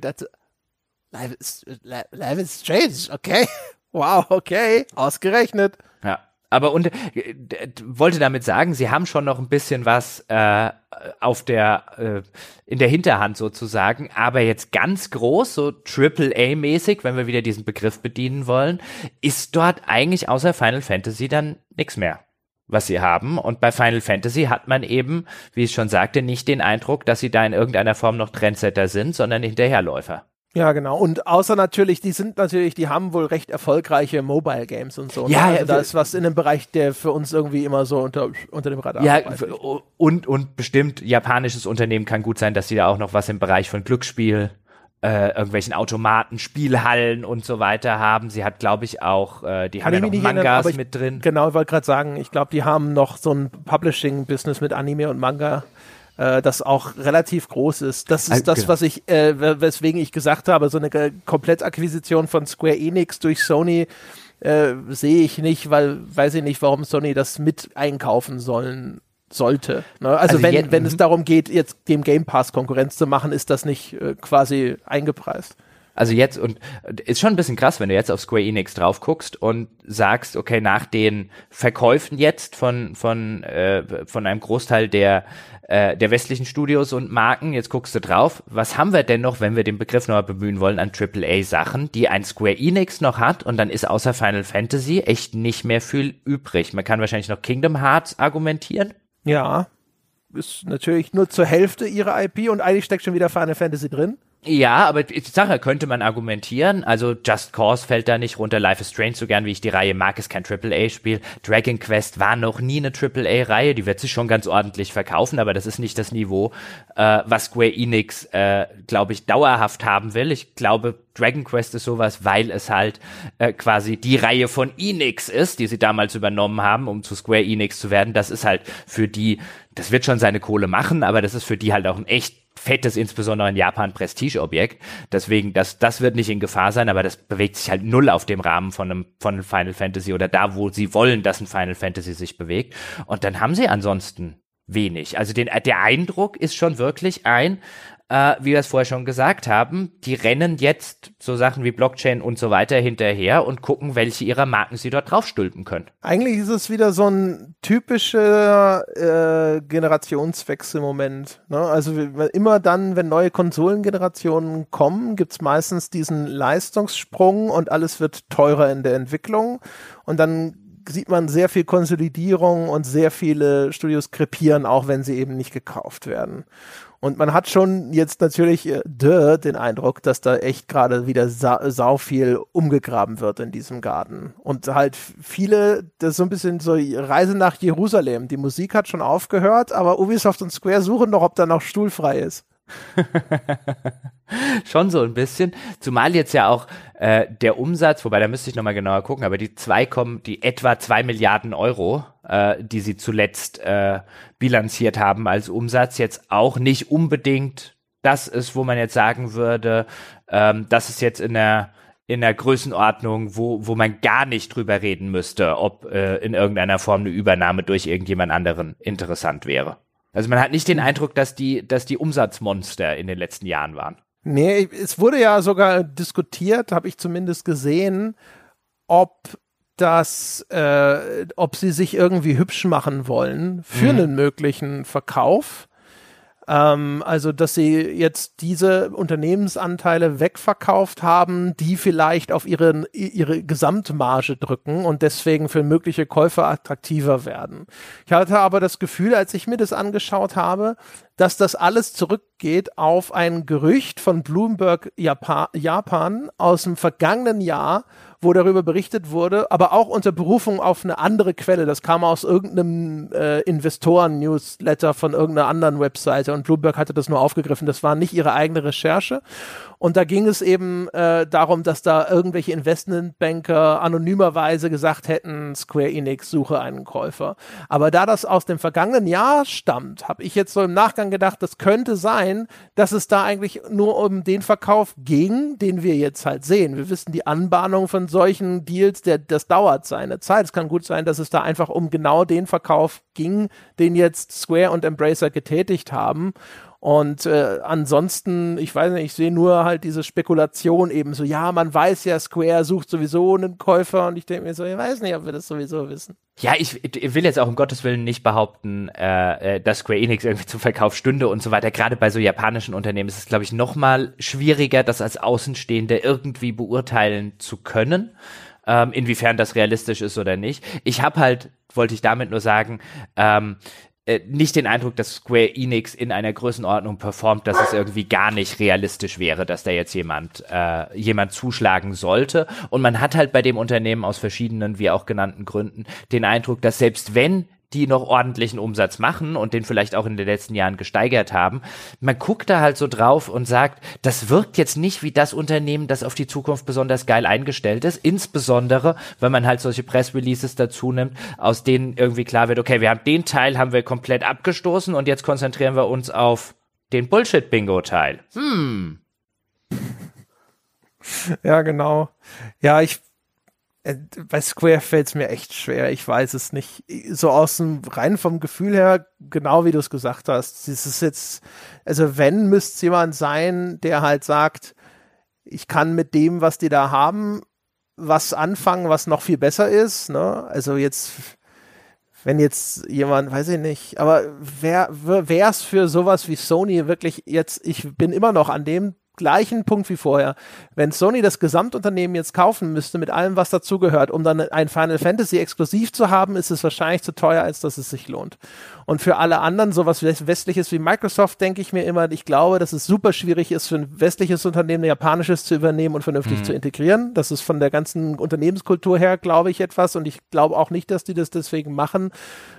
Life is, Life is Strange, okay. Wow, okay. Ausgerechnet. Ja. Aber und äh, wollte damit sagen, sie haben schon noch ein bisschen was äh, auf der äh, in der Hinterhand sozusagen, aber jetzt ganz groß, so Triple A mäßig, wenn wir wieder diesen Begriff bedienen wollen, ist dort eigentlich außer Final Fantasy dann nichts mehr was sie haben. Und bei Final Fantasy hat man eben, wie ich schon sagte, nicht den Eindruck, dass sie da in irgendeiner Form noch Trendsetter sind, sondern Hinterherläufer. Ja, genau. Und außer natürlich, die sind natürlich, die haben wohl recht erfolgreiche Mobile Games und so. Ne? Ja, also da ist was in dem Bereich, der für uns irgendwie immer so unter, unter dem Radar Ja, und, und bestimmt japanisches Unternehmen kann gut sein, dass die da auch noch was im Bereich von Glücksspiel, äh, irgendwelchen Automaten, Spielhallen und so weiter haben. Sie hat, glaube ich, auch, äh, die kann haben ja noch Mangas erinnern, mit drin. Genau, ich wollte gerade sagen, ich glaube, die haben noch so ein Publishing-Business mit Anime und Manga äh, das auch relativ groß ist. Das ist das, was ich, äh, weswegen ich gesagt habe, so eine Komplettakquisition von Square Enix durch Sony äh, sehe ich nicht, weil weiß ich nicht, warum Sony das mit einkaufen sollen sollte. Ne? Also, also, wenn, wenn es mhm. darum geht, jetzt dem Game Pass Konkurrenz zu machen, ist das nicht äh, quasi eingepreist. Also jetzt und ist schon ein bisschen krass, wenn du jetzt auf Square Enix drauf guckst und sagst, okay, nach den Verkäufen jetzt von von äh, von einem Großteil der äh, der westlichen Studios und Marken, jetzt guckst du drauf, was haben wir denn noch, wenn wir den Begriff nochmal bemühen wollen, an AAA Sachen, die ein Square Enix noch hat und dann ist außer Final Fantasy echt nicht mehr viel übrig. Man kann wahrscheinlich noch Kingdom Hearts argumentieren. Ja, ist natürlich nur zur Hälfte ihrer IP und eigentlich steckt schon wieder Final Fantasy drin. Ja, aber ich sage, könnte man argumentieren. Also Just Cause fällt da nicht runter. Life is Strange, so gern wie ich die Reihe mag, ist kein AAA-Spiel. Dragon Quest war noch nie eine AAA-Reihe. Die wird sich schon ganz ordentlich verkaufen, aber das ist nicht das Niveau, äh, was Square Enix, äh, glaube ich, dauerhaft haben will. Ich glaube, Dragon Quest ist sowas, weil es halt äh, quasi die Reihe von Enix ist, die sie damals übernommen haben, um zu Square Enix zu werden. Das ist halt für die, das wird schon seine Kohle machen, aber das ist für die halt auch ein echt fettes, insbesondere in Japan, Prestigeobjekt. Deswegen, das, das wird nicht in Gefahr sein, aber das bewegt sich halt null auf dem Rahmen von einem, von einem Final Fantasy oder da, wo sie wollen, dass ein Final Fantasy sich bewegt. Und dann haben sie ansonsten wenig. Also den, der Eindruck ist schon wirklich ein, äh, wie wir es vorher schon gesagt haben, die rennen jetzt so Sachen wie Blockchain und so weiter hinterher und gucken, welche ihrer Marken sie dort draufstülpen können. Eigentlich ist es wieder so ein typischer äh, Generationswechselmoment. Ne? Also immer dann, wenn neue Konsolengenerationen kommen, gibt es meistens diesen Leistungssprung und alles wird teurer in der Entwicklung. Und dann sieht man sehr viel Konsolidierung und sehr viele Studios krepieren, auch wenn sie eben nicht gekauft werden. Und man hat schon jetzt natürlich äh, den Eindruck, dass da echt gerade wieder sa sau viel umgegraben wird in diesem Garten. Und halt viele, das ist so ein bisschen so Reise nach Jerusalem. Die Musik hat schon aufgehört, aber Ubisoft und Square suchen noch, ob da noch Stuhl frei ist. Schon so ein bisschen. Zumal jetzt ja auch äh, der Umsatz, wobei da müsste ich nochmal genauer gucken, aber die zwei kommen, die etwa zwei Milliarden Euro, äh, die sie zuletzt äh, bilanziert haben als Umsatz, jetzt auch nicht unbedingt das ist, wo man jetzt sagen würde, ähm, das ist jetzt in der in der Größenordnung, wo, wo man gar nicht drüber reden müsste, ob äh, in irgendeiner Form eine Übernahme durch irgendjemand anderen interessant wäre. Also man hat nicht den Eindruck, dass die, dass die Umsatzmonster in den letzten Jahren waren. Nee, es wurde ja sogar diskutiert, habe ich zumindest gesehen, ob das, äh, ob sie sich irgendwie hübsch machen wollen für mhm. einen möglichen Verkauf. Ähm, also, dass sie jetzt diese Unternehmensanteile wegverkauft haben, die vielleicht auf ihre, ihre Gesamtmarge drücken und deswegen für mögliche Käufer attraktiver werden. Ich hatte aber das Gefühl, als ich mir das angeschaut habe, dass das alles zurückgeht auf ein Gerücht von Bloomberg Japan, Japan aus dem vergangenen Jahr, wo darüber berichtet wurde, aber auch unter Berufung auf eine andere Quelle. Das kam aus irgendeinem äh, Investoren-Newsletter von irgendeiner anderen Webseite und Bloomberg hatte das nur aufgegriffen. Das war nicht ihre eigene Recherche. Und da ging es eben äh, darum, dass da irgendwelche Investmentbanker anonymerweise gesagt hätten, Square Enix suche einen Käufer. Aber da das aus dem vergangenen Jahr stammt, habe ich jetzt so im Nachgang gedacht, das könnte sein, dass es da eigentlich nur um den Verkauf ging, den wir jetzt halt sehen. Wir wissen, die Anbahnung von solchen Deals, der, das dauert seine Zeit. Es kann gut sein, dass es da einfach um genau den Verkauf ging, den jetzt Square und Embracer getätigt haben. Und äh, ansonsten, ich weiß nicht, ich sehe nur halt diese Spekulation eben so, ja, man weiß ja, Square sucht sowieso einen Käufer und ich denke mir so, ich weiß nicht, ob wir das sowieso wissen. Ja, ich, ich will jetzt auch um Gottes Willen nicht behaupten, äh, äh dass Square Enix irgendwie zum Verkauf stünde und so weiter. Gerade bei so japanischen Unternehmen ist es, glaube ich, noch mal schwieriger, das als Außenstehende irgendwie beurteilen zu können ähm, inwiefern das realistisch ist oder nicht. Ich habe halt, wollte ich damit nur sagen, ähm, äh, nicht den Eindruck, dass Square Enix in einer Größenordnung performt, dass es irgendwie gar nicht realistisch wäre, dass da jetzt jemand äh, jemand zuschlagen sollte. Und man hat halt bei dem Unternehmen aus verschiedenen, wie auch genannten Gründen den Eindruck, dass selbst wenn die noch ordentlichen Umsatz machen und den vielleicht auch in den letzten Jahren gesteigert haben. Man guckt da halt so drauf und sagt, das wirkt jetzt nicht wie das Unternehmen, das auf die Zukunft besonders geil eingestellt ist. Insbesondere, wenn man halt solche Press-Releases dazu nimmt, aus denen irgendwie klar wird, okay, wir haben den Teil haben wir komplett abgestoßen und jetzt konzentrieren wir uns auf den Bullshit-Bingo-Teil. Hm. Ja, genau. Ja, ich bei Square fällt es mir echt schwer. Ich weiß es nicht. So aus dem rein vom Gefühl her, genau wie du es gesagt hast. Es ist jetzt, also wenn müsste es jemand sein, der halt sagt, ich kann mit dem, was die da haben, was anfangen, was noch viel besser ist. Ne? Also jetzt, wenn jetzt jemand, weiß ich nicht, aber wer wäre es für sowas wie Sony wirklich jetzt, ich bin immer noch an dem gleichen Punkt wie vorher. Wenn Sony das Gesamtunternehmen jetzt kaufen müsste mit allem, was dazugehört, um dann ein Final Fantasy exklusiv zu haben, ist es wahrscheinlich zu teuer, als dass es sich lohnt. Und für alle anderen, sowas westliches wie Microsoft, denke ich mir immer, ich glaube, dass es super schwierig ist, für ein westliches Unternehmen ein japanisches zu übernehmen und vernünftig mhm. zu integrieren. Das ist von der ganzen Unternehmenskultur her, glaube ich, etwas. Und ich glaube auch nicht, dass die das deswegen machen.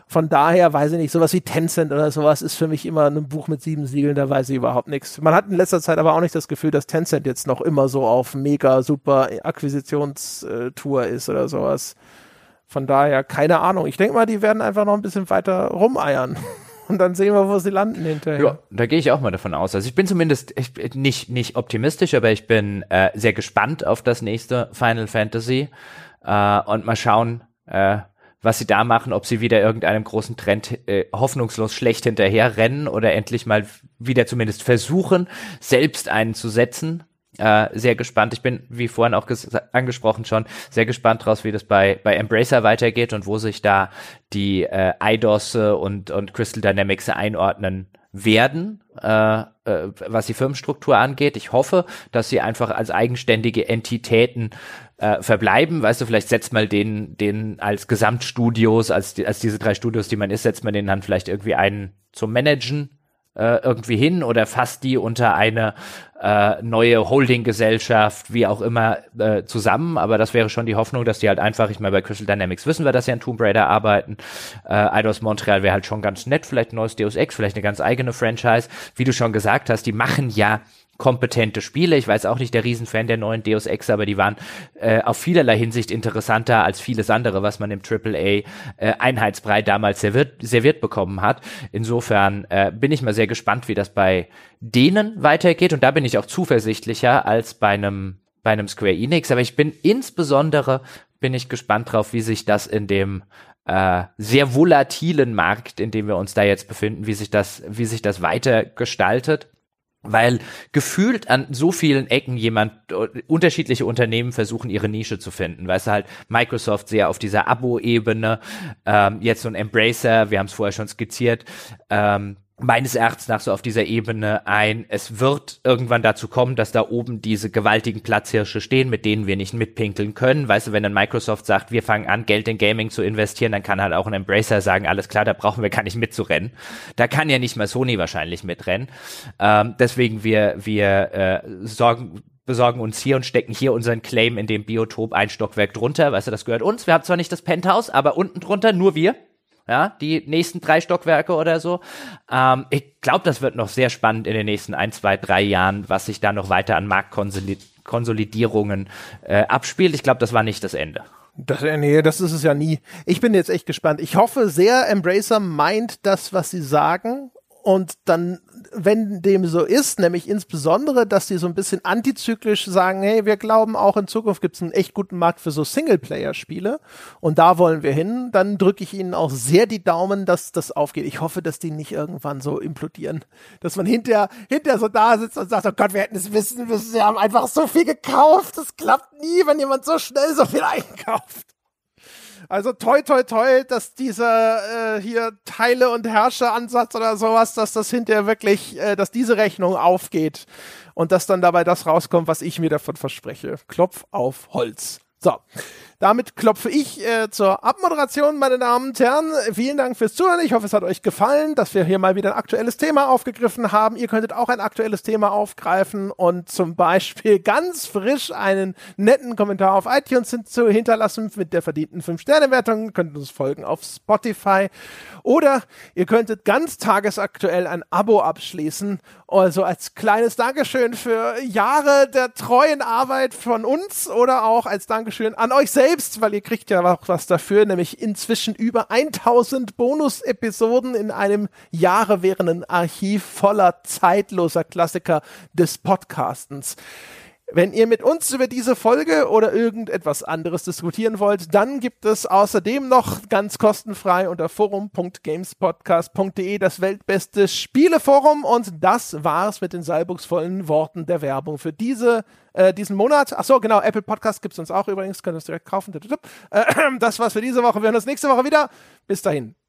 Von daher weiß ich nicht, sowas wie Tencent oder sowas ist für mich immer ein Buch mit sieben Siegeln, da weiß ich überhaupt nichts. Man hat in letzter Zeit aber auch nicht das Gefühl, dass Tencent jetzt noch immer so auf mega super Akquisitionstour ist oder sowas. Von daher, keine Ahnung. Ich denke mal, die werden einfach noch ein bisschen weiter rumeiern. Und dann sehen wir, wo sie landen hinterher. Ja, da gehe ich auch mal davon aus. Also ich bin zumindest ich, nicht, nicht optimistisch, aber ich bin äh, sehr gespannt auf das nächste Final Fantasy. Äh, und mal schauen, äh, was sie da machen, ob sie wieder irgendeinem großen Trend äh, hoffnungslos schlecht hinterher rennen oder endlich mal wieder zumindest versuchen, selbst einen zu setzen. Äh, sehr gespannt. Ich bin, wie vorhin auch angesprochen schon, sehr gespannt draus, wie das bei, bei Embracer weitergeht und wo sich da die äh, IDOS und, und Crystal Dynamics einordnen werden, äh, äh, was die Firmenstruktur angeht. Ich hoffe, dass sie einfach als eigenständige Entitäten äh, verbleiben. Weißt du, vielleicht setzt mal den, den als Gesamtstudios, als, als diese drei Studios, die man ist, setzt man den dann vielleicht irgendwie einen zum Managen äh, irgendwie hin oder fasst die unter eine äh, neue Holding-Gesellschaft, wie auch immer, äh, zusammen. Aber das wäre schon die Hoffnung, dass die halt einfach, ich meine, bei Crystal Dynamics wissen wir, dass sie an Tomb Raider arbeiten. Äh, Eidos Montreal wäre halt schon ganz nett, vielleicht ein neues Deus Ex, vielleicht eine ganz eigene Franchise. Wie du schon gesagt hast, die machen ja kompetente Spiele. Ich weiß auch nicht der Riesenfan der neuen Deus Ex, aber die waren äh, auf vielerlei Hinsicht interessanter als vieles andere, was man im AAA äh, Einheitsbrei damals serviert, serviert bekommen hat. Insofern äh, bin ich mal sehr gespannt, wie das bei denen weitergeht und da bin ich auch zuversichtlicher als bei einem bei einem Square Enix, aber ich bin insbesondere bin ich gespannt drauf, wie sich das in dem äh, sehr volatilen Markt, in dem wir uns da jetzt befinden, wie sich das, wie sich das weiter gestaltet weil gefühlt an so vielen Ecken jemand unterschiedliche Unternehmen versuchen ihre Nische zu finden. Weißt du halt Microsoft sehr auf dieser Abo-Ebene, ähm, jetzt so ein Embracer, wir haben es vorher schon skizziert, ähm, meines Erachtens nach so auf dieser Ebene ein, es wird irgendwann dazu kommen, dass da oben diese gewaltigen Platzhirsche stehen, mit denen wir nicht mitpinkeln können. Weißt du, wenn dann Microsoft sagt, wir fangen an, Geld in Gaming zu investieren, dann kann halt auch ein Embracer sagen, alles klar, da brauchen wir gar nicht mitzurennen. Da kann ja nicht mal Sony wahrscheinlich mitrennen. Ähm, deswegen wir, wir äh, sorgen, besorgen uns hier und stecken hier unseren Claim in dem Biotop ein Stockwerk drunter. Weißt du, das gehört uns. Wir haben zwar nicht das Penthouse, aber unten drunter nur wir ja, die nächsten drei Stockwerke oder so. Ähm, ich glaube, das wird noch sehr spannend in den nächsten ein, zwei, drei Jahren, was sich da noch weiter an Marktkonsolidierungen äh, abspielt. Ich glaube, das war nicht das Ende. Das, nee, das ist es ja nie. Ich bin jetzt echt gespannt. Ich hoffe sehr, Embracer meint das, was sie sagen und dann, wenn dem so ist, nämlich insbesondere, dass die so ein bisschen antizyklisch sagen, hey, wir glauben auch in Zukunft gibt es einen echt guten Markt für so Singleplayer-Spiele und da wollen wir hin, dann drücke ich ihnen auch sehr die Daumen, dass das aufgeht. Ich hoffe, dass die nicht irgendwann so implodieren, dass man hinterher, hinterher so da sitzt und sagt, oh Gott, wir hätten es wissen müssen, wir haben einfach so viel gekauft, das klappt nie, wenn jemand so schnell so viel einkauft. Also toi toi toi, dass dieser äh, hier Teile- und Herrscher-Ansatz oder sowas, dass das hinterher wirklich, äh, dass diese Rechnung aufgeht und dass dann dabei das rauskommt, was ich mir davon verspreche. Klopf auf Holz. So, damit klopfe ich äh, zur Abmoderation, meine Damen und Herren. Vielen Dank fürs Zuhören. Ich hoffe, es hat euch gefallen, dass wir hier mal wieder ein aktuelles Thema aufgegriffen haben. Ihr könntet auch ein aktuelles Thema aufgreifen und zum Beispiel ganz frisch einen netten Kommentar auf iTunes zu hinterlassen mit der verdienten 5-Sterne-Wertung. Könnt uns folgen auf Spotify. Oder ihr könntet ganz tagesaktuell ein Abo abschließen. Also als kleines Dankeschön für Jahre der treuen Arbeit von uns oder auch als Dankeschön an euch selbst selbst, weil ihr kriegt ja auch was dafür, nämlich inzwischen über 1000 Bonus-Episoden in einem Jahre währenden Archiv voller zeitloser Klassiker des Podcastens. Wenn ihr mit uns über diese Folge oder irgendetwas anderes diskutieren wollt, dann gibt es außerdem noch ganz kostenfrei unter forum.gamespodcast.de das weltbeste Spieleforum und das war's mit den salbungsvollen Worten der Werbung für diese äh, diesen Monat. Ach so, genau, Apple Podcast gibt's uns auch übrigens, könnt ihr es direkt kaufen. Äh, das war's für diese Woche. Wir hören uns nächste Woche wieder. Bis dahin.